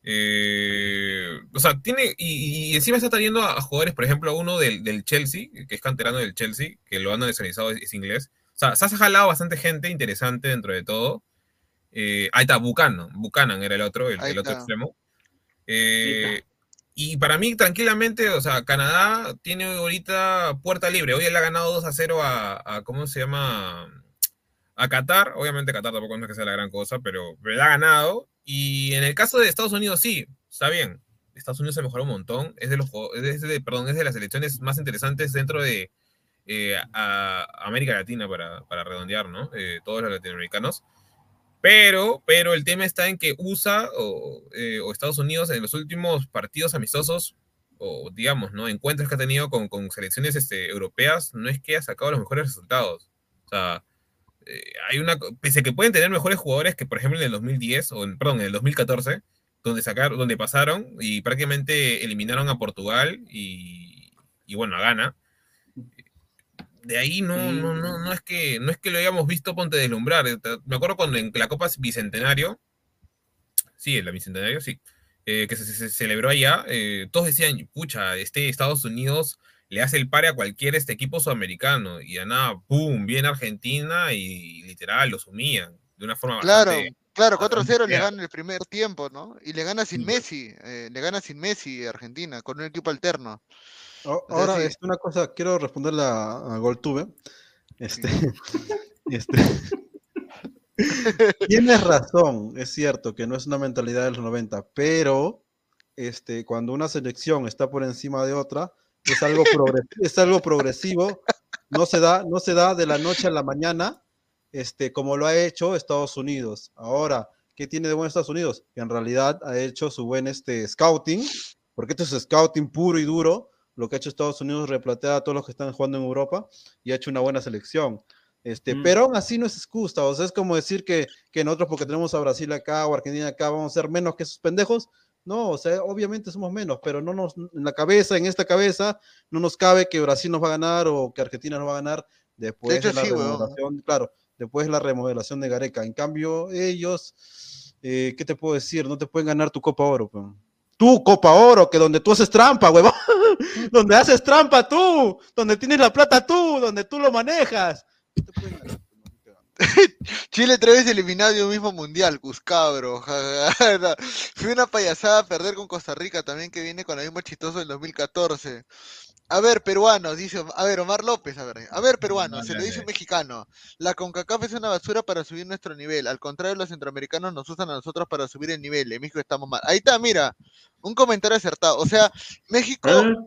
Eh, o sea, tiene, y, encima está trayendo a, a jugadores, por ejemplo, uno del, del Chelsea, que es canterano del Chelsea, que lo han nacionalizado, es, es inglés. O sea, se ha jalado bastante gente interesante dentro de todo. Eh, ahí está, Buchanan, Buchanan era el otro, el, otro extremo. Eh, y para mí, tranquilamente, o sea, Canadá tiene ahorita puerta libre. Hoy él ha ganado 2 a 0 a, a ¿cómo se llama? A Qatar. Obviamente Qatar tampoco no es que sea la gran cosa, pero, pero ha ganado. Y en el caso de Estados Unidos, sí, está bien. Estados Unidos se mejoró un montón. Es de los es de, perdón, es de las elecciones más interesantes dentro de eh, a- América Latina, para, para redondear, ¿no? Eh, todos los latinoamericanos. Pero, pero el tema está en que USA o, eh, o Estados Unidos en los últimos partidos amistosos, o digamos, ¿no? Encuentros que ha tenido con, con selecciones este, europeas, no es que ha sacado los mejores resultados. O sea, eh, hay una, pese a que pueden tener mejores jugadores que, por ejemplo, en el 2010, o en, perdón, en el 2014, donde sacaron, donde pasaron y prácticamente eliminaron a Portugal y, bueno, a Ghana. De ahí no, no, no, no es que no es que lo hayamos visto ponte deslumbrar. Eh, Me acuerdo cuando en la Copa Bicentenario, sí, en la Bicentenario, sí, eh, que se, celebró allá, eh, todos decían, pucha, este Estados Unidos le hace el pare a cualquier este equipo sudamericano. Y a nada, ¡pum! Viene Argentina y literal los humillan de una forma Claro, bastante- claro, bastante 4-0 le gana el primer tiempo, ¿no? Y le gana sin Messi, eh, le gana sin Messi a Argentina, con un equipo alterno. A- O sea, Ahora, sí. este, una cosa, quiero responderle a, a Goltube. Este, Este, Tienes razón, es cierto que no es una mentalidad de los 90, pero este, cuando una selección está por encima de otra, es algo, es algo progresivo, no se, da, no se da de la noche a la mañana, este, como lo ha hecho Estados Unidos. Ahora, ¿qué tiene de bueno Estados Unidos? Que en realidad ha hecho su buen este, scouting, porque esto es scouting puro y duro, lo que ha hecho Estados Unidos replantea a todos los que están jugando en Europa y ha hecho una buena selección. Este, Mm. Pero aún así no es excusa, o sea, es como decir que, que nosotros porque tenemos a Brasil acá o Argentina acá vamos a ser menos que esos pendejos. No, o sea, obviamente somos menos, pero no nos, en la cabeza, en esta cabeza, no nos cabe que Brasil nos va a ganar o que Argentina nos va a ganar después de, hecho, la sí, remodelación, claro, después de la remodelación de Gareca. En cambio, ellos, eh, ¿qué te puedo decir? No te pueden ganar tu Copa Oro, peón. Tú, Copa Oro, que donde tú haces trampa, huevón. donde haces trampa tú, donde tienes la plata tú, donde tú lo manejas. Chile tres veces eliminado de un mismo mundial, Cuscabro. Fue una payasada perder con Costa Rica también que viene con el mismo chistoso del 2014. A ver, peruanos, dice, a ver, Omar López, a ver, a ver, peruanos, se lo dice un mexicano. La CONCACAF es una basura para subir nuestro nivel. Al contrario, los centroamericanos nos usan a nosotros para subir el nivel. En México estamos mal. Ahí está, mira, un comentario acertado. O sea, México, ver,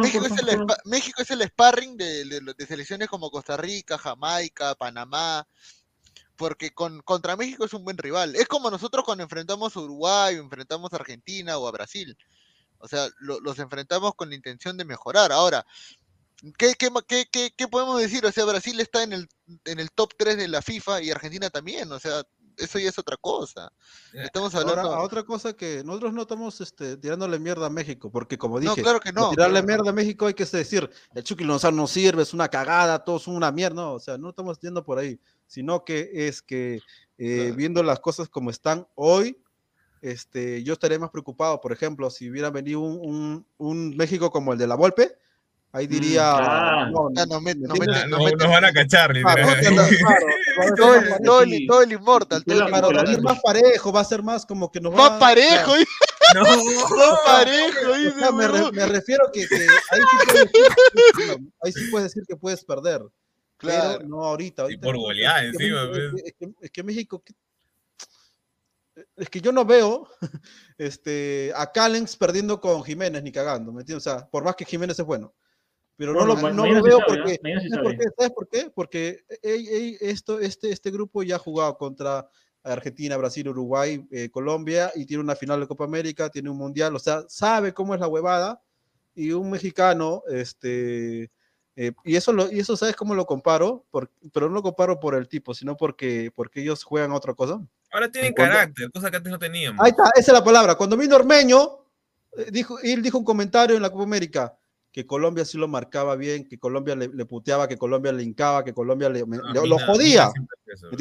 México, es el, México es el sparring de, de, de selecciones como Costa Rica, Jamaica, Panamá, porque con, contra México es un buen rival. Es como nosotros cuando enfrentamos a Uruguay, o enfrentamos a Argentina o a Brasil. O sea, lo- los enfrentamos con la intención de mejorar. Ahora, ¿qué, qué, qué- qué- podemos decir? O sea, Brasil está en el, en el top 3 de la FIFA y Argentina también. O sea, eso ya es otra cosa. Estamos Ahora, hablando... a otra cosa que nosotros no estamos este, tirándole mierda a México, porque como No, dije, claro que no, tirarle claro mierda a México hay que decir, el Chucky Lozano no sirve, es una cagada, todos son una mierda, no, o sea, no estamos yendo por ahí, sino que es que eh, viendo las cosas como están hoy, este, yo estaría más preocupado, por ejemplo, si hubiera venido un, un- un México como el de la Volpe, ahí diría, ah. no, Ah, no, met- ¿me no mete- No, nos van a cachar, Claro, todo, el, todo, el, y- todo el Immortal, todo el va a ser más parejo, va a ser más como que nos va Más parejo. No, Más parejo, O dice, sea, me, re- me refiero que, que ahí, sí puedes decir, ahí sí puedes decir que puedes perder. Claro. Pero no ahorita. Y ahorita por no, goleada es que encima, México- pues. Es que, es que México. ¿qué- Es que yo no veo este, a Callens perdiendo con Jiménez ni cagando, ¿me entiendes? O sea, por más que Jiménez es bueno. Pero no, lo, no veo sabe, porque. ¿sabes por qué? ¿Sabes por qué? Porque ey, ey, esto, este, este grupo ya ha jugado contra Argentina, Brasil, Uruguay, eh, Colombia y tiene una final de Copa América, tiene un mundial, o sea, sabe cómo es la huevada y un mexicano, este, eh, y eso lo, y eso sabes cómo lo comparo, Por- pero no lo comparo por el tipo, sino porque, porque ellos juegan a otra cosa. Ahora tienen Cuando- carácter, cosa que antes no teníamos. Ahí está, esa es la palabra. Cuando vino Ormeño, eh, dijo, él dijo un comentario en la Copa América que Colombia sí lo marcaba bien, que Colombia le, le puteaba, que Colombia le hincaba, que Colombia le, me- le- lo jodía.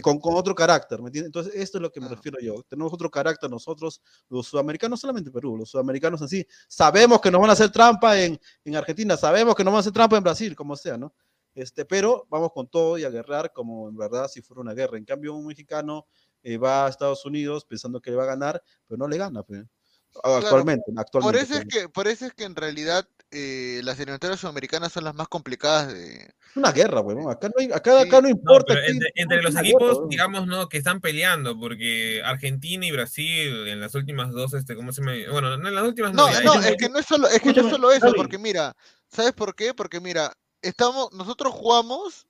Con, con otro carácter, ¿me entiendes? Entonces, esto es lo que me Ah. refiero yo. Tenemos otro carácter nosotros, los sudamericanos, solamente Perú, los sudamericanos en sí. Sabemos que nos van a hacer trampa en, en Argentina, sabemos que nos van a hacer trampa en Brasil, como sea, ¿no? Este, pero vamos con todo y a guerrear como en verdad si fuera una guerra. En cambio, un mexicano eh, va a Estados Unidos pensando que le va a ganar, pero no le gana, pues. Actualmente, Por actualmente. eso es que, por eso es que en realidad eh, las eliminatorias sudamericanas son las más complicadas de. Es una guerra, weón. Acá no, hay- acá, Sí. acá no No, importa. aquí- entre, los equipos, guerra, digamos, ¿no? Que están peleando, porque Argentina y Brasil en las últimas dos, este, ¿cómo se me...? Bueno, en las últimas No, no, ya- es que no es solo, es que no es solo eso, porque mira, ¿sabes por qué? Porque mira, estamos, nosotros jugamos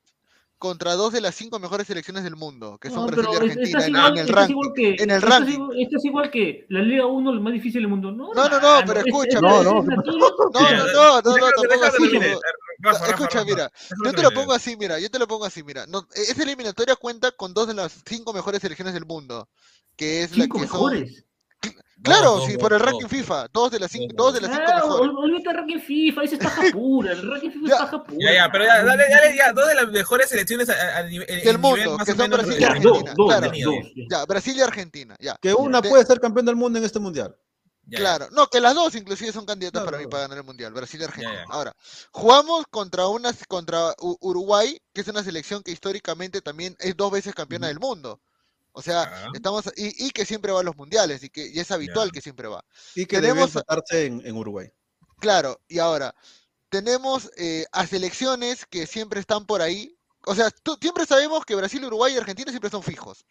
contra dos de las cinco mejores selecciones del mundo, que son No, Brasil y es- Argentina, igual- en el ranking. que- en el ranking. igual- estás igual que la Liga 1, el más difícil del mundo. No, No, no, no, hermano, pero es- escucha, es- No, es no. No, no, no, no, no, tampoco así. no. Rafa, Escucha, Rafa, mira, yo te lo pongo así, mira, yo te lo pongo así, mira. No, esa eliminatoria cuenta con dos de las cinco mejores selecciones del mundo, que es la que son. Claro, sí, por el ranking. FIFA, dos de las cinco, Dos, dos de las cinco Ah, mejores. ol- olvídate el ranking FIFA, ese es paja pura. El ranking FIFA Ya, es paja pura. Ya, ya, pero ya, dale, dale, ya, dos de las mejores selecciones a, a- a nivel, en Del nivel mundo, más que son Brasil y Argentina, dos, claro. dos, ya. Ya, Brasil y Argentina, ya. Que una De- puede ser campeón del mundo en este mundial. Ya, ya. Claro, no, que las dos inclusive son candidatas Claro, para mí claro. para ganar el mundial, Brasil y Argentina. ya. Ahora, jugamos contra una contra Uruguay, que es una selección que históricamente también es dos veces campeona del mundo. O sea, Ya. estamos y, y que siempre va a los mundiales y que y es habitual que siempre va. Y que debe Tenemos- tratarse en, en Uruguay. Claro, y ahora tenemos eh, a selecciones que siempre están por ahí, o sea, tú- siempre sabemos que Brasil, Uruguay y Argentina siempre son fijos.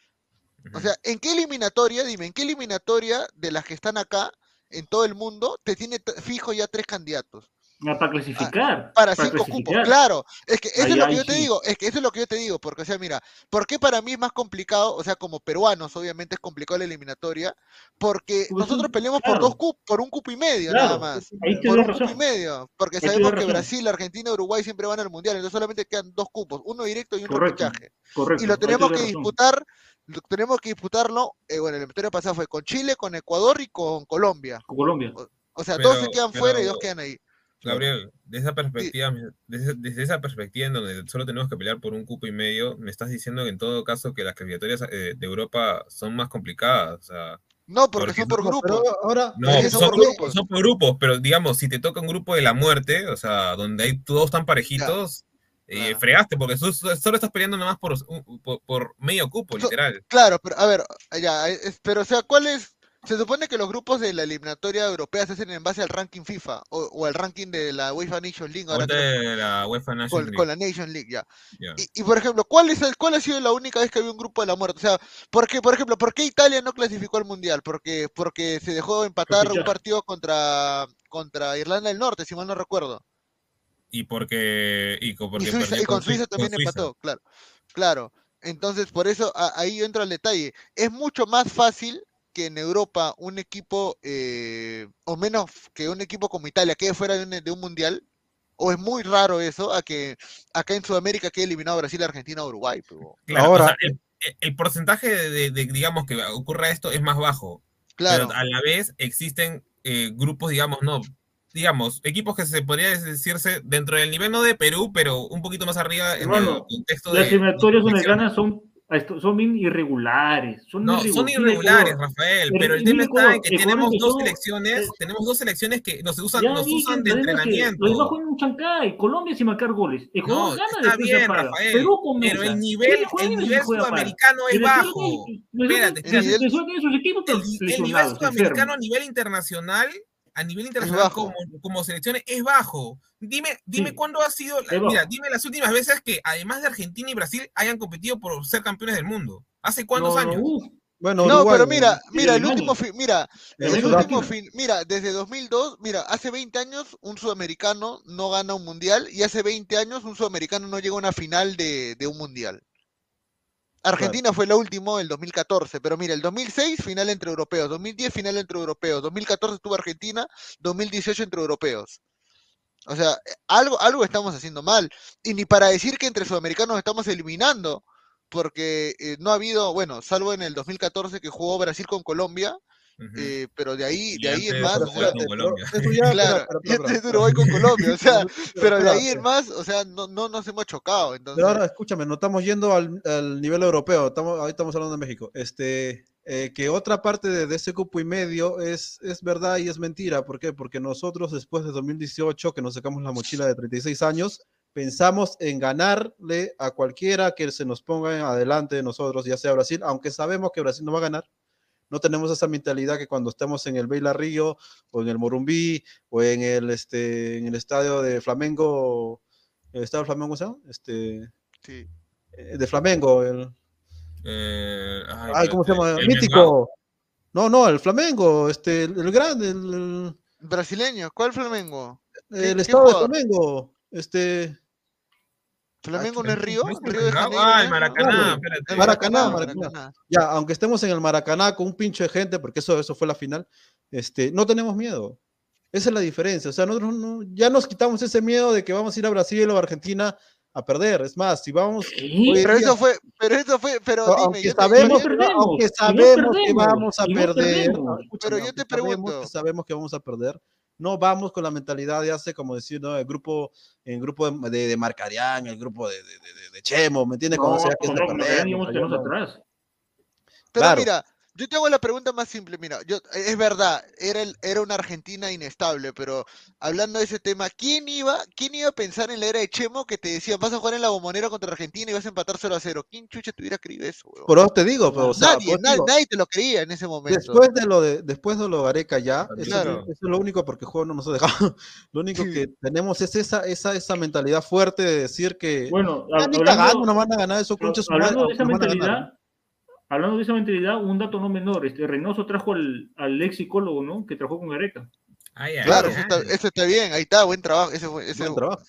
O sea, ¿en qué eliminatoria, dime, en qué eliminatoria de las que están acá en todo el mundo te tiene fijo ya tres candidatos? Ah, Para clasificar. Para cinco cupos, claro. Es que eso es lo que yo te digo, es que eso es lo que yo te digo, porque, o sea, mira, ¿por qué para mí es más complicado? O sea, como peruanos, obviamente es complicado la eliminatoria, porque Pues nosotros peleamos por dos cupos, por un cupo y medio, Claro, nada más. ahí Por un cupo y medio, porque Ahí sabemos que. Brasil, Argentina, Uruguay siempre van al mundial, entonces solamente quedan dos cupos, uno directo y un Correcto, repechaje. correcto, Y lo tenemos que disputar, lo tenemos que disputarlo, eh, bueno, el eliminatorio pasado fue con Chile, con Ecuador y con Colombia. Con Colombia. O sea, dos se Pero- quedan fuera y dos quedan ahí. Gabriel, desde esa perspectiva, desde, desde esa perspectiva en donde solo tenemos que pelear por un cupo y medio, me estás diciendo que en todo caso que las clasificatorias eh, de Europa son más complicadas. O sea, No, porque son por grupos. ahora, no, son son, por grupos. son por grupos, pero digamos, si te toca un grupo de la muerte, o sea, donde hay todos tan parejitos, eh, fregaste, porque tú solo estás peleando nomás por, por, por medio cupo, literal. Claro, pero a ver, ya, es- pero o sea, ¿cuál es? Se supone que los grupos de la eliminatoria europea se hacen en base al ranking FIFA o, o al ranking de la UEFA Nations League. ahora de la UEFA Nations con, League. con la Nation League, ya. Y, y, por ejemplo, ¿cuál, es el- ¿cuál ha sido la única vez que había un grupo de la muerte? O sea, ¿por qué, por ejemplo, ¿por qué Italia no clasificó al Mundial? Porque, porque se dejó empatar un partido contra, contra Irlanda del Norte, si mal no recuerdo. Y porque. Y, co- porque Y, Suiza- perdió y con Sui- Suiza también Suiza. empató, claro. Claro. Entonces, por eso a- ahí entra el detalle. Es mucho más fácil que en Europa un equipo, eh, o menos que un equipo como Italia quede fuera de un, de un mundial, o es muy raro eso, a que acá en Sudamérica quede eliminado Brasil, Argentina, Uruguay. pero- Claro, Ahora- o sea, el, el porcentaje de, de- de, digamos, que ocurra esto es más bajo. Claro. Pero a la vez existen eh, grupos, digamos, no, digamos, equipos que se podría decirse dentro del nivel no de Perú, pero un poquito más arriba en Hermano, el contexto las de. eliminatorias de sudamericanas son, esto- son bien irregulares. Son, No, irregu- son irregulares. Rafael, Pero pero el tema está en que tenemos dos selecciones, tenemos dos selecciones que nos usan, nos usan de entrenamiento. Los bajó en un chancay. Colombia sin marcar goles. Ecuador No, gana está bien. Rafael, Perú comienza. pero el nivel, el nivel sudamericano es bajo. Espérate, El, el nivel sudamericano a nivel internacional, a nivel internacional como, como selecciones es bajo. Dime, dime Sí, cuándo ha sido, mira, dime las últimas veces que además de Argentina y Brasil hayan competido por ser campeones del mundo. ¿Hace cuántos No, no, años? uf. Bueno, No, Uruguay, pero mira, Sí, mira, el último fin, mira, el Sudáfrica. último fin, mira, desde 2002, mira, hace 20 años un sudamericano no gana un mundial y hace 20 años un sudamericano no llega a una final de, de un mundial. Argentina fue la última, el 2014, pero mira, el 2006 final entre europeos, 2010 final entre europeos, 2014 estuvo Argentina, 2018 entre europeos. O sea, eh, algo, algo estamos haciendo mal. Y ni para decir que entre sudamericanos estamos eliminando, porque eh, no ha habido, bueno, salvo en el 2014 que jugó Brasil con Colombia, eh, pero de ahí, de ahí en más, o Uruguay sea, con Colombia. Eso ya, claro, espera, Uruguay con Colombia, o sea, pero de ahí en más, o sea, no, no nos hemos chocado, entonces, Pero ahora, escúchame, no estamos yendo al, al nivel europeo, estamos, ahorita estamos hablando de México. Este, eh, que otra parte de, de ese cupo y medio es, es verdad y es mentira. ¿Por qué? Porque nosotros después de 2018, que nos sacamos la mochila de 36 años, pensamos en ganarle a cualquiera que se nos ponga adelante de nosotros, ya sea Brasil, aunque sabemos que Brasil no va a ganar. No tenemos esa mentalidad que cuando estemos en el Beila Río o en el Morumbí o en el, este, en el estadio de Flamengo, el estadio de Flamengo, ¿se llama? Este, sí. eh, de Flamengo, el, Eh, ay, ay, ¿cómo se llama? el Mítico. No, no, el Flamengo, este, el, el grande, el, el- brasileño, ¿cuál Flamengo? ¿Qué- el estado de? Flamengo, este, ¿Flamengo no es Río? ¿No es ¿Río de? Janeiro? Ah, ¿no el? Maracaná, espérate. Maracaná, Maracaná. Ya, aunque estemos en el Maracaná con un pinche de gente, porque eso, eso fue la final, este, no tenemos miedo. Esa es la diferencia. O sea, nosotros no- ya nos quitamos ese miedo de que vamos a ir a Brasil o a Argentina a perder. Es más, si vamos. Pero eso fue, pero eso fue, pero dime, aunque yo sabemos, aunque sabemos que vamos a perder, Pero yo te sabemos pregunto. que sabemos que vamos a perder, no vamos con la mentalidad de hace, como decir, ¿no? el grupo, el grupo de, de, de Marcarián, el grupo de, de, de- de Chemo, ¿me entiendes? No, no, no, atrás. Pero Claro. mira, Yo te hago la pregunta más simple, mira, yo, es verdad, era, el- era una Argentina inestable, pero hablando de ese tema, ¿quién iba, quién iba a pensar en la era de Chemo que te decía, vas a jugar en la bombonera contra Argentina y vas a empatar 0 a 0? ¿Quién chucha te hubiera creído eso, weón? Por eso te digo, pero, o sea, nadie, por eso na- digo, nadie te lo creía en ese momento. Después de lo de, después de lo Gareca ya, eso, Claro. eso es lo único porque el juego no nos ha dejado. Lo único que tenemos es esa, esa, esa mentalidad fuerte de decir que Bueno, "Ya hab- ni hablando- cagando nos van a ganar esos su hablando de esa ganar". mentalidad, hablando de esa mentalidad, un dato no menor, este Reynoso trajo al, al ex psicólogo, ¿no? Que trabajó con Gareca. Claro, eso está, eso está bien, ahí está, buen trabajo. Ese, ese- Buen trabajo.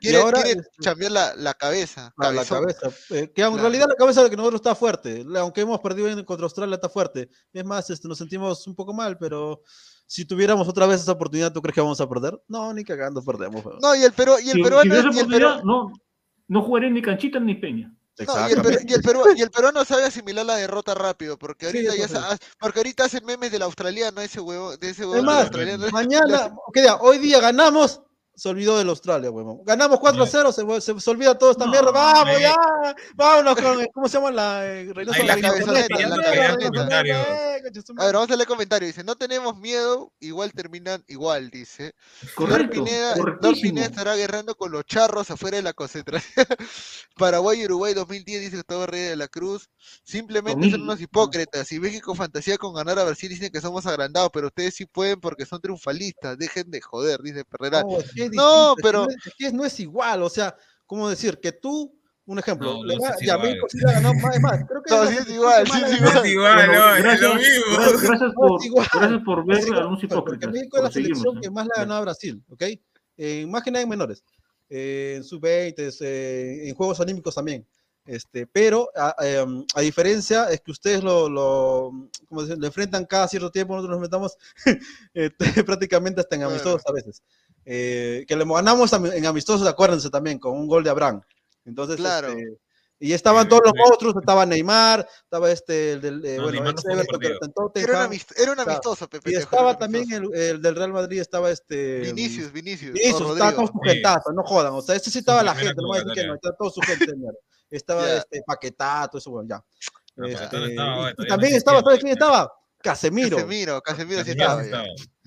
Quiere, Y ahora, quiere este, chambear la, la cabeza. a la cabeza. eh, que en Claro. realidad la cabeza de que nosotros está fuerte. Aunque hemos perdido en- contra Australia, está fuerte. Es más, este, nos sentimos un poco mal, pero si tuviéramos otra vez esa oportunidad, ¿tú crees que vamos a perder? No, ni cagando perdemos. No, y el, Perú, y el Si, peruano. si y el oportunidad, peru- no, no jugaré ni Canchita ni Peña. No, y, el peru- y el peru- y el peruano sabe asimilar la derrota rápido, porque Sí, ahorita eso ya sí. sa- porque ahorita hacen memes del australiano, ese huevo, de ese huevo Es más, australiano. mañana, ¿qué día? Hoy día ganamos, se olvidó del Australia, huevón. Ganamos 4 a 0, se, se, se olvida toda esta mierda. Vamos, eh. ya, vámonos con, ¿cómo se llama la eh? Ahí la eh, A ver, vamos a leer comentario. Dice, no tenemos miedo, igual terminan igual, dice. Correcto, Pineda, estará guerrando con los charros afuera de la concentración. Paraguay y Uruguay 2010 dice Gustavo Reyes de la Cruz. Simplemente son 2000. unos hipócritas. Y México fantasía con ganar a Brasil dicen que somos agrandados, pero ustedes sí pueden porque son triunfalistas. Dejen de joder, dice Perrera. No, que es No, distinto, pero no es, que no es igual, o sea, ¿cómo decir? Que tú, un ejemplo, No, no va- ya igual. México sí le ha ganado más, es más, creo que No, la sí es igual, sí es No es igual, Bueno, no, es gracias, lo mismo. gra- gracias No, por, igual. gracias por ver igual, a unos porque hipócritas. México es la selección ¿no? que más le ha ganado a Brasil, ¿ok? Eh, más que nada en menores, eh, en sub-20, eh, en Juegos Olímpicos también. Este, pero a, em, a diferencia es que ustedes lo, lo, ¿cómo decir? lo enfrentan cada cierto tiempo, nosotros nos metamos este, prácticamente hasta en amistosos a veces. Eh, que le ganamos en amistosos, acuérdense también, con un gol de Abraham. Entonces, Claro. este, y estaban Eh, todos los eh. monstruos, estaba Neymar, estaba este, el del, eh, No, bueno, Everton, en Era era un amistoso, Pepe. y estaba también el, el del Real Madrid, estaba este. Vinicius, Vinicius. Vinicius, estaba todo su gentazo, no jodan. O sea, este sí estaba la gente, no voy a decir que no, estaba todo su gente, mierda. Estaba Ya. este Paquetato, eso, bueno, ya. No, Este, no estaba, y- y también no estaba. ¿sabes quién estaba? Casemiro. Casemiro, Casemiro sí Casemiro estaba. sí ya. estaba.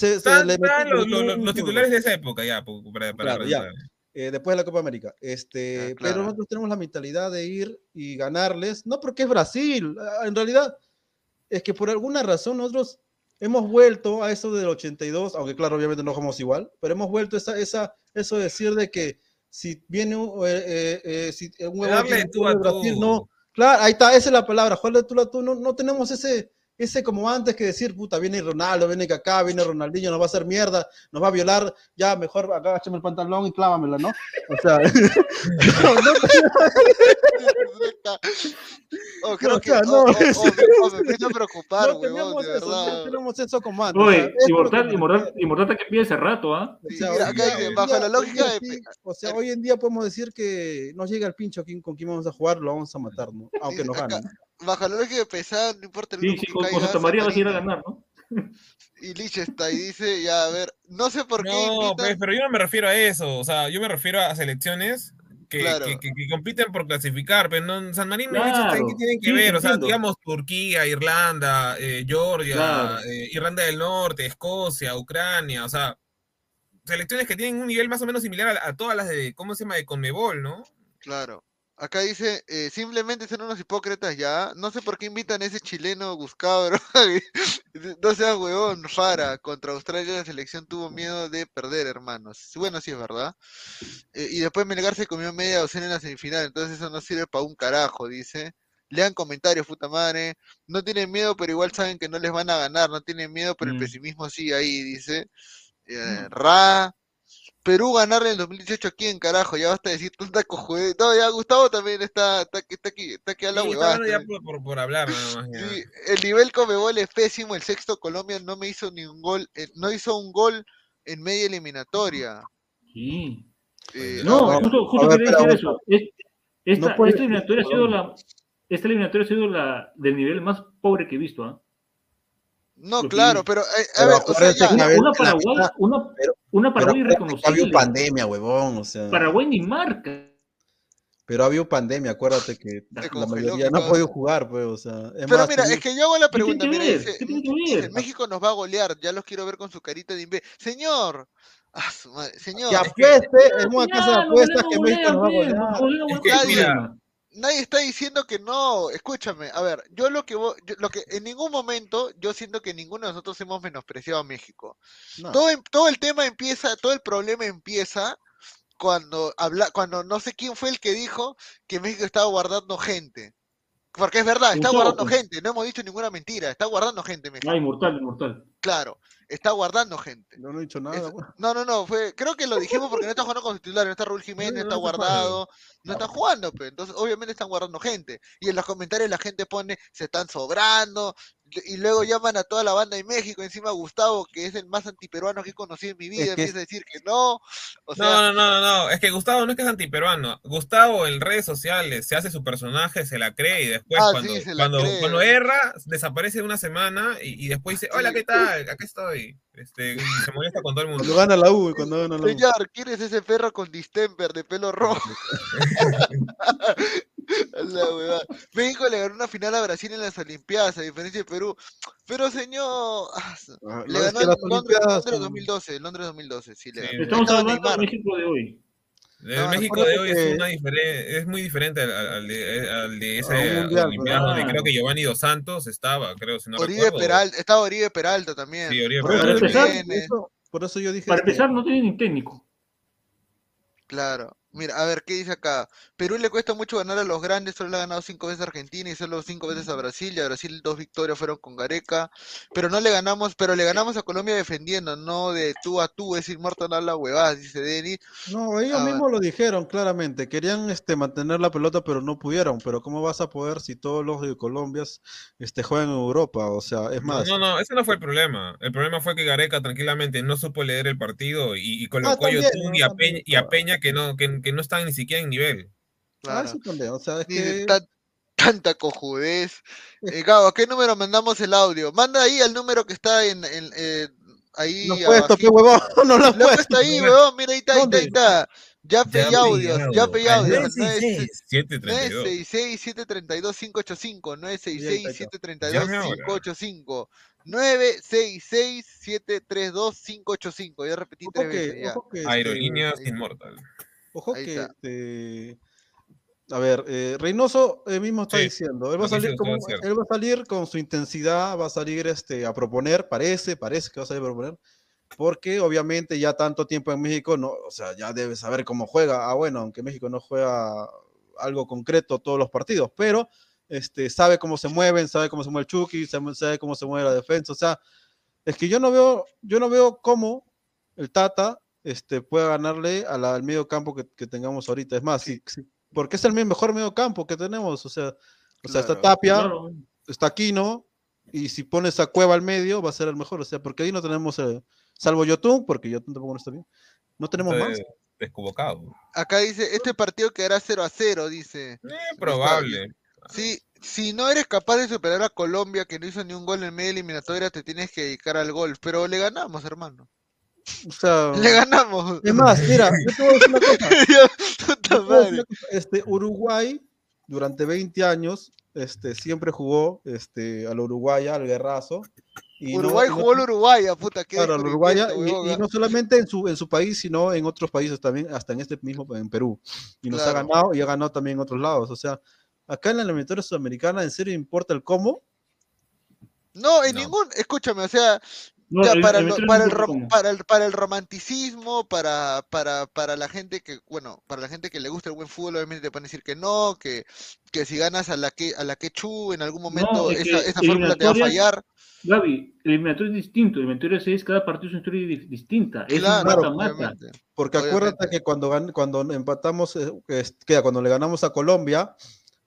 Se, se Estaban- le los, los- los- titulares de esa época ya, para, para Claro, ya. eh, después de la Copa América. Este, Ah, Pero claro. nosotros tenemos la mentalidad de ir y ganarles, no porque es Brasil, ah, en realidad es que por alguna razón nosotros hemos vuelto a eso del 82, aunque claro, obviamente no jugamos igual, pero hemos vuelto esa, esa, eso de decir de que si viene un, eh, eh, eh, si un huevo de Brasil, tú. no, claro, ahí está, esa es la palabra, jugarle tú a tú, no, no tenemos ese, ese como antes que decir, puta, viene Ronaldo, viene Kaká, viene Ronaldinho, nos va a hacer mierda, nos va a violar, ya mejor agáchame el pantalón y clávamela, ¿no? O sea, no, no, Oh, creo o que sea, oh, no, oh, es- oh, me, oh, me empieza a preocupar, no huevón, tenemos de eso, no tenemos eso como antes. o Oye, que inmortal, me inmortal, inmortal que pide hace rato, ¿ah? O Sí, sea, mira, hoy acá día- bajo día- la lógica de sí, o sea, hoy en día podemos decir que nos llega el pincho aquí con quien vamos a jugar, lo vamos a matar, ¿no? Aunque nos ganen. bajo la lógica de pesar, no importa el Sí, sí, que con, Santa María vas a ir a ganar, ¿no? Y Liechtenstein dice, ya, a ver, no sé por qué No, invitan- pues, pero yo no me refiero a eso. O sea, yo me refiero a selecciones que, Claro. que, que- que compiten por clasificar. Pero no, San Marino Claro, ¿qué tienen que sí, ver? O sea, entiendo. digamos Turquía, Irlanda, eh, Georgia, Claro. eh, Irlanda del Norte, Escocia, Ucrania. O sea, selecciones que tienen un nivel más o menos similar a, a todas las de, ¿cómo se llama? De Conmebol, ¿no? Claro. Acá dice, eh, simplemente son unos hipócritas ya. No sé por qué invitan a ese chileno Gustavo, bro. no seas huevón, Fara. Contra Australia la selección tuvo miedo de perder, hermanos. Bueno, sí es verdad. Eh, y después Melgar se comió media docena en la semifinal, entonces eso no sirve para un carajo, dice. Lean comentarios, puta madre. No tienen miedo, pero igual saben que no les van a ganar. No tienen miedo, pero el Mm. pesimismo sigue ahí, dice. Eh, Ra. Perú ganarle en el 2018 aquí en carajo, ya basta de decir tanta cojude. No, ya Gustavo también está, está, aquí- está aquí, está aquí a la Sí, huevada. ya por, por, por hablar nada más. ya. Sí, el nivel Comebol es pésimo, el sexto Colombia no me hizo ni un gol, eh, no hizo un gol en media eliminatoria. Sí. Eh, No, bueno, justo, justo ver, quería decir eso. Es- esta, No puede esta ser, eliminatoria ha sido la esta eliminatoria ha sido la del nivel más pobre que he visto, ¿ah? No, claro, pero eh, a Pero ver, o sea, ya, Una, una Paraguay, mitad, una, pero- una Paraguay que había pandemia, huevón, o sea. Paraguay ni marca. Pero ha habido pandemia, acuérdate que la mayoría que no ha podido jugar, pues, o sea. Es Pero más, mira, es que yo hago la pregunta, mira, dice, ¿Qué tiene que dice? México nos va a golear, ya los quiero ver con su carita de imbécil. Señor, ah, su madre, señor, que es que apueste en una casa de apuestas que México nos va a golea, golear. Es que, mira, nadie está diciendo que no. Escúchame, a ver, yo lo que vo- yo- lo que en ningún momento yo siento que ninguno de nosotros hemos menospreciado a México. No. Todo, em- todo el tema empieza, todo el problema empieza cuando habla, cuando no sé quién fue el que dijo que México estaba guardando gente. Porque es verdad, está guardando gente, no hemos dicho ninguna mentira, está guardando gente México. Ah, inmortal, inmortal. Claro, está guardando gente. Yo no he dicho nada, Es-. No, no, no, fue, creo que lo dijimos porque no está jugando con su titular, no está Raúl Jiménez, no está guardado, no está jugando, pues, entonces obviamente están guardando gente. Y en los comentarios la gente pone, se están sobrando, y luego llaman a toda la banda de México, encima Gustavo, que es el más antiperuano que he conocido en mi vida, que empieza a decir que no, o sea, No, no, no, no, no, es que Gustavo no es que es antiperuano. Gustavo en redes sociales se hace su personaje, se la cree y después Ah, cuando, sí, cuando, cree. cuando erra, desaparece una semana y, y después dice, hola, Sí. ¿qué tal? Acá estoy. Este, se molesta con todo el mundo. Cuando gana la U, cuando gana la U. señor, ¿quién es ese perro con distemper de pelo rojo? La. México le ganó una final a Brasil en las Olimpiadas, a diferencia de Perú. Pero señor, ah, Ah, le ganó en Londres, Londres son- 2012, Londres 2012, sí le Sí, ganó. Estamos hablando del Neymar. México de hoy. El No, México de hoy es, una es muy diferente al, al- al de, al de un mundial, donde creo que Giovanni Dos Santos estaba, creo, si no Oribe recuerdo. Peralta, estaba Oribe Peralta también. Sí, Oribe Por eso, Para Peralta. empezar, Jiménez. eso- por eso yo dije. Para este, empezar, no tiene ni técnico. Claro. Mira, a ver, ¿qué dice acá? Perú le cuesta mucho ganar a los grandes, solo le ha ganado cinco veces a Argentina y solo cinco veces a Brasil, y a Brasil dos victorias fueron con Gareca, pero no le ganamos, pero le ganamos a Colombia defendiendo, no de tú a tú, es inmortal a la huevada, dice Denis. No, ellos A mismos lo dijeron claramente. Querían este, mantener la pelota, pero no pudieron. Pero ¿cómo vas a poder si todos los de Colombia este, juegan en Europa? O sea, es No, más. no, no, ese no fue el problema. El problema fue que Gareca tranquilamente no supo leer el partido y, y colocó a también, Yotun no, y a Peña, y a. Peña que no, que, que no están ni siquiera en nivel. Ah, Claro. eso también. O sea, es que. "Tan- tanta cojudez. Eh, Gabo, ¿a qué número mandamos el audio? Manda ahí al número que está en, en, eh, ahí No puesto, abajito. huevón. No lo Lo he puesto. puesto ahí, weón, mira, ahí está, ahí está, ahí está. Ya pedí audios, ya pedí audios. 732. 966-732-585, 966-732-585, Llame ahora. 966-732-585. Ya repetí tres veces que, este, Aerolíneas Inmortal. Ojo Ahí que este, a ver, eh, Reynoso él mismo está Sí, diciendo, él va a salir cierto. él va a salir con su intensidad, va a salir este a proponer, parece, parece que va a salir a proponer, porque obviamente ya tanto tiempo en México no, o sea, ya debe saber cómo juega. Ah, bueno, aunque México no juega algo concreto todos los partidos, pero este sabe cómo se mueven, sabe cómo se mueve el Chucky, sabe, sabe cómo se mueve la defensa, o sea, es que yo no veo, yo no veo cómo el Tata este, pueda ganarle a la- al medio campo que, que tengamos ahorita. Es más, sí, sí, porque es el me- mejor medio campo que tenemos. O sea, o sea está. Tapia, Claro. está Aquino, y si pones a Cueva al medio, va a ser el mejor. O sea, porque ahí no tenemos, eh, salvo Yotun, porque Yotun tampoco no está bien. No tenemos más. Desconvocado. Acá dice, este partido quedará 0 a 0, dice. Eh, probable. Sí, si no eres capaz de superar a Colombia, que no hizo ni un gol en media eliminatoria, te tienes que dedicar al golf. Pero le ganamos, hermano. O sea, Le ganamos. es más, mira, yo te voy a decir una cosa. Dios, a madre. una cosa, Este, Uruguay, durante 20 años, este, siempre jugó este, al Uruguaya, al guerrazo. y no- Uruguay no- jugó al Uruguaya, puta, qué Claro, al Uruguaya, y, y huevón, no solamente en su, en su país, sino en otros países también, hasta en este mismo, en Perú. Y nos ha ganado y ha ganado también en otros lados. O sea, acá en la eliminatoria sudamericana, ¿en serio importa el cómo? No, en No. ningún, escúchame, o sea, No, ya el- para, el para, el no rom- como. para, el, para el romanticismo, para, para, para la gente que, bueno, para la gente que le gusta el buen fútbol, obviamente te van a decir que no, que, que si ganas a la que a la Quechu en algún momento es que esa, esa fórmula te va a fallar. Gaby, el eliminatorio es distinto. El eliminatorio es cada partido es una historia di- distinta. Es Claro, un mata-mata. obviamente. Porque acuérdate que cuando, gan- cuando empatamos, eh, es- que cuando le ganamos a Colombia,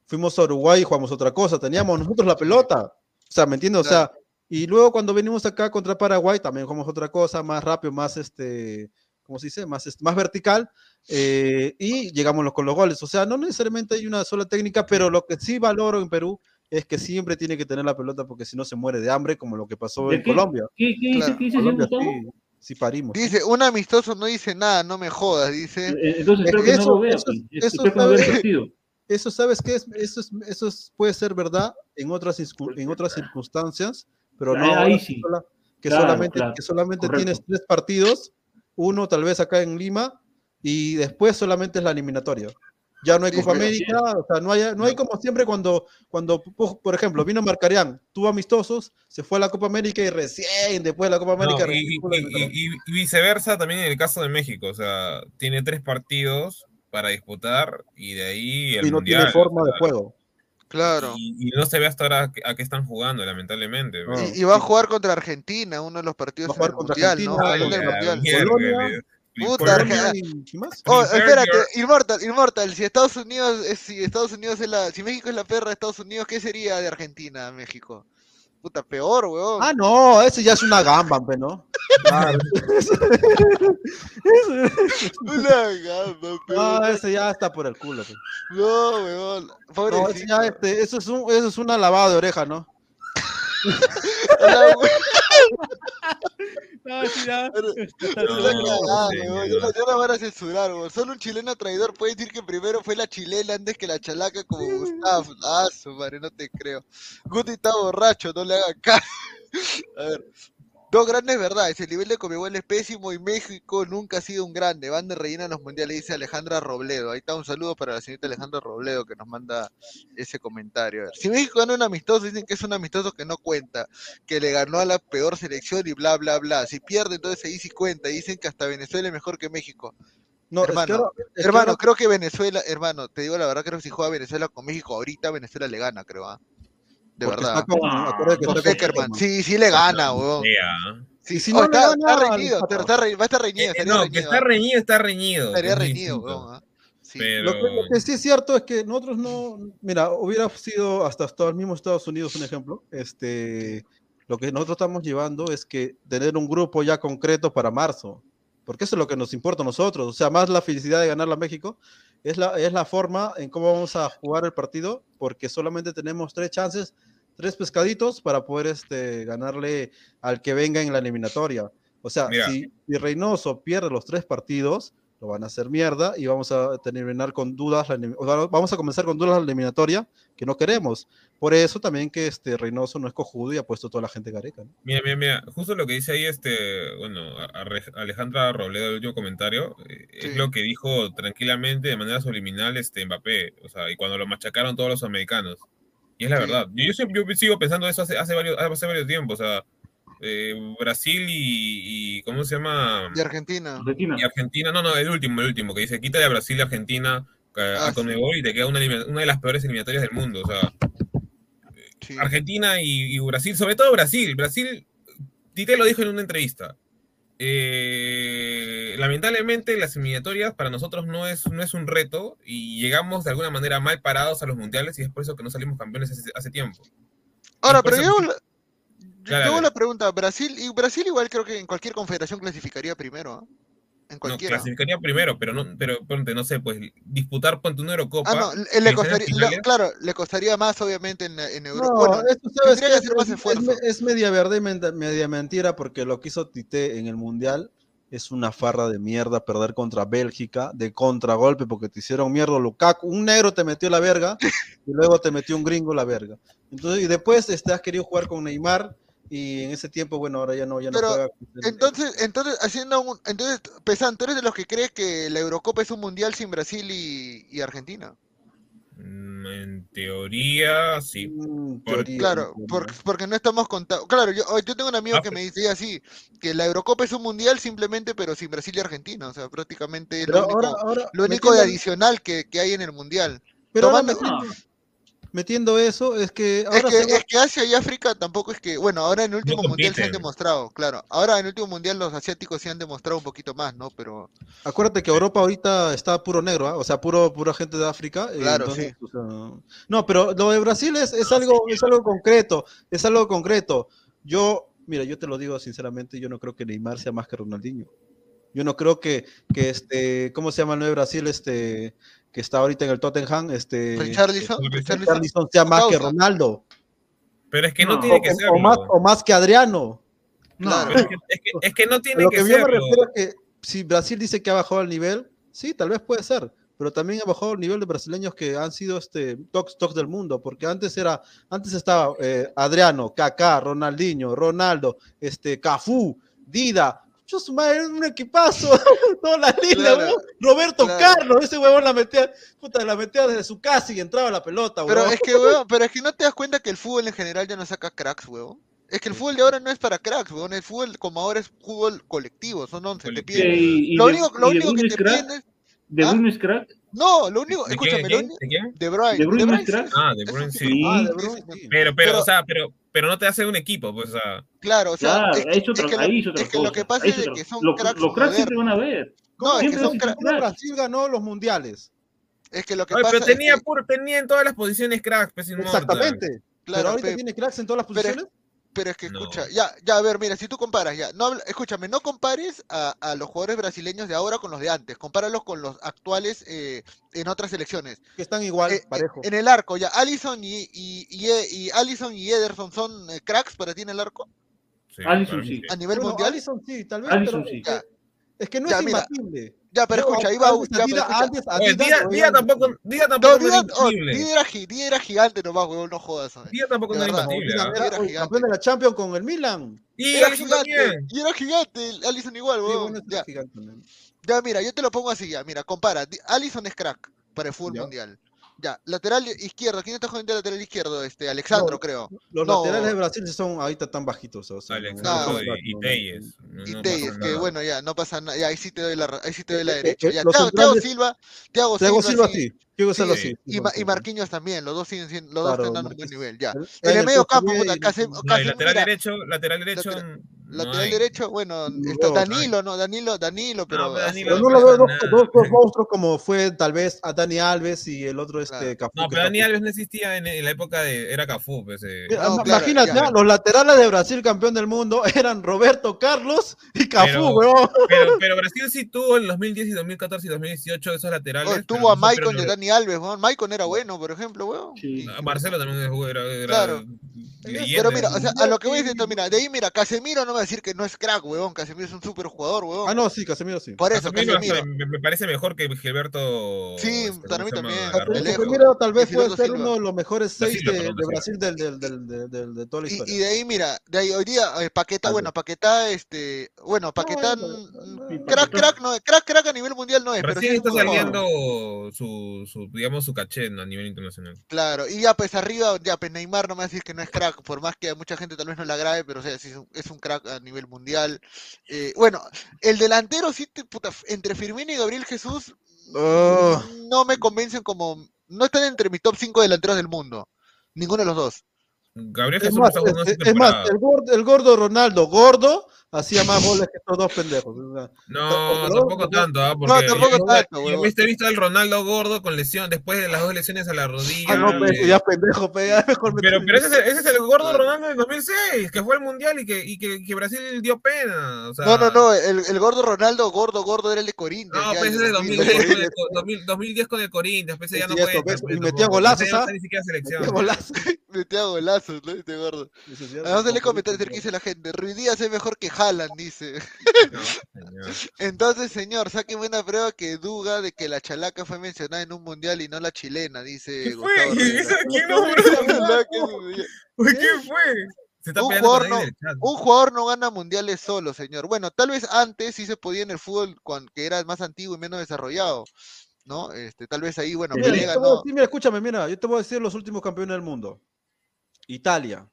fuimos a Uruguay y jugamos otra cosa. Teníamos nosotros la pelota. O sea, ¿me entiendes? O sea, y luego cuando venimos acá contra Paraguay, también jugamos otra cosa, más rápido, más este, ¿cómo se dice? Más, este, más vertical. eh, y llegamos con los goles. O sea, no necesariamente hay una sola técnica, pero lo que sí valoro en Perú es que siempre tiene que tener la pelota porque si no se muere de hambre, como lo que pasó ¿De en qué? Colombia. ¿Qué, qué dice, Claro. qué dice Colombia sí, sí parimos. Dice, un amistoso no dice nada, no me jodas, dice. Eh, Entonces, Es espero que no eso- lo vea. eso- pues. eso no ¿sabes qué es? Eso, es, eso es- puede ser verdad en otras, en otras circunstancias, pero no Ahí- sí. que, sola- que Claro, solamente, claro, que solamente correcto. tienes tres partidos, uno tal vez acá en Lima, y después solamente es la eliminatoria. Ya no hay Sí, Copa América, o sea, no hay, no hay como siempre cuando, cuando, por por ejemplo, vino Marcarián, tuvo amistosos, se fue a la Copa América y recién después de la Copa No, América. y, viceversa también en el caso de México, o sea, tiene tres partidos para disputar y de ahí el y no mundial. tiene forma o de juego. Claro. Y, y no se ve hasta ahora a qué- a qué están jugando, lamentablemente. Y, y va a jugar contra Argentina, uno de los partidos Va a jugar en el contra mundial, ¿no? Del mundial. Miércoles. Puta. Oh, espérate, your- Immortal, Immortal, si Estados Unidos es, si Estados Unidos es la, si México es la perra de Estados Unidos, ¿qué sería de Argentina, México? Puta, peor, weón. Ah, no, ese ya es una gamba, pe, ¿no? Claro. Una gamba, peor. No, ese ya está por el culo. pe. No, weón. No, ese Pobrecito. ya, este, eso es un, eso es una lavada de oreja, ¿no? Ya la- van a censurar, weón. Solo un chileno traidor puede decir que primero fue la chilena antes que la chalaca como Gustav. Ah, su madre, no te creo. Guti está borracho, no le hagan caso. A ver. Dos grandes verdades. El nivel de Comebol es pésimo y México nunca ha sido un grande. Van de rellena en los mundiales, dice Alejandra Robledo. Ahí está un saludo para la señorita Alejandra Robledo que nos manda ese comentario. A ver, Si México gana un amistoso, dicen que es un amistoso que no cuenta, que le ganó a la peor selección y bla, bla, bla. Si pierde, entonces ahí sí cuenta. Dicen que hasta Venezuela es mejor que México. No, es que hermano, ahora- es que hermano, ahora- creo que Venezuela, hermano, te digo la verdad, creo que si juega Venezuela con México ahorita, Venezuela le gana, creo, ¿ah? De porque verdad. está con- acuérdate que está Peckerman. Peckerman. Sí, sí le gana, weón. Ya. Sí, si oh, no le está, está reñido, está re- va a estar reñido, Eh, estaría no, que reñido. está ¿ah? reñido, está reñido. Estaría es reñido, weón. ¿ah? Sí. Pero Lo que, lo que sí es cierto es que nosotros no, mira, hubiera sido hasta, hasta el mismo Estados Unidos un ejemplo. Este, lo que nosotros estamos llevando es que tener un grupo ya concreto para marzo, porque eso es lo que nos importa a nosotros. O sea, más la felicidad de ganarla a México es la, es la forma en cómo vamos a jugar el partido, porque solamente tenemos tres chances, tres pescaditos para poder este, ganarle al que venga en la eliminatoria. O sea, si, si Reynoso pierde los tres partidos, lo van a hacer mierda y vamos a terminar con dudas, vamos a comenzar con dudas la eliminatoria que no queremos. Por eso también que este Reynoso no es cojudo y ha puesto toda la gente careca. ¿no? Mira, mira, mira, justo lo que dice ahí este, bueno, a- a Alejandra Robledo, el último comentario, eh, es Sí. lo que dijo tranquilamente de manera subliminal este Mbappé, o sea, y cuando lo machacaron todos los americanos. Y es la Sí. verdad. Yo, yo siempre yo sigo pensando eso hace, hace varios, hace varios tiempos, o sea, eh, Brasil y, y ¿cómo se llama? De Argentina. Argentina. Y Argentina, no, no, el último, el último, que dice, quítale a Brasil y Argentina eh, Ah, a sí. Conmebol y te queda una, de las peores eliminatorias del mundo, o sea, Sí. Argentina y, y Brasil, sobre todo Brasil. Brasil, Tite lo dijo en una entrevista. eh, lamentablemente las eliminatorias para nosotros no es, no es un reto y llegamos de alguna manera mal parados a los mundiales y es por eso que no salimos campeones hace, hace tiempo. Ahora, pero yo, yo Claro, hago la pregunta, Brasil, y Brasil igual creo que en cualquier confederación clasificaría primero, ¿ah? En No, cualquiera. clasificaría primero, pero no, pero ponte, no sé, pues disputar ponte una Eurocopa. Ah, no, le- costaría, claro, le costaría más obviamente en, en Europa. No, bueno, esto sabes que hacer más es, esfuerzo. es me- es media verdad y media mentira porque lo que hizo Tite en el Mundial es una farra de mierda perder contra Bélgica de contragolpe porque te hicieron mierda Lukaku, un negro te metió la verga y luego te metió un gringo la verga. Entonces, y después este, has querido jugar con Neymar y en ese tiempo, bueno, ahora ya no, ya no Pero, juega. Entonces, entonces, haciendo un, entonces, Pesan, ¿tú eres de los que crees que la Eurocopa es un mundial sin Brasil y, y Argentina? mm, en teoría, sí. Mm, teoría, Claro, porque, porque no estamos contando. Claro, yo, oh, yo tengo un amigo Ah, que pero- me dice así, que la Eurocopa es un mundial simplemente, pero sin Brasil y Argentina. O sea, prácticamente lo único, ahora, ahora lo único de adicional que, que hay en el mundial. pero ahora tomando- metiendo, metiendo eso es que Es ahora que, se es que Asia y África tampoco es que, bueno, ahora en el último mundial se han demostrado, claro. Ahora en el último mundial los asiáticos se han demostrado un poquito más, ¿no? Pero Acuérdate que Europa ahorita está puro negro, ¿ah? o sea, puro, pura gente de África. eh, Claro, entonces, o sea, no, pero lo de Brasil es, es algo, es algo concreto, es algo concreto. Yo, mira, yo te lo digo sinceramente, yo no creo que Neymar sea más que Ronaldinho. Yo no creo que, que este, ¿cómo se llama el 9 de Brasil? Este, que está ahorita en el Tottenham, este, Richarlison, sea más que. Ronaldo. Pero es que no, No. tiene O, que ser. o más, o más que Adriano. Claro. Es que, es que- es que no tiene que que yo me serlo. refiero es que si Brasil dice que ha bajado el nivel, sí, tal vez puede ser, pero también ha bajado el nivel de brasileños que han sido este tops tops del mundo, porque antes era, antes estaba eh, Adriano, Kaká, Ronaldinho, Ronaldo, este Cafú, Dida. Yo su madre, era un equipazo, toda la línea, Claro, huevón. Roberto claro. Carlos, ese huevón la metía, puta, la metía desde su casa y entraba la pelota, Pero huevón. es que, weón, pero es que no te das cuenta que el fútbol en general ya no saca cracks, weón. Es que el fútbol de ahora no es para cracks, weón. El fútbol como ahora es fútbol colectivo, son 11. Te piden, y lo único, lo único que te crack. piden es... ¿De ¿Ah? Bruyne es crack? No, lo único, ¿De escúchame, quién? lo ¿De único... quién? ¿De Bruyne. De Bruyne es crack. Ah, de es Bruyne sí. tipo- Ah, de sí, Bruyne, sí, sí. sí. Pero, pero, Pero- o sea, pero, pero no te hace un equipo, pues, o sea. Claro, o sea, Claro, es, es otra, que lo, ahí otra es que lo que pasa es que son lo- cracks Los cracks siempre van a ver. No, es que Siempre son cracks. Brasil ganó los mundiales. Es que lo que Oye, pasa pero es tenía, que- puro, tenía en todas las posiciones cracks, pues. Exactamente. Claro, pero ahorita pe- tiene cracks en todas las es- posiciones. Pero es que No. escucha, ya, ya, a ver, mira, si tú comparas, ya, no habla- escúchame, no compares a, a los jugadores brasileños de ahora con los de antes, compáralos con los actuales eh, en otras selecciones. que están igual, Eh, eh, parejo. en el arco, ya, Allison y, y, y, E- y Allison y Ederson son eh, cracks para ti en el arco, Sí, mí sí. a nivel Bueno, mundial. Alisson sí, tal vez, Alisson pero sí. es que- es que no Ya, es mira, imbatible. Ya, pero escucha, a- iba, antes Día, Día tampoco, Día No, tampoco no era Dida, oh, era, gigante nomás, huevón, no jodas. ¿sabes? Día tampoco De no era verdad. imbatible. Era, ¿ah? era era, oye, gigante. campeón de la Champions con el Milan. Y Era gigante, también. y era gigante, Allison igual, Sí, huevón. bueno, es ya, gigante también. ya, mira, yo te lo pongo así, ya, mira, compara, Allison es crack para el fútbol Ya. mundial. Ya, lateral izquierdo, ¿quién está jugando de lateral izquierdo? Este, Alexandro, No, creo. Los No. laterales de Brasil son ahorita tan bajitos. O sea, Alexandro no- y, no- y Telles. No, Y no Telles, que nada. bueno, ya, no pasa nada, ya, ahí sí te doy la, ahí sí te doy la Eh, eh, derecha. eh, Ya, los Thiago, Thiago Silva, Thiago Thiago Silva, Silva sí, sí. Thiago Silva sí, sí. y, Ma- y Marquinhos también, los dos siguen siendo, los Claro, dos están dando un buen nivel, ya. El- En el el medio campo, puta, No, Casem- lateral mira, derecho, lateral derecho. Lateral- lateral derecho, bueno, No, está no, Danilo, ¿no? Danilo, Danilo, pero... pero hace- Danilo Pero no no lo veo dos, dos, monstruos como fue tal vez a Dani Alves y el otro este Claro. Cafú. No, pero Dani Alves no existía en, en la época de. Era Cafú, pues. eh. No, claro, Imagínate, los laterales de Brasil campeón del mundo eran Roberto Carlos y Cafú, Pero- weón. Pero, pero Brasil sí tuvo en 2010 y 2014 y 2018 esos laterales. Oh, tuvo a no Maicon y Dani Alves, weón. Maicon era bueno, por ejemplo, weón. Sí. Marcelo también era. era Claro. leyenda Pero mira, o sea, a lo que voy esto, mira, de ahí, mira, Casemiro no me decir que no es crack, weón. Casemiro es un super jugador, weón. Ah, no, sí, Casemiro sí. Por eso, Casemiro me, me parece mejor que Gilberto. Sí, este, para ¿cómo mí también. Casemiro tal vez Y puede ser uno de los mejores seis Silva, de, Brasil del, del, del, del- del- de toda la historia. y de ahí, mira, de ahí hoy día, eh, Paquetá, Algo. bueno, Paquetá, este, bueno, Paquetá, no, mm, no, no. crack, crack, no, crack, crack a nivel mundial no es, pero sí está saliendo su, su, digamos, su caché a nivel internacional. Claro, y ya pues arriba, ya pues Neymar no me va a decir que no es crack, por más que a mucha gente tal vez no le agrade, pero o sea, sí es un, es un crack a nivel mundial. Eh, bueno, el delantero sí, te- puta, entre Firmino y Gabriel Jesús Oh. no me convencen como, no están entre mi top 5 delanteros del mundo, ninguno de los dos. Gabriel Es Jesús más, está jugando es, es más, el gordo, el gordo Ronaldo, gordo, hacía más goles que estos dos pendejos. o sea, No, No, tampoco no, tanto, ¿ah? No, Porque tampoco yo, tanto, huevón. he visto, al Ronaldo gordo con lesión, después de las dos lesiones a la rodilla. Ah, no, pe- eh, ya pendejo, pe, ya mejor pero, meter- pero ese, es el, ese es el gordo Claro. Ronaldo del 2006, que fue al mundial y que, y que, que Brasil dio pena. O sea, No, no, no, el, el gordo Ronaldo, gordo, gordo era el de Corinthians. No, ya, pues ese es de 2000. 2010 con el, Co- 2000 2010 con el Corinthians, pues ese ya Sí, no ves, pues, y metía golazos, no ¿ah? ni siquiera selección. Metía golazo. Metía golazos, ¿no? Este gordo. Además, le comentarios que dice la gente. Ruiz Díaz es mejor que Haaland, dice. No. Entonces, señor, saque buena prueba que duda de que la chalaca fue mencionada en un mundial y no la chilena, dice ¿Qué fue? Gustavo Rivera. ¿Eso ¿Quién no, fue? Se está Un con jugador. Un no gana mundiales solo, señor. Bueno, tal vez antes sí se podía en el fútbol cuan- que era más antiguo y menos desarrollado, ¿no? Este, tal vez ahí, bueno, Mira, ganó. decir, mira, escúchame, mira, yo te voy a decir los últimos campeones del mundo. Italia,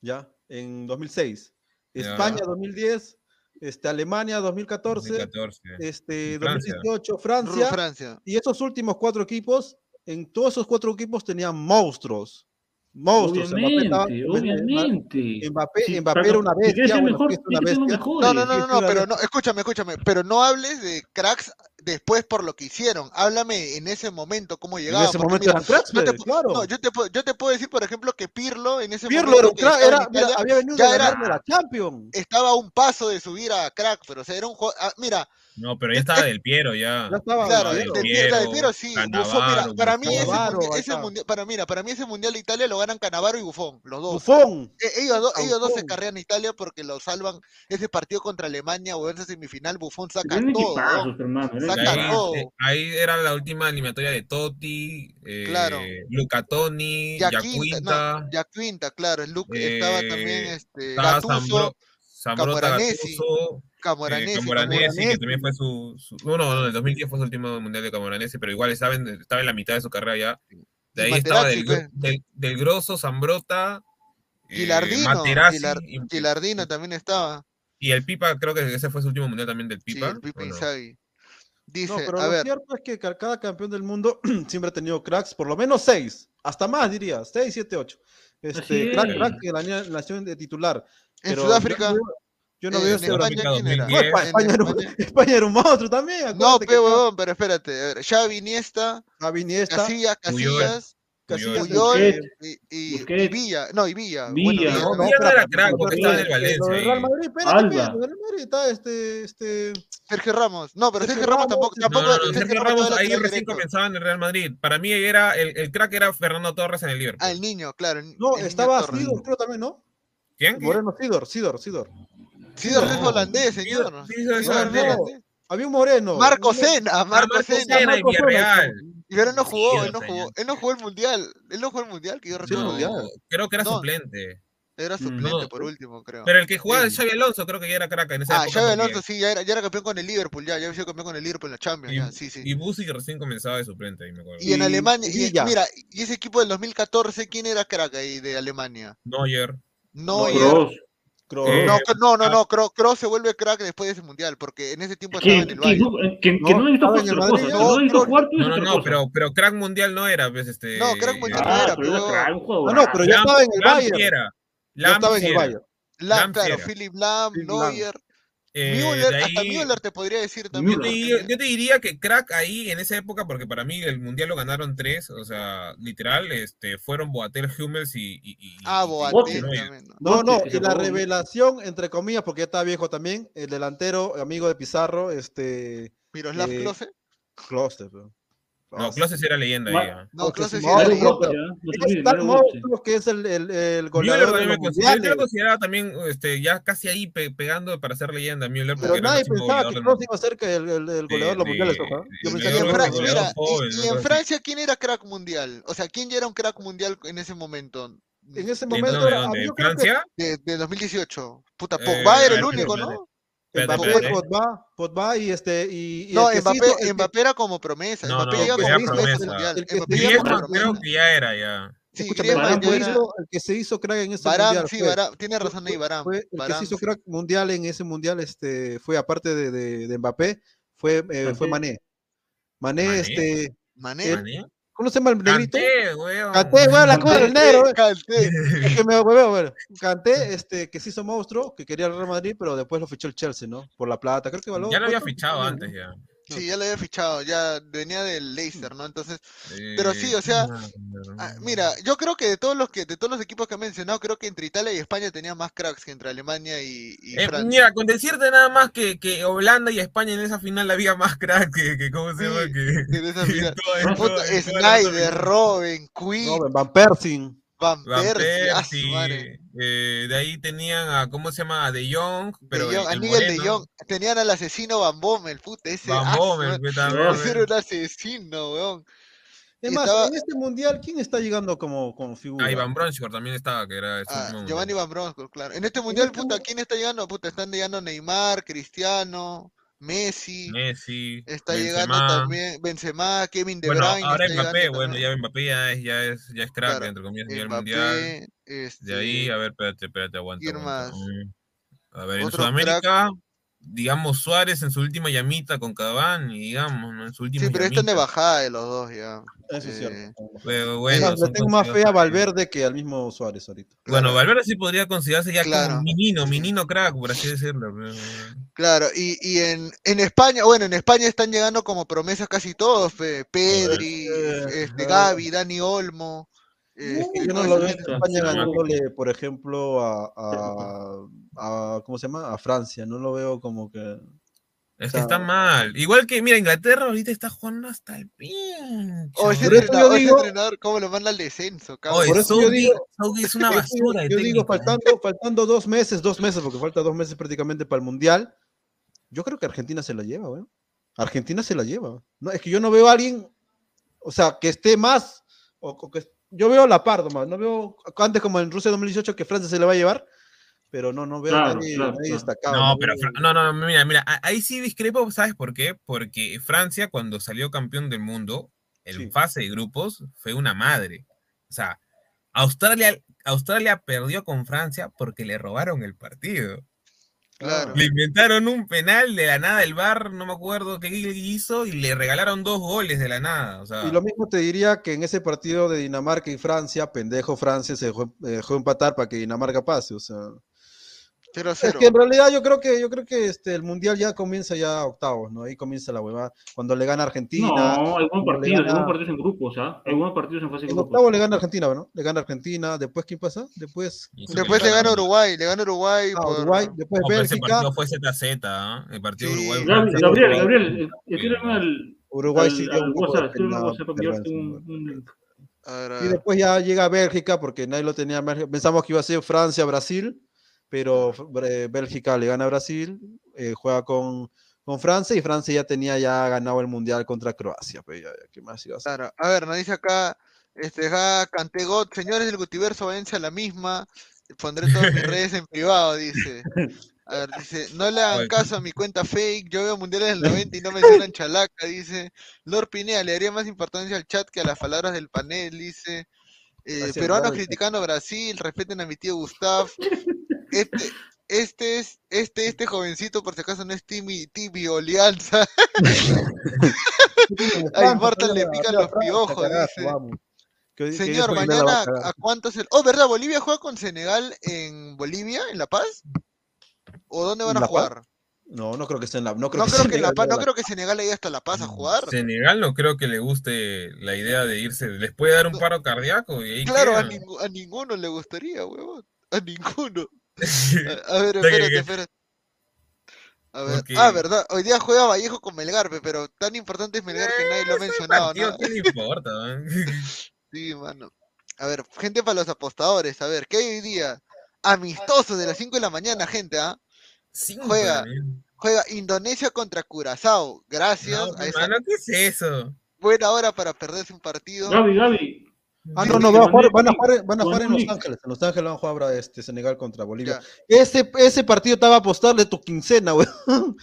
¿ya? En 2006. España 2010, este, Alemania 2014, 2014. este, Francia. 2018 Ru- Francia. Francia. Y esos últimos cuatro equipos, en todos esos cuatro equipos tenían monstruos. Monstruos. Obviamente, obviamente. Mbappé, Mbappé era una bestia. No, no, no, no, pero no, escúchame, escúchame, pero no hables de cracks después por lo que hicieron. Háblame en ese momento cómo En llegaban. ese momento mira, yo te, claro. no, yo te, puedo- yo te puedo decir, por ejemplo, que Pirlo en ese Pirlo momento era un que crack, estaba en era, mira, había venido ya de era- la Champions. estaba a un paso de subir a crack, pero o sea, era un ah, mira, no, pero ya estaba Del Piero, ya. Ya estaba claro, Del, Piero, sí. Buffon, para mí ese, mundial, para, mira, para mí ese mundial de Italia lo ganan Canavaro y Bufón, los dos. Bufón. E, ellos, do, ellos dos se carrean a Italia porque lo salvan ese partido contra Alemania o esa semifinal, Bufón saca todo. Saca ahí, todo. Eh, ahí, era la última eliminatoria de Totti, eh, claro. Luca Toni, Yaquinta. No, claro, Luke, eh, estaba también eh, este, Gattuso, Zambro, Camoranesi, eh, que también fue su, No, no, no, el 2010 fue su último mundial de Camoranesi, pero igual estaba en, estaba en la mitad de su carrera ya. De ahí estaba del, del, Grosso, Zambrota, eh, Gilardino, eh, Gilardino también estaba. Y el Pipa, creo que ese fue su último mundial también del Pipa. Sí, el Pipa Inzaghi. No? Dice, pero a lo cierto es que cada campeón del mundo siempre ha tenido cracks, por lo menos seis, hasta más diría, seis, siete, ocho. Este, crack, crack de la nación de titular. En Sudáfrica. Yo no eh, veo en, España, España, era un, monstruo también. No, pero, pero espérate. Xavi Iniesta, Xavi Iniesta Casillas, Casillas, Casillas y, y, y, Villa. No, y Villa. Villa, no, Villa no, crack porque estaba en el Valencia. Real Madrid, espérate, Real Madrid está este, este... Sergio Ramos. No, pero Sergio, Ramos, tampoco. tampoco no, Sergio, Ramos, ahí recién comenzaba en el Real Madrid. Para mí era el, crack era Fernando Torres en el Liverpool. Ah, el niño, claro. No, estaba Sidor, creo también, ¿no? ¿Quién? Moreno Sidor, Sidor, Sidor. César no. es holandés, señor. César no. Había un moreno. Marco Sena, ah, Marco Sena. Marco Sena y pero no jugó, él no jugó, él no jugó el mundial. Él no jugó el mundial, que yo recuerdo. creo que era suplente. Era mm. suplente por último, creo. Pero el que jugaba es. Xavi Alonso, creo que ya era crack en esa ah, época. Ah, Xavi Alonso, sí, ya era, ya era, campeón con el Liverpool, ya, ya había sido campeón con el Liverpool en la Champions, y, ya, sí, sí. Y Busi recién comenzaba de suplente, ahí me acuerdo. Y, en Alemania, y, mira, y ese equipo del 2014, ¿quién era crack ahí de Alemania? Neuer. Neuer. Eh, no, no, no, ah. no, Kroos, se vuelve crack después de ese mundial, porque en ese tiempo estaba en el Bayern. Que, no, no necesito jugar No, no, no, pero, pero crack mundial no era, pues, este... No, crack mundial no era, pero... no, no, pero ya estaba en el Bayern. Ya estaba en el Bayern. Lam, claro, Philip Lam, Neuer. Müller, eh, hasta Müller te podría decir también. Yo te, diría, yo diría, que crack ahí en esa época, porque para mí el mundial lo ganaron tres, o sea, literal, este, fueron Boatel, Hummels y. ah, Boatel. ¿no? También, ¿no? no, no, y la revelación, entre comillas, porque ya está viejo también, el delantero, amigo de Pizarro, este. Miroslav eh, Klose. Klose, pero. No, Closes era leyenda. No, Closes era leyenda. Star Mowgli, pues, que es el, el, el goleador. De los yo lo consideraba también este, ya casi ahí pe pegando para ser leyenda Müller. Pero nadie pensaba que Cross iba a ser que el, el, el goleador de los mundiales. Yo en Francia. Mira, y, en Francia, ¿quién era crack mundial? O sea, ¿quién ya era un crack mundial en ese momento? En ese momento. ¿De, dónde, era, ¿de Francia? De, de, 2018. Puta, eh, Pogba eh, era el único, ¿no? Mbappé, Mbappé, Pogba, Pogba y este y, no, Mbappé, era como promesa. No, no, creo que ya era ya. Era... el que se hizo crack en ese mundial. Sí, tiene razón ahí, Baram. El que se hizo crack mundial en ese mundial este fue aparte de, de, Mbappé, fue eh, fue Mané. Mané, este Mané. ¿Cómo se llama el negrito? Canté, weón. Canté, weón, la cosa del negro. ¿eh? Canté. Es que me weón, weón. Canté, este, que se hizo monstruo, que quería el Real Madrid, pero después lo fichó el Chelsea, ¿no? Por la plata, creo que valor. Ya lo había fichado antes, ya. Sí, ya lo había fichado, ya venía del Leicester, ¿no? Entonces, pero sí, eh, o sea, ah, mira, yo creo que de todos los que de todos los equipos que han mencionado, creo que entre Italia y España tenía más cracks que entre Alemania y, y eh, Francia. Mira, con decirte nada más que, que, Holanda y España en esa final había más cracks que, ¿cómo se llama? Que, en esa final. Snyder, Robin, Quinn, Robin, Van Persie. Van, Van Persie. Persie. Eh, de ahí tenían a, ¿cómo se llama? A De Jong. Pero de Jong, el, el De Jong. Tenían al asesino Van Bommel, puta. Ese ah, Van Bommel, Era un asesino, weón. Es más, estaba... en este mundial, ¿quién está llegando como, como figura? Ah, Iván Bronschor también estaba, que era este ah, Giovanni Iván Bronschor, claro. En este mundial, este puta, ¿quién está llegando? Puta, están llegando Neymar, Cristiano, Messi, Messi está llegando también Benzema, Kevin De bueno, Ahora Mbappé, bueno, ya Mbappé ya es, ya es, ya es crack, claro, entre comillas, Mbappé, mundial. De ahí, este a ver, espérate, espérate, aguanta. Más? A ver, en Sudamérica digamos, Suárez en su última llamita con Cavani, digamos, ¿no? En su última Sí, pero llamita. están de bajada de los dos ya. Eso es eh, cierto. Pero eh, bueno. Tengo más fe a Valverde que al mismo Suárez ahorita. Bueno. Valverde sí podría considerarse ya claro. como menino, menino crack, por así decirlo. Claro, y, y en, en, España, bueno, en España están llegando como promesas casi todos. Pedri, este, Gaby, Dani Olmo. Eh, no, este, yo no lo veo en España ganándole, por ejemplo, a a- ¿cómo se llama? A Francia. No lo veo como que. Es O que sea, está mal. Igual que, mira, Inglaterra ahorita está jugando hasta el pinche. O ese Por eso yo entrenador, ese digo- entrenador, ¿cómo lo manda al descenso? cabrón? Oye, Por eso yo Southgate- digo- es una yo- basura Yo digo, faltando, faltando dos meses, dos meses, porque falta dos meses prácticamente para el Mundial, yo creo que Argentina se la lleva, weón. Argentina se la lleva. No, es que yo no veo a alguien, o sea, que esté más, o, o que yo veo a la par nomás, no veo antes como en Rusia 2018 que Francia se la va a llevar, pero no, no veo a Claro, nadie, claro, nadie claro. destacado. No, no pero no, no, mira, mira, ahí sí discrepo, ¿sabes por qué? Porque Francia, cuando salió campeón del mundo, en Sí. fase de grupos, fue una madre. O sea, Australia, Australia perdió con Francia porque le robaron el partido. Claro. Le inventaron un penal de la nada, el VAR, no me acuerdo qué hizo, y le regalaron dos goles de la nada. O sea, Y lo mismo te diría que en ese partido de Dinamarca y Francia, pendejo Francia se dejó, eh, dejó empatar para que Dinamarca pase, o sea. 0 Es que en realidad yo creo que yo creo que este el mundial ya comienza ya a octavos, ¿no? Ahí comienza la huevada. Cuando le gana Argentina. No, le partidos, gana- buenos partidos en grupos, ¿ah? Hay buenos partidos en fase de En grupos. octavo le gana Argentina, ¿no? Le gana Argentina. Después, ¿quién pasa? Después. Después le gana Uruguay, le gana Uruguay Ah, por... Uruguay, después no, pero ese Bélgica. partido fue ZZ, ¿ah? El partido Sí. Uruguay. Gabriel, Gabriel, Uruguay. Gabriel, eh, escríbeme al, Uruguay sí dio un poco WhatsApp, de un, Y después ya llega Bélgica, porque nadie lo tenía. Pensamos que iba a ser Francia, Brasil, pero Bélgica le gana a Brasil, eh, juega con, con Francia y Francia ya tenía ya ganado el mundial contra Croacia. Pues ya, ya, ¿qué más iba a hacer? Claro. A ver, nos dice acá, este, ja, Cantegot, señores del Gutiverso, váyanse a la misma. Pondré todas mis redes en privado, dice. A ver, dice, no le hagan caso a mi cuenta fake, yo veo mundiales del 90 y no mencionan chalaca, dice. Lord Pinea, le daría más importancia al chat que a las palabras del panel, dice. Eh, peruanos criticando a Brasil, respeten a mi tío Gustav. Este, este es, este, este jovencito, por si acaso no es Timmy, Timmy Olianza. A Immortal le pican los piojos, dice. Señor, mañana, ¿a cuántos? el- Oh, ¿verdad? ¿Bolivia juega con Senegal en Bolivia, en La Paz? ¿O dónde van a jugar? No, no creo que esté en la. No creo No que, creo que, la Paz, no a creo que Senegal haya hasta La Paz a jugar. Senegal no creo que le guste la idea de irse. Les puede dar un paro cardíaco y ahí Claro, a, ningú- a ninguno le gustaría, huevón. A ninguno. A, ver, espérate, espérate. A ver, Porque- ah, verdad, hoy día juega Vallejo con Melgar, pe, pero tan importante es Melgar que nadie lo ha mencionado, partido, ¿no? ¿qué le importa? man? Sí, mano. A ver, gente para los apostadores, a ver, ¿qué hay hoy día? Amistoso de las 5 de la mañana, gente, ¿ah? Cinco Juega, juega Indonesia contra Curazao. Gracias No, a esa mano, ¿qué es eso? buena hora para perderse un partido. Gaby, Gaby. Ah, no, no, van a jugar, van a jugar, van a jugar mandé en Los. Ángeles. En Los Ángeles van a jugar ahora, este, Senegal contra Bolivia. Ya. Ese, ese partido estaba a apostarle tu quincena, güey.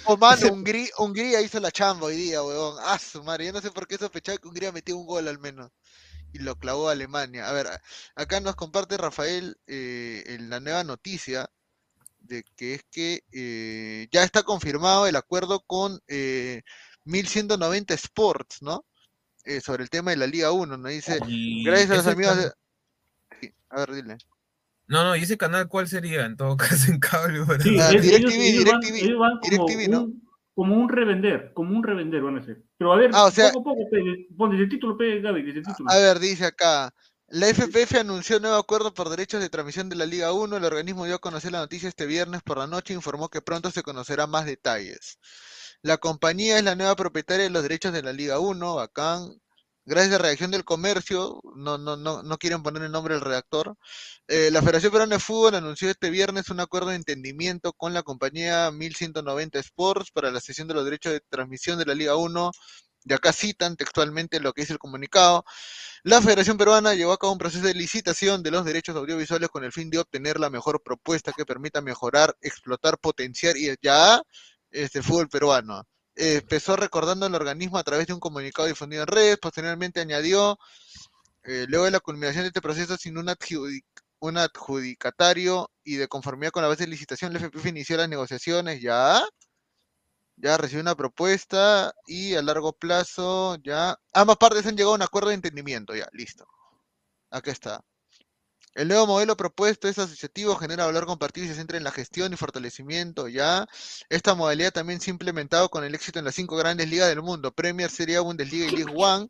Oh, mano, Hungría, Hungría hizo la chamba hoy día, weón. Ah, su madre, yo no sé por qué sospechaba que Hungría metió un gol al menos. Y lo clavó a Alemania. A ver, a- acá nos comparte Rafael eh, en la nueva noticia de que es que eh, ya está confirmado el acuerdo con eh, 1190 Sports, ¿no? Eh, sobre el tema de la Liga 1, ¿no? Dice, Y gracias a los amigos de... a ver, dile. No, no, ¿y ese canal cuál sería? En todo caso, en cable. Sí, Ah, es- DirecTV, ellos, ellos van, DirecTV, ellos DirecTV, ¿no? un, como un revender, como un revender van a ser. Pero a ver, Ah, o sea- poco a poco, pon desde el título, pe, Gaby, desde el título. A ver, dice acá. La FPF anunció nuevo acuerdo por derechos de transmisión de la Liga 1. El organismo dio a conocer la noticia este viernes por la noche e informó que pronto se conocerá más detalles. La compañía es la nueva propietaria de los derechos de la Liga 1, bacán. Gracias a Reacción del Comercio, no, no, no, no quieren poner el nombre del redactor. eh, la Federación Peruana de Fútbol anunció este viernes un acuerdo de entendimiento con la compañía 1190 Sports para la cesión de los derechos de transmisión de la Liga 1. De acá citan textualmente lo que dice el comunicado. La Federación Peruana llevó a cabo un proceso de licitación de los derechos audiovisuales con el fin de obtener la mejor propuesta que permita mejorar, explotar, potenciar y ya este el fútbol peruano. Eh, empezó recordando el organismo a través de un comunicado difundido en redes, posteriormente añadió, eh, luego de la culminación de este proceso sin un, un adjudicatario y de conformidad con la base de licitación, la FPF inició las negociaciones, ya, ya recibió una propuesta y a largo plazo ya ambas partes han llegado a un acuerdo de entendimiento, ya, listo. Acá está. El nuevo modelo propuesto es asociativo, genera valor compartido y se centra en la gestión y fortalecimiento, ¿ya? Esta modalidad también se ha implementado con el éxito en las cinco grandes ligas del mundo, Premier, Serie A, Bundesliga y League One,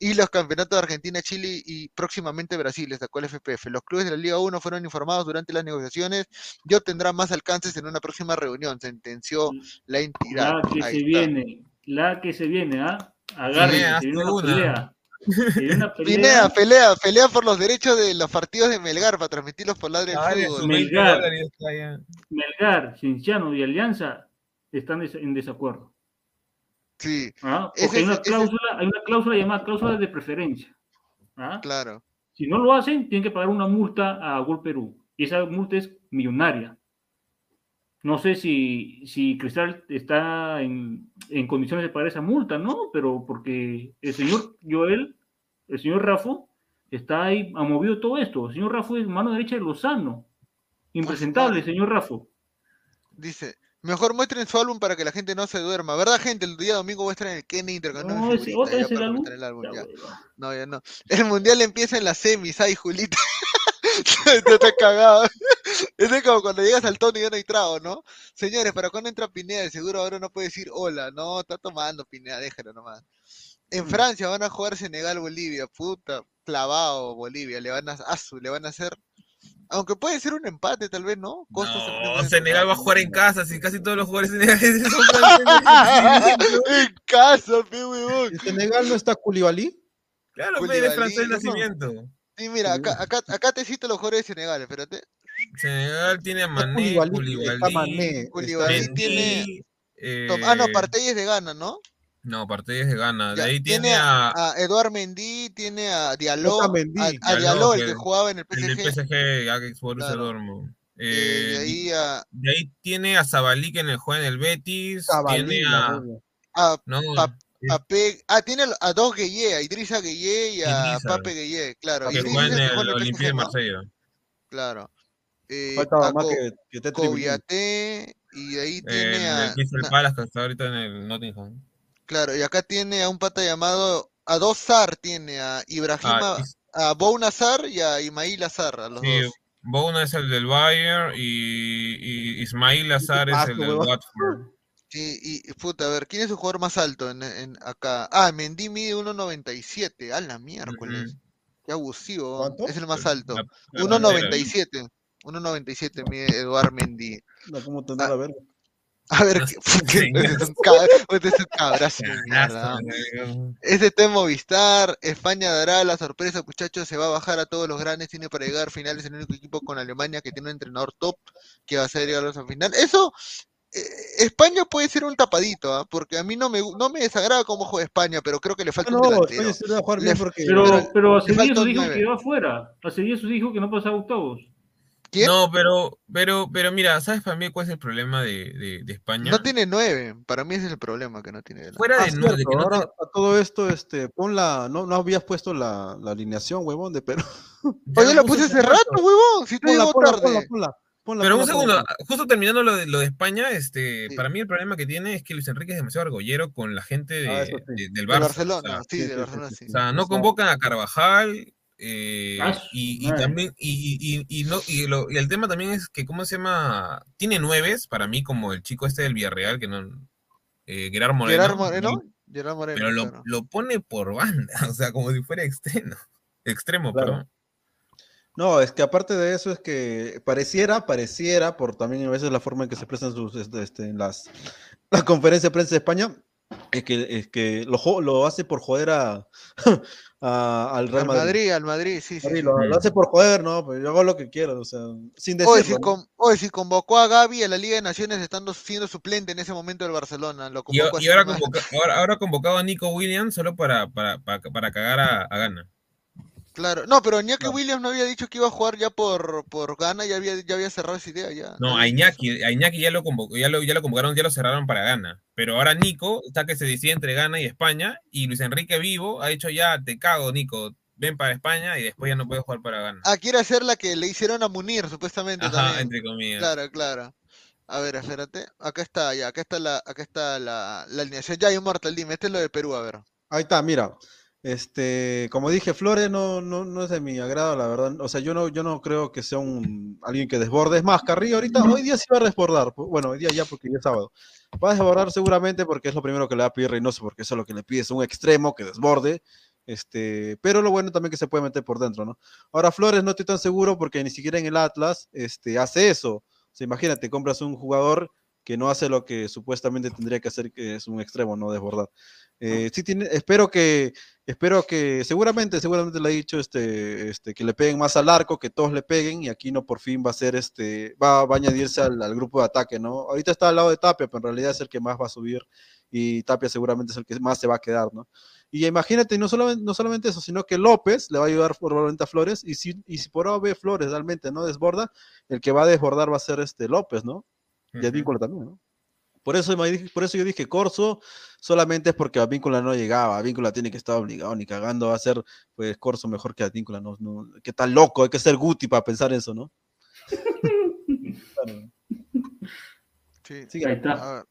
y los campeonatos de Argentina, Chile y próximamente Brasil, destacó el FPF. Los clubes de la Liga 1 fueron informados durante las negociaciones y obtendrán más alcances en una próxima reunión, sentenció la entidad. La que Ahí se está. viene, la que se viene, ¿ah? Agárrense, Pineda, se viene una una. pelea. Pelea. Pineda, pelea, pelea por los derechos de los partidos de Melgar para transmitirlos por ladre del Dale, fútbol. sus 20 Melgar. Melgar, Cienciano y Alianza están en desacuerdo. Sí, ¿ah? Ese Porque hay una, ese- cláusula, hay una cláusula llamada cláusula de preferencia. ¿ah? claro. Si no lo hacen, tienen que pagar una multa a Gol Perú. Y esa multa es millonaria. No sé si, si Cristal está en, en condiciones de pagar esa multa, ¿no? Pero porque el señor Joel, el señor Rafo, está ahí, ha movido todo esto. El señor Rafo es mano derecha de Lozano. Impresentable, señor Rafo. Dice, mejor muestren su álbum para que la gente no se duerma. ¿Verdad, gente? El día domingo muestran el Kenny intercambiando No, ese- otra vez el álbum. el álbum, ya. No, ya no. El mundial empieza en las semis, ay, Julita. Te está cagado. Ese es como cuando llegas al tono y ya no hay trago, ¿no? Señores, ¿para cuándo entra Pineda? De Seguro ahora no puede decir hola. No, está tomando Pineda, déjalo nomás. En Mm. Francia van a jugar Senegal-Bolivia. Puta, clavado Bolivia. Le van a, a su- le van a hacer. Aunque puede ser un empate, tal vez, ¿no? Costas No, Senegal va a jugar en casa, si casi todos los jugadores senegaleses son franceses. en casa, pe huevón. ¿En Senegal no está Koulibaly? Claro, pe, Koulibaly, es francés de ¿no? nacimiento. Sí, mira, acá, acá, acá te cito los jugadores de Senegal, espérate. Senegal tiene a Mané, Koulibaly tiene. eh, Ah, no, Partey es de Ghana, ¿no? No, Partey es de Ghana. De ahí tiene tiene a, a a Eduard Mendy, tiene a Diallo, a, a Diallo, Diallo, el que- que jugaba en el PSG. PSG, Ajax Borussia Claro. Dortmund. eh, de Eh, ahí a, de ahí tiene a Zabalí que en el juega en el Betis. Zabalí, tiene a. verga. a No, Pa- es- Pape, ah, tiene a dos Gueye, a Idrissa Gueye y a Idrissa. Pape Gueye, claro. que juega en el Olympique de. Marsella. Claro. Eh, Faltaba a más Co- que, que. Coviaté, y de ahí tiene El, a. el Palace está ahorita en el Nottingham. Claro, y acá tiene a un pata llamado. A dos Sar tiene a Ibrahima, Ah, a Bouna Sar y a Ismail Azar, a los sí, dos. Bouna es el del Bayern y, y Ismail Azar es el del. Watford. Sí, y puta, a ver, ¿quién es su jugador más alto en, en acá? Ah, Mendy mide 1.97, a la miércoles. Ujú. Qué abusivo, ¿Cuánto? es el más alto. La- la bandera. 1.97. 1.97 mide Eduard Mendy. No, ¿Cómo tendrá Ah, la verga? A ver, No ¿qué- sé, qué- señor. este es un este cabrazo de mierda. Cagazo, Este está en Movistar, España dará la sorpresa, muchachos, se va a bajar a todos los grandes, tiene para llegar a finales el único equipo con Alemania que tiene un entrenador top que va a hacer llegar a la final. Eso, España puede ser un tapadito, ¿ah? porque a mí no me, no me desagrada cómo juega España, pero creo que le falta un delantero. España sí va a jugar Le bien f- porque... Pero, Pero pero hace dijo nueve. que iba afuera. Hace días dijo que no pasaba octavos. ¿Quién? No, pero, pero, pero mira, ¿sabes para mí cuál es el problema de, de, de España? No tiene nueve, para mí ese es el problema que no tiene delantero. Fuera Ah, de, nueve, cierto, que no ahora a todo esto, este, pon la, no, no habías puesto la, la alineación, huevón, de Perú. Oye, lo la puse hace rato, huevón, si te Ponla, llegó ponla, tarde. ponla, ponla, ponla, Pero un segundo, justo terminando lo de, lo de España, este, Sí. para mí el problema que tiene es que Luis Enrique es demasiado argollero con la gente de- Ah, sí. de- del De Barça. Barcelona, o sea, sí, de Barcelona sí, o sea, no convocan a Carvajal eh, Ah, y, y también y, y- y- y no, y, lo- y el tema también es que cómo se llama tiene nueves para mí como el chico este del Villarreal que no eh, Gerard Moreno, Gerard Moreno, Gerard Moreno, pero lo, claro. lo pone por banda, o sea, como si fuera extremo, extremo, Claro. perdón. No, es que aparte de eso es que pareciera, pareciera, por también a veces la forma en que se expresan sus, este, este, en las, la conferencia de prensa de España, es que, es que lo, lo hace por joder a, a- al Real Al Madrid. Madrid, al Madrid, sí, sí. Madrid, sí. Lo, lo hace por joder, ¿no? Pero yo hago lo que quiero, o sea, sin si, decirlo. oye, si convocó a Gaby a la Liga de Naciones estando siendo suplente en ese momento del Barcelona, lo Y, convocó y ahora, convoca- ahora, ahora ha convocado a Nico Williams solo para, para, para, para cagar a, a Gana. Claro, no, pero Iñaki Claro. Williams no había dicho que iba a jugar ya por, por Ghana, ya había, ya había cerrado esa idea, ya. No, a. Iñaki, a Iñaki ya lo convocó, ya lo, ya lo convocaron, ya lo cerraron para Ghana. Pero ahora Nico está que se decide entre Ghana y España. Y Luis Enrique Vivo ha dicho ya, te cago, Nico, ven para España y después ya no puedes jugar para Ghana. Ah, quiere hacer la que le hicieron a Munir, supuestamente Ajá, también. entre comillas. Claro, claro. A ver, espérate. Acá está, ya, acá está la, acá está la, la alineación. Ya, Immortal, dime, este es lo de Perú, a ver. Ahí está, mira. Este, como dije, Flores no, no, no es de mi agrado, la verdad. O sea, yo no, yo no creo que sea un alguien que desborde. Es más, Carrillo ahorita, hoy día sí va a desbordar. Bueno, hoy día ya porque ya es sábado. Va a desbordar seguramente porque es lo primero que le va a pedir Reynoso, porque eso es lo que le pide, es un extremo que desborde. Este, pero lo bueno también que se puede meter por dentro, ¿no? Ahora Flores no estoy tan seguro porque ni siquiera en el Atlas este, hace eso. O sea, imagínate, compras un jugador que no hace lo que supuestamente tendría que hacer, que es un extremo, no desbordar. Eh, sí tiene, espero que, espero que, seguramente, seguramente le he dicho este, este, que le peguen más al arco, que todos le peguen, y aquí no por fin va a ser este, va, va a añadirse al, al grupo de ataque, ¿no? Ahorita está al lado de Tapia, pero en realidad es el que más va a subir, y Tapia seguramente es el que más se va a quedar, ¿no? Y imagínate, no solamente, no solamente eso, sino que López le va a ayudar probablemente a Flores, y si, y si por A Flores realmente no desborda, el que va a desbordar va a ser este López, ¿no? Y el vínculo también, ¿no? Por eso, por eso yo dije Corso solamente es porque Advíncula no llegaba. Advíncula tiene que estar obligado, ni cagando va a ser pues Corso mejor que Advíncula. No, no, que tal loco, hay que ser Guti para pensar eso, ¿no? Claro. Sí. Sigue. Ahí está. A ver,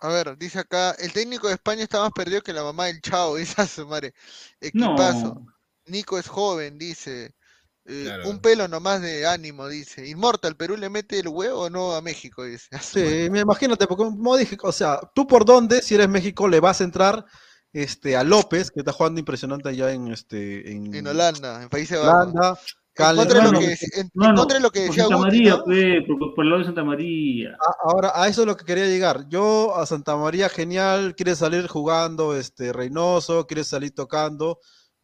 a ver, dice acá, el técnico de España está más perdido que la mamá del Chavo, dice a su madre. Equipazo. No. Nico es joven, dice. Eh, Claro. Un pelo nomás de ánimo, dice. Inmortal, ¿Perú le mete el huevo o no a México? Dice. Sí, me imagínate, porque como dije, o sea, tú por dónde, si eres México, le vas a entrar este, a López, que está jugando impresionante allá en, este, en, En Holanda, en Países Bajos. Holanda. Contra de lo que, en- No, no, lo que por Santa Guti, María, ¿no? pe, por, por el lado de Santa María. A- Ahora, a eso es lo que quería llegar. Yo a Santa María, genial, quiere salir jugando este Reynoso, quiere salir tocando,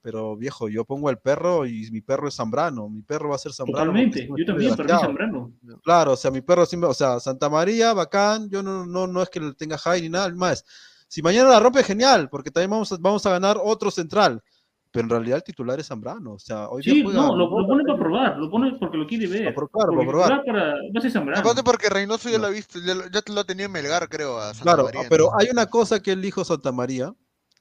pero viejo, yo pongo el perro y mi perro es Zambrano, mi perro va a ser Zambrano. Totalmente. Yo también, para mí. Zambrano. Claro, o sea, mi perro siempre, o sea, Santa María, bacán, yo no, no, no es que le tenga high ni nada más. Si mañana la rompe, genial, porque también vamos a, vamos a ganar otro central. Pero en realidad el titular es Zambrano, o sea, hoy Sí, juega no, lo, lo pone para probar, lo pone porque lo quiere ver. Para probar, Porque para probar. para, va a ser Zambrano. Aparte porque Reynoso ya No. lo ha visto, ya, ya te lo tenía en Melgar, creo, a Santa Claro, María. pero entonces- hay una cosa que él dijo Santa María,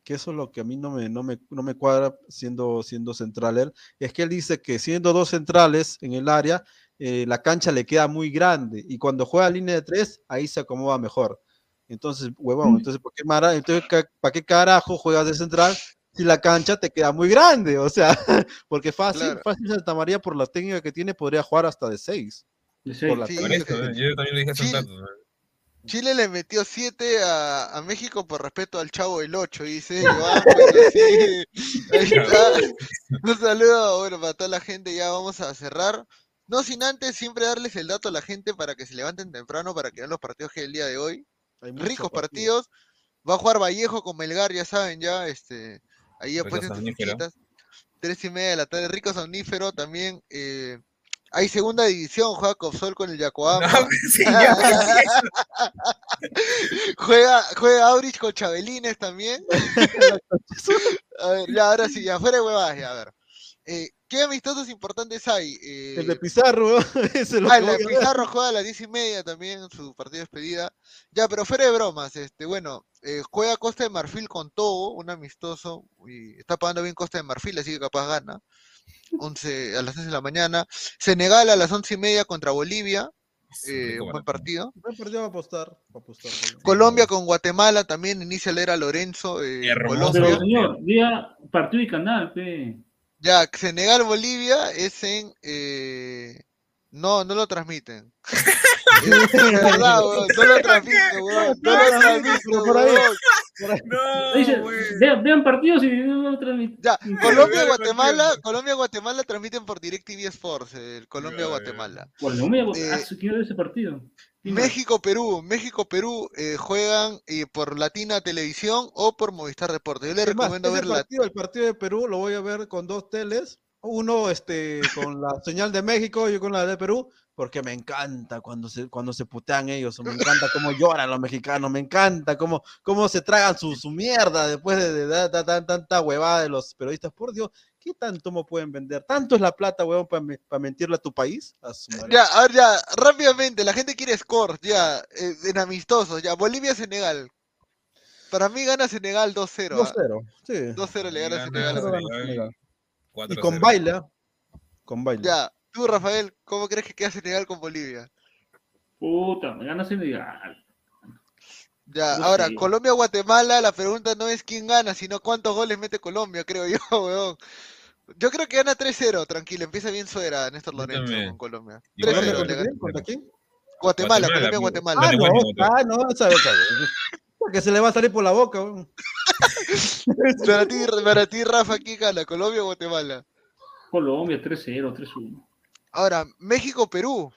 que eso es lo que a mí no me, no me, no me cuadra siendo, siendo central él, es que él dice que siendo dos centrales en el área, eh, la cancha le queda muy grande y cuando juega línea de tres, ahí se acomoda mejor. Entonces, huevón, Mm. entonces, ¿por qué, mara- entonces, ca- ¿para qué carajo juegas de central si la cancha te queda muy grande? O sea, porque fácil, Claro. fácil Santa María por la técnica que tiene podría jugar hasta de seis. De seis. Por la Sí, Por técnica eso, que tiene. yo también lo dije hace un Sí. rato. ¿no? Chile le metió 7 a, a México por respeto al chavo del 8, dice Joan, bueno, sí, ahí está. Un saludo, bueno, para toda la gente, ya vamos a cerrar. No sin antes siempre darles el dato a la gente para que se levanten temprano, para que vean los partidos que hay el día de hoy. Hay Ricos partidos. Va a jugar Vallejo con Melgar, ya saben, ya, este, ahí pueden sus. Tres y media de la tarde, Rico Somnífero también. eh, hay segunda división, juega Copsol con el Yacoama. No, sí, ya, juega, juega Aurich con Chabelines también. a ver, ya, ahora sí, ya fuera de huevadas, ya, a ver. Eh, ¿Qué amistosos importantes hay? Eh, El de Pizarro, ese es lo ah, el de. Pizarro juega a las diez y media también, su partido de despedida. Ya, pero fuera de bromas, este, bueno, eh, juega Costa de Marfil con Togo, un amistoso, y está pagando bien Costa de Marfil, así que capaz gana. 11, a las 11 de la mañana. Senegal a las once y media contra Bolivia, eh, un buen partido. Buen partido va a apostar. va a apostar. Colombia con Guatemala también inicia la era Lorenzo. eh. Pero señor, diga partido y canal, pe. Ya, Senegal Bolivia es en eh, no, no lo transmiten. Es verdad, weón, no lo transmiten, weón, no lo weón. Vean, vean partidos y no transmiten. Ya, Colombia Guatemala. Colombia Guatemala transmiten por DirecTV Sports, el Colombia. Guatemala. Colombia, Eh, ah, quiero ver ese partido. México Perú, México Perú eh, juegan eh, por Latina Televisión o por Movistar Deportes. Yo les recomiendo ver la partido, el partido de Perú lo voy a ver con dos teles, uno este con la señal de México y con la de Perú, porque me encanta cuando se cuando se putean ellos, me encanta cómo lloran los mexicanos, me encanta cómo, cómo se tragan su, su mierda después de, tanta huevada de los periodistas. Por Dios, ¿qué tanto me pueden vender? ¿Tanto es la plata, huevón, para mentirle a tu país? A su. Ya, a ver, ya, rápidamente, la gente quiere score, ya, eh, en amistosos, ya, Bolivia-Senegal. Para mí gana Senegal 2-0. ¿ah? 2-0, sí. 2-0 le gana Gana Senegal. a Senegal. Y 4-0. con baile, con baile. Ya, tú, Rafael, ¿cómo crees que queda Senegal con Bolivia? Puta, me gana Senegal. Ya, ahora. Colombia-Guatemala, la pregunta no es quién gana, sino cuántos goles mete Colombia, creo yo, weón. Yo creo que gana 3-0, tranquilo, empieza bien suera Néstor Lorenzo con Colombia. Igual, 3-0 ¿Contra quién? gana. ¿Contra quién? Guatemala, Guatemala, Colombia-Guatemala. Ah, no, ah, no, sabe, sabe. Que se le va a salir por la boca. weón. Para ti, para ti, Rafa, ¿quién gana? ¿Colombia o Guatemala? Colombia 3-0, 3-1. Ahora, México-Perú.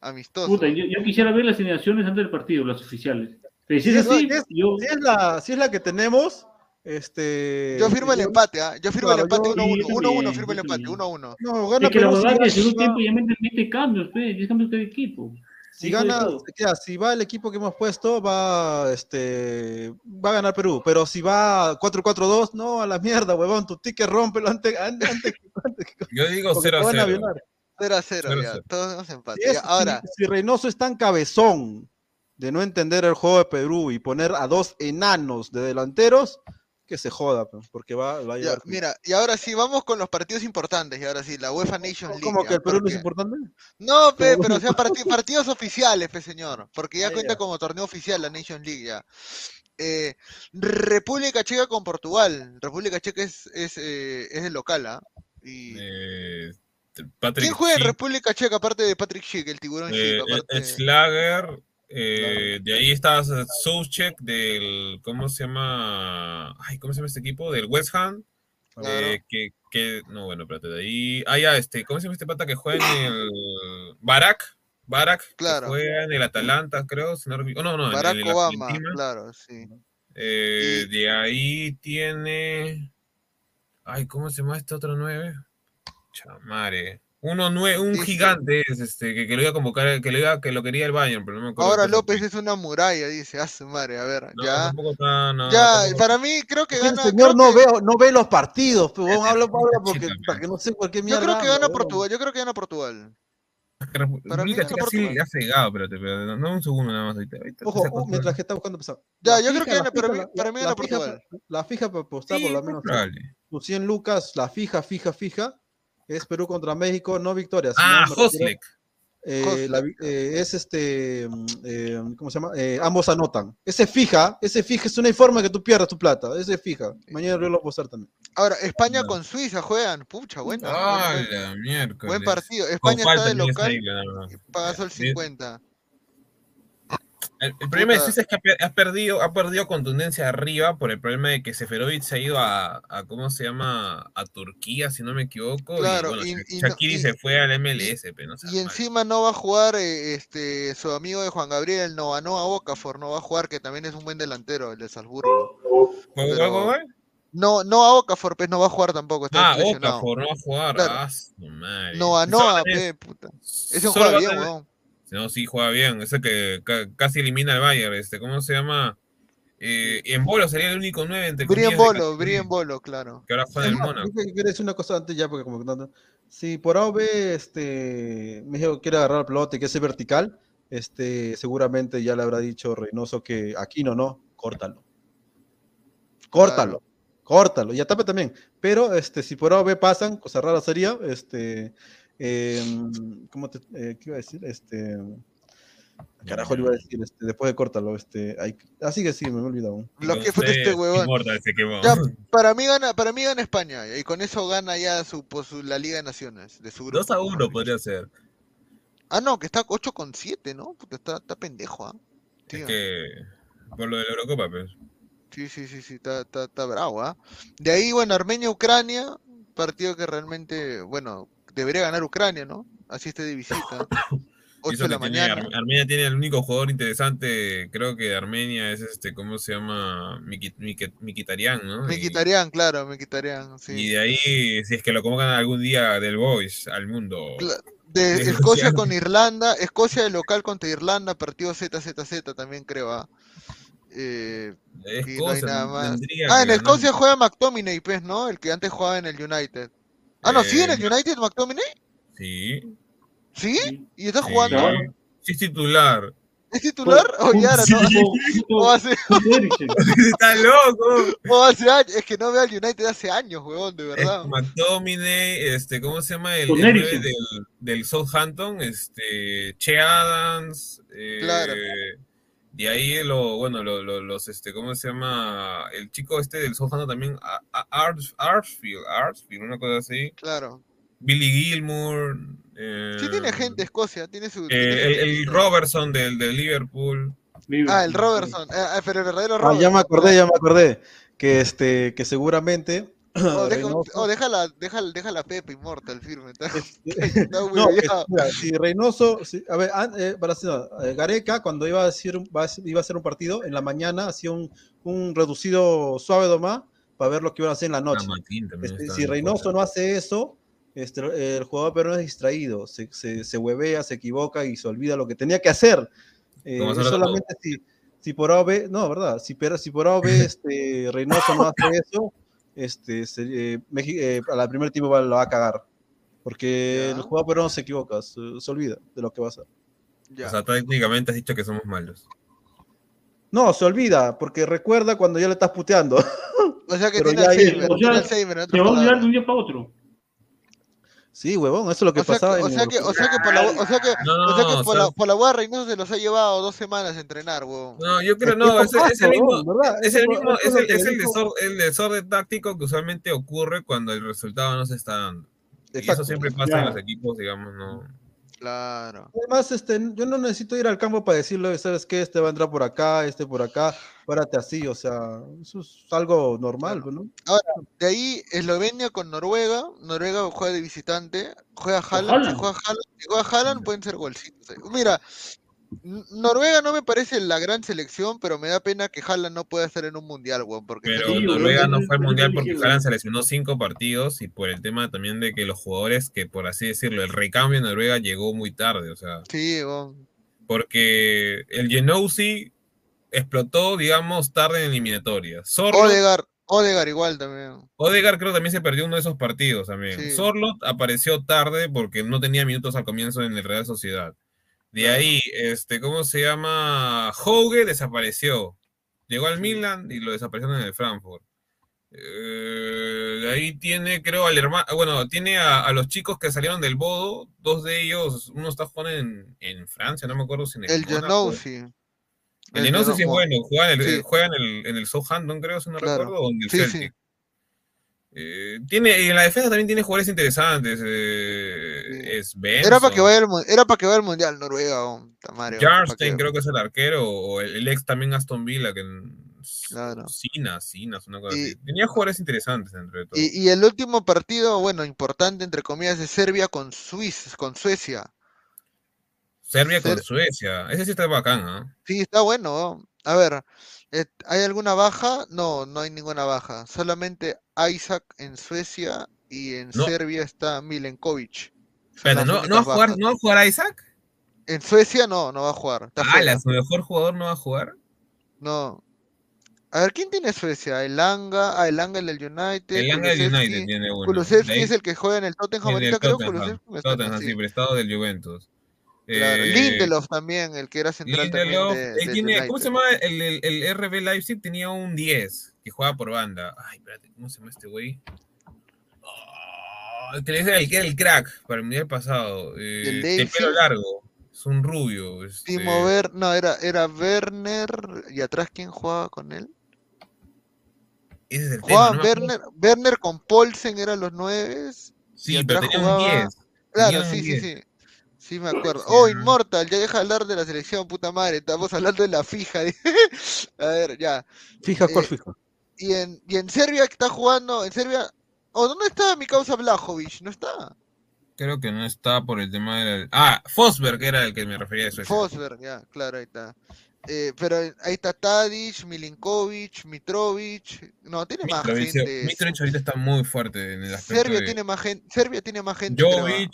Amistoso. Puta, yo, yo quisiera ver las alineaciones antes del partido, las oficiales. Pero si Si es así, si es- yo... si es la, si es la que tenemos, este. Yo firmo el empate, ¿ah? Yo firmo el claro, empate yo- 1-1. yo también, 1-1 firmo el empate, también. 1-1. No, gana Es que la Perú. si verdad que en el segundo tiempo ya mete, mete cambios, pe, 10 cambios de equipo. Si gana, ya, si va el equipo que hemos puesto, va, este, va a ganar Perú. Pero si va 4-4-2, no, a la mierda, huevón. Tu ticket rómpelo antes, antes, Yo digo porque te van a 0-0. violar. 0-0, Cero, ya. Todos empate. Si, es- Ahora, si, si Reynoso es tan cabezón de no entender el juego de Perú y poner a dos enanos de delanteros, que se joda, pe, porque va, va a ya, llevar. mira, y ahora sí, vamos con los partidos importantes. Y ahora sí, la UEFA Nations League. ¿Cómo que ya, el Perú no es importante? No, pero o sea, partidos oficiales, pe, señor. Porque ya Ah, cuenta ya. como torneo oficial la Nations League ya. Eh, República Checa con Portugal. República Checa es, es, eh, es el local, ¿ah? Y... Eh, ¿Quién juega en República Checa aparte de Patrick Schick, el tiburón eh, Schick? Aparte... Schlager, eh, de ahí está Soucek del, ¿cómo se llama? Ay, ¿cómo se llama este equipo? Del West Ham. Claro. eh, que, que, no, bueno, espérate, de ahí. Ah, ya, este, ¿cómo se llama este pata que juega en el Barak? Barak, Claro. juega en el Atalanta, creo, si no. No, no, en- Barack en, Obama, claro, sí. Eh, de ahí tiene. Ay, ¿cómo se llama este otro nueve? Chamare. Uno nue- un Dice- gigante es este, que, que lo iba a convocar, que lo iba, que lo quería el Bayern, pero no me acuerdo. Ahora López es una muralla, dice. A su madre, a ver, No, ya. está, no, ya, tampoco- para mí creo que El gana. señor creo no que- ve, no ve los partidos, pero habla, habla porque, Chica, para que no sé cualquier Yo mierda. creo que gana huevón. Portugal, yo creo que gana Portugal. Para mí Checa sí ha cegado, espérate, espérate, no, no, un segundo nada más ahorita. ahorita Ojo, uh, mientras que está buscando empezar. Ya, La yo creo fija, que gana, para fija, mí, para mí la gana fija Portugal. La fija para apostar Sí, por lo menos. Tus 100 lucas, la fija, fija, fija, es Perú contra México, no victoria. sino Ah, Hoslik. eh, eh, es este, mm, eh, ¿cómo se llama? Eh, ambos anotan. Ese fija, ese fija es una informa que tú pierdas tu plata. Ese fija. Mañana lo voy a apostar también. Ahora, España No. con Suiza juegan. Pucha, bueno. Ah, buen, la miércoles. buen partido. España está de local ahí, nada más. y paga sol Sí. 50. El, el problema de. Suiza es que ha, per- ha perdido, ha perdido contundencia arriba por el problema de que Seferovic se ha ido a, a ¿cómo se llama? A Turquía, si no me equivoco. Claro, y bueno, y- Sha- y no- Shaqiri y- se fue al MLS, pero no Y mal. encima no va a jugar eh, este su amigo de Juan Gabriel, el Novanoa Okafor, no va a jugar, que también es un buen delantero, el de Salzburgo. ¿Cuál, pero- cuál? No, no a Okafor, pues no va a jugar tampoco, está Ah. Okafor, no va a jugar. Claro. Ah. Novanoa, Solo pe, puta. Ese juega va a bien, tener- weón. No, sí, juega bien. Ese que ca- casi elimina al Bayern. Este, ¿Cómo se llama? Eh, en Bolo sería el único 9 entre de Bolo, Brien Bolo, claro. Que ahora juega en el más, Mónaco. quiero decir una cosa antes ya, porque como que no- si por A o B, este, México quiere agarrar el pelote que es vertical, este, seguramente ya le habrá dicho Reynoso que aquí no, no, córtalo. Córtalo, córtalo, y a Tape también. Pero este, si por A o B pasan, cosa rara sería, este, em, ¿cómo te, eh, qué iba a decir? Este, carajo le iba a decir, este, después de córtalo, este, hay, así que sí, me he olvidado. Lo que fue sé, este huevón. Ya, para mí gana, para mí gana España, y con eso gana ya su, pues, su- la Liga de Naciones, de su grupo. 2 a 1 podría ser. Ah, no, que está 8 con 7, ¿no? Puta, está, está pendejo, ¿ah? Es Tío. que. Por lo de la Eurocopa, pues. Sí, sí, sí, sí, está, está, está bravo, ¿ah? De ahí, bueno, Armenia-Ucrania, partido que realmente, bueno, debería ganar Ucrania, ¿no? Así esté de visita. Y 8 eso de la tiene mañana. Ar- Armenia tiene el único jugador interesante, creo que de Armenia es este, ¿cómo se llama? Miki- Miki- Mikitarian, ¿no? Me Y- claro, me quitarían, sí. Y de ahí, si es que lo convocan algún día del Boys al mundo. Cla- De de Escocia Luciano. con Irlanda, Escocia de local contra Irlanda, partido ZZZ también creo, ¿ah? Eh, no hay nada más. Ah, en. Escocia juega McTominay, pues, ¿no? El que antes jugaba en el United. Ah, no, ¿sí en el Eh, United McTominay? Sí. ¿Sí? ¿Y está sí. jugando? Sí, es titular. ¿Es titular? O ya ahora, ¿no? O hace, Está loco. o hace años. Es que no veo al United hace años, huevón, de verdad. Es McTominay, este, ¿cómo se llama? El, del, del Southampton, este, Che Adams, eh, Claro. De ahí lo, bueno, lo- lo- los, este, ¿cómo se llama? El chico este del Southampton también, a- a- Ars- Arsfield, Arsfield, una cosa así. Claro. Billy Gilmour. eh, Sí tiene gente, Escocia, tiene su... eh, tiene el, el Robertson del, del Liverpool. Ah, el Robertson. eh, eh, pero el verdadero Ah, Robertson. ya me acordé, ya me acordé. Que este, que seguramente. Oh, deja, Reynoso- oh, déjala, déjala, déjala Pepe Immortal firme. Está, está No, si Reynoso, si- a ver, an- eh, para hacer- eh, Gareca, cuando iba a, decir, iba a hacer un partido, en la mañana hacía un, un reducido suave nomás para ver lo que iban a hacer en la noche. También Este, está si en Reynoso no hace eso, este, el jugador peruano es distraído, se, se, se huevea, se equivoca y se olvida lo que tenía que hacer. Eh, todo. solamente si, si por A o B, no, ¿verdad? Si, pero, si por A o B este, Reynoso no hace eso, este, se- eh, Meji- eh, a la primer tiempo va- lo va a cagar. Porque el jugador peruano se equivoca, se, se olvida de lo que va a hacer. O sea, técnicamente has dicho que somos malos. No, se olvida, porque recuerda cuando ya le estás puteando. O sea que Pero tiene ya Alzheimer, O tiene sea, Alzheimer, en otras te va a olvidar de un día para otro. Sí, huevón, eso es lo que O sea, pasaba o, sea el- que, o sea que por la, o sea que, No, o sea que por, la, por la hueá Reynoso se los ha llevado dos semanas a entrenar, huevón. No, yo creo no, es, el mismo, ¿verdad? es el mismo, es el, es el dijo- desor- el desorden táctico que usualmente ocurre cuando el resultado no se está dando. Y eso siempre pasa en los equipos, digamos, no. Claro. Además, este, yo no necesito ir al campo para decirle, ¿sabes qué? Este va a entrar por acá, este por acá, párate así, o sea, eso es algo normal, ¿no? Ahora, de ahí Eslovenia con Noruega, Noruega juega de visitante, juega Haaland, si Haaland. juega Haaland, si juega Haaland pueden ser golcitos. Mira, Noruega no me parece la gran selección, pero me da pena que Haaland no pueda estar en un mundial, weón, porque Pero Noruega no fue al mundial porque Haaland seleccionó cinco partidos y por el tema también de que los jugadores que, por así decirlo, el recambio de Noruega llegó muy tarde, o sea, Sí, weón. porque el Genouzi explotó, digamos, tarde en eliminatoria. Sorloth, Odegar, Odegar igual también. Odegaard creo también se perdió uno de esos partidos también. Sí. Sorloth apareció tarde porque no tenía minutos al comienzo en el Real Sociedad. De ahí, este, ¿cómo se llama? Hauge desapareció. Llegó al Milan y lo desaparecieron en el Frankfurt. Eh, de ahí tiene, creo, al hermano, bueno, tiene a, a los chicos que salieron del Bodo, dos de ellos, uno está jugando en, en Francia, no me acuerdo si en El. Genouzi. El Genouzi sí es bueno, juega en el, sí. juega en el, en el Southampton, creo, si no Claro. recuerdo, o en el Sí, sí. Eh, tiene, en la defensa también tiene jugadores interesantes. eh, es Era para que Benson, vaya al mu- era para que vaya al mundial Noruega, Jarstein, que- creo que es el arquero, o el, el ex también Aston Villa, que Claro. Sinas, Sinas, una cosa Y- así. Tenía jugadores interesantes entre todos. Y, y el último partido, bueno, importante entre comillas, de Serbia con Suiza, con Suecia. Serbia con Suecia, ese sí está bacán, ¿ah? Sí, está bueno. ¿no? A ver, eh, ¿hay alguna baja? No, no hay ninguna baja. Solamente Isaac en Suecia y en No. Serbia está Milenkovic. ¿no, ¿no, va a jugar, bajas. ¿no va a jugar Isaac? En Suecia no, no va a jugar. Ah, fuera. ¿la- su mejor jugador no va a jugar. No. A ver, ¿quién tiene Suecia? Elanga, ah, Elanga el del United. El Anga del. United tiene uno. Kulusevski es el que juega en el Tottenham el ahorita, creo. Tottenham, Kulusevski Tottenham, sí. sí, prestado del Juventus. Claro, Eh, Lindelof también, el que era central Lindelof, también de, tiene, ¿cómo se llama? El, el, el RB Leipzig tenía un 10 que juega por banda. Ay, espérate, ¿cómo se llama este güey? Ah, el que el crack para el mundial pasado. Eh, ¿El de pelo largo. Es un rubio. este, Timo Ver, no, era, era Werner, y atrás quién jugaba con él. ese es el tema. No acuerdo. Werner, Werner con Paulsen eran los nueve. Sí, pero tenía un jugaba. 10. Claro, tenía sí, sí, 10. sí. Sí, me acuerdo. Oh, Inmortal, ya deja de hablar de la selección, puta madre. Estamos hablando de la fija. A ver, ya. Fija, ¿cuál Eh, fija? Y en, y en Serbia que está jugando, en Serbia. ¿O dónde está mi causa Blajovic? ¿No está? Creo que no está por el tema del. Ah, Fosberg era el que me refería a eso. Fosberg, ya, claro, ahí está. Eh, pero ahí está Tadic, Milinkovic, Mitrovic. No, tiene más gente. Mitrovic ahorita está muy fuerte en el aspecto Serbia de- tiene más gente. Serbia tiene más gente. Jovic,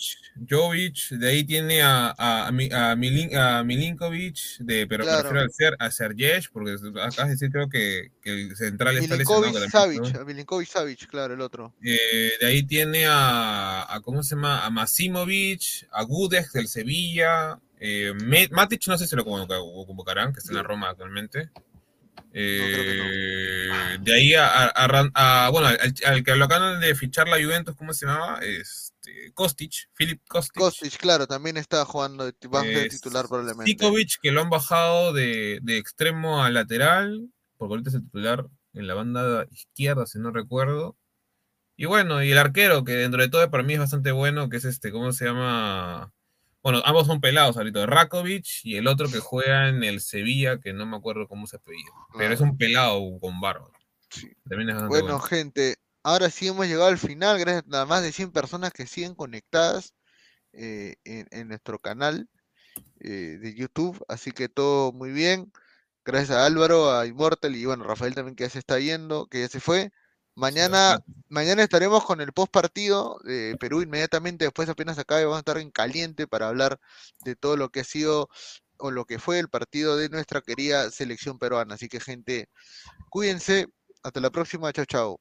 Jovic, de ahí tiene a, a, a, a Milin- a Milinkovic, de, pero me Claro. refiero al Ser, a Sergej, porque acá decir creo que, que el central está lesionado. Savic, ¿no? Milinkovic Savic, claro, el otro. Eh, de ahí tiene a, a, ¿cómo se llama? A Masimovic, a Gudek del Sevilla, eh, Matic no sé si lo convocarán, que está en la Roma actualmente. Eh, De ahí a, a- a Ran- a- bueno, al, al que lo acaban de fichar la Juventus, ¿cómo se llamaba? Este, Kostic, Filip Kostic. Kostic, claro, también está jugando, va eh, titular probablemente. Sikovic, que lo han bajado de, de extremo a lateral, porque ahorita es el titular en la banda izquierda, si no recuerdo. Y bueno, y el arquero, que dentro de todo para mí es bastante bueno, que es este, ¿cómo se llama? Bueno, ambos son pelados ahorita, Rakovic y el otro que juega en el Sevilla, que no me acuerdo cómo se apellida. Pero es un pelado con barba. Bueno, bueno. gente, ahora sí hemos llegado al final, gracias a más de 100 personas que siguen conectadas eh, en, en nuestro canal eh, de YouTube, así que todo muy bien. Gracias a Álvaro, a Immortal y bueno, Rafael también que ya se está yendo, que ya se fue. Mañana, mañana estaremos con el post partido de Perú inmediatamente después apenas acabe, vamos a estar en caliente para hablar de todo lo que ha sido o lo que fue el partido de nuestra querida selección peruana. Así que gente, cuídense, hasta la próxima, chao chao.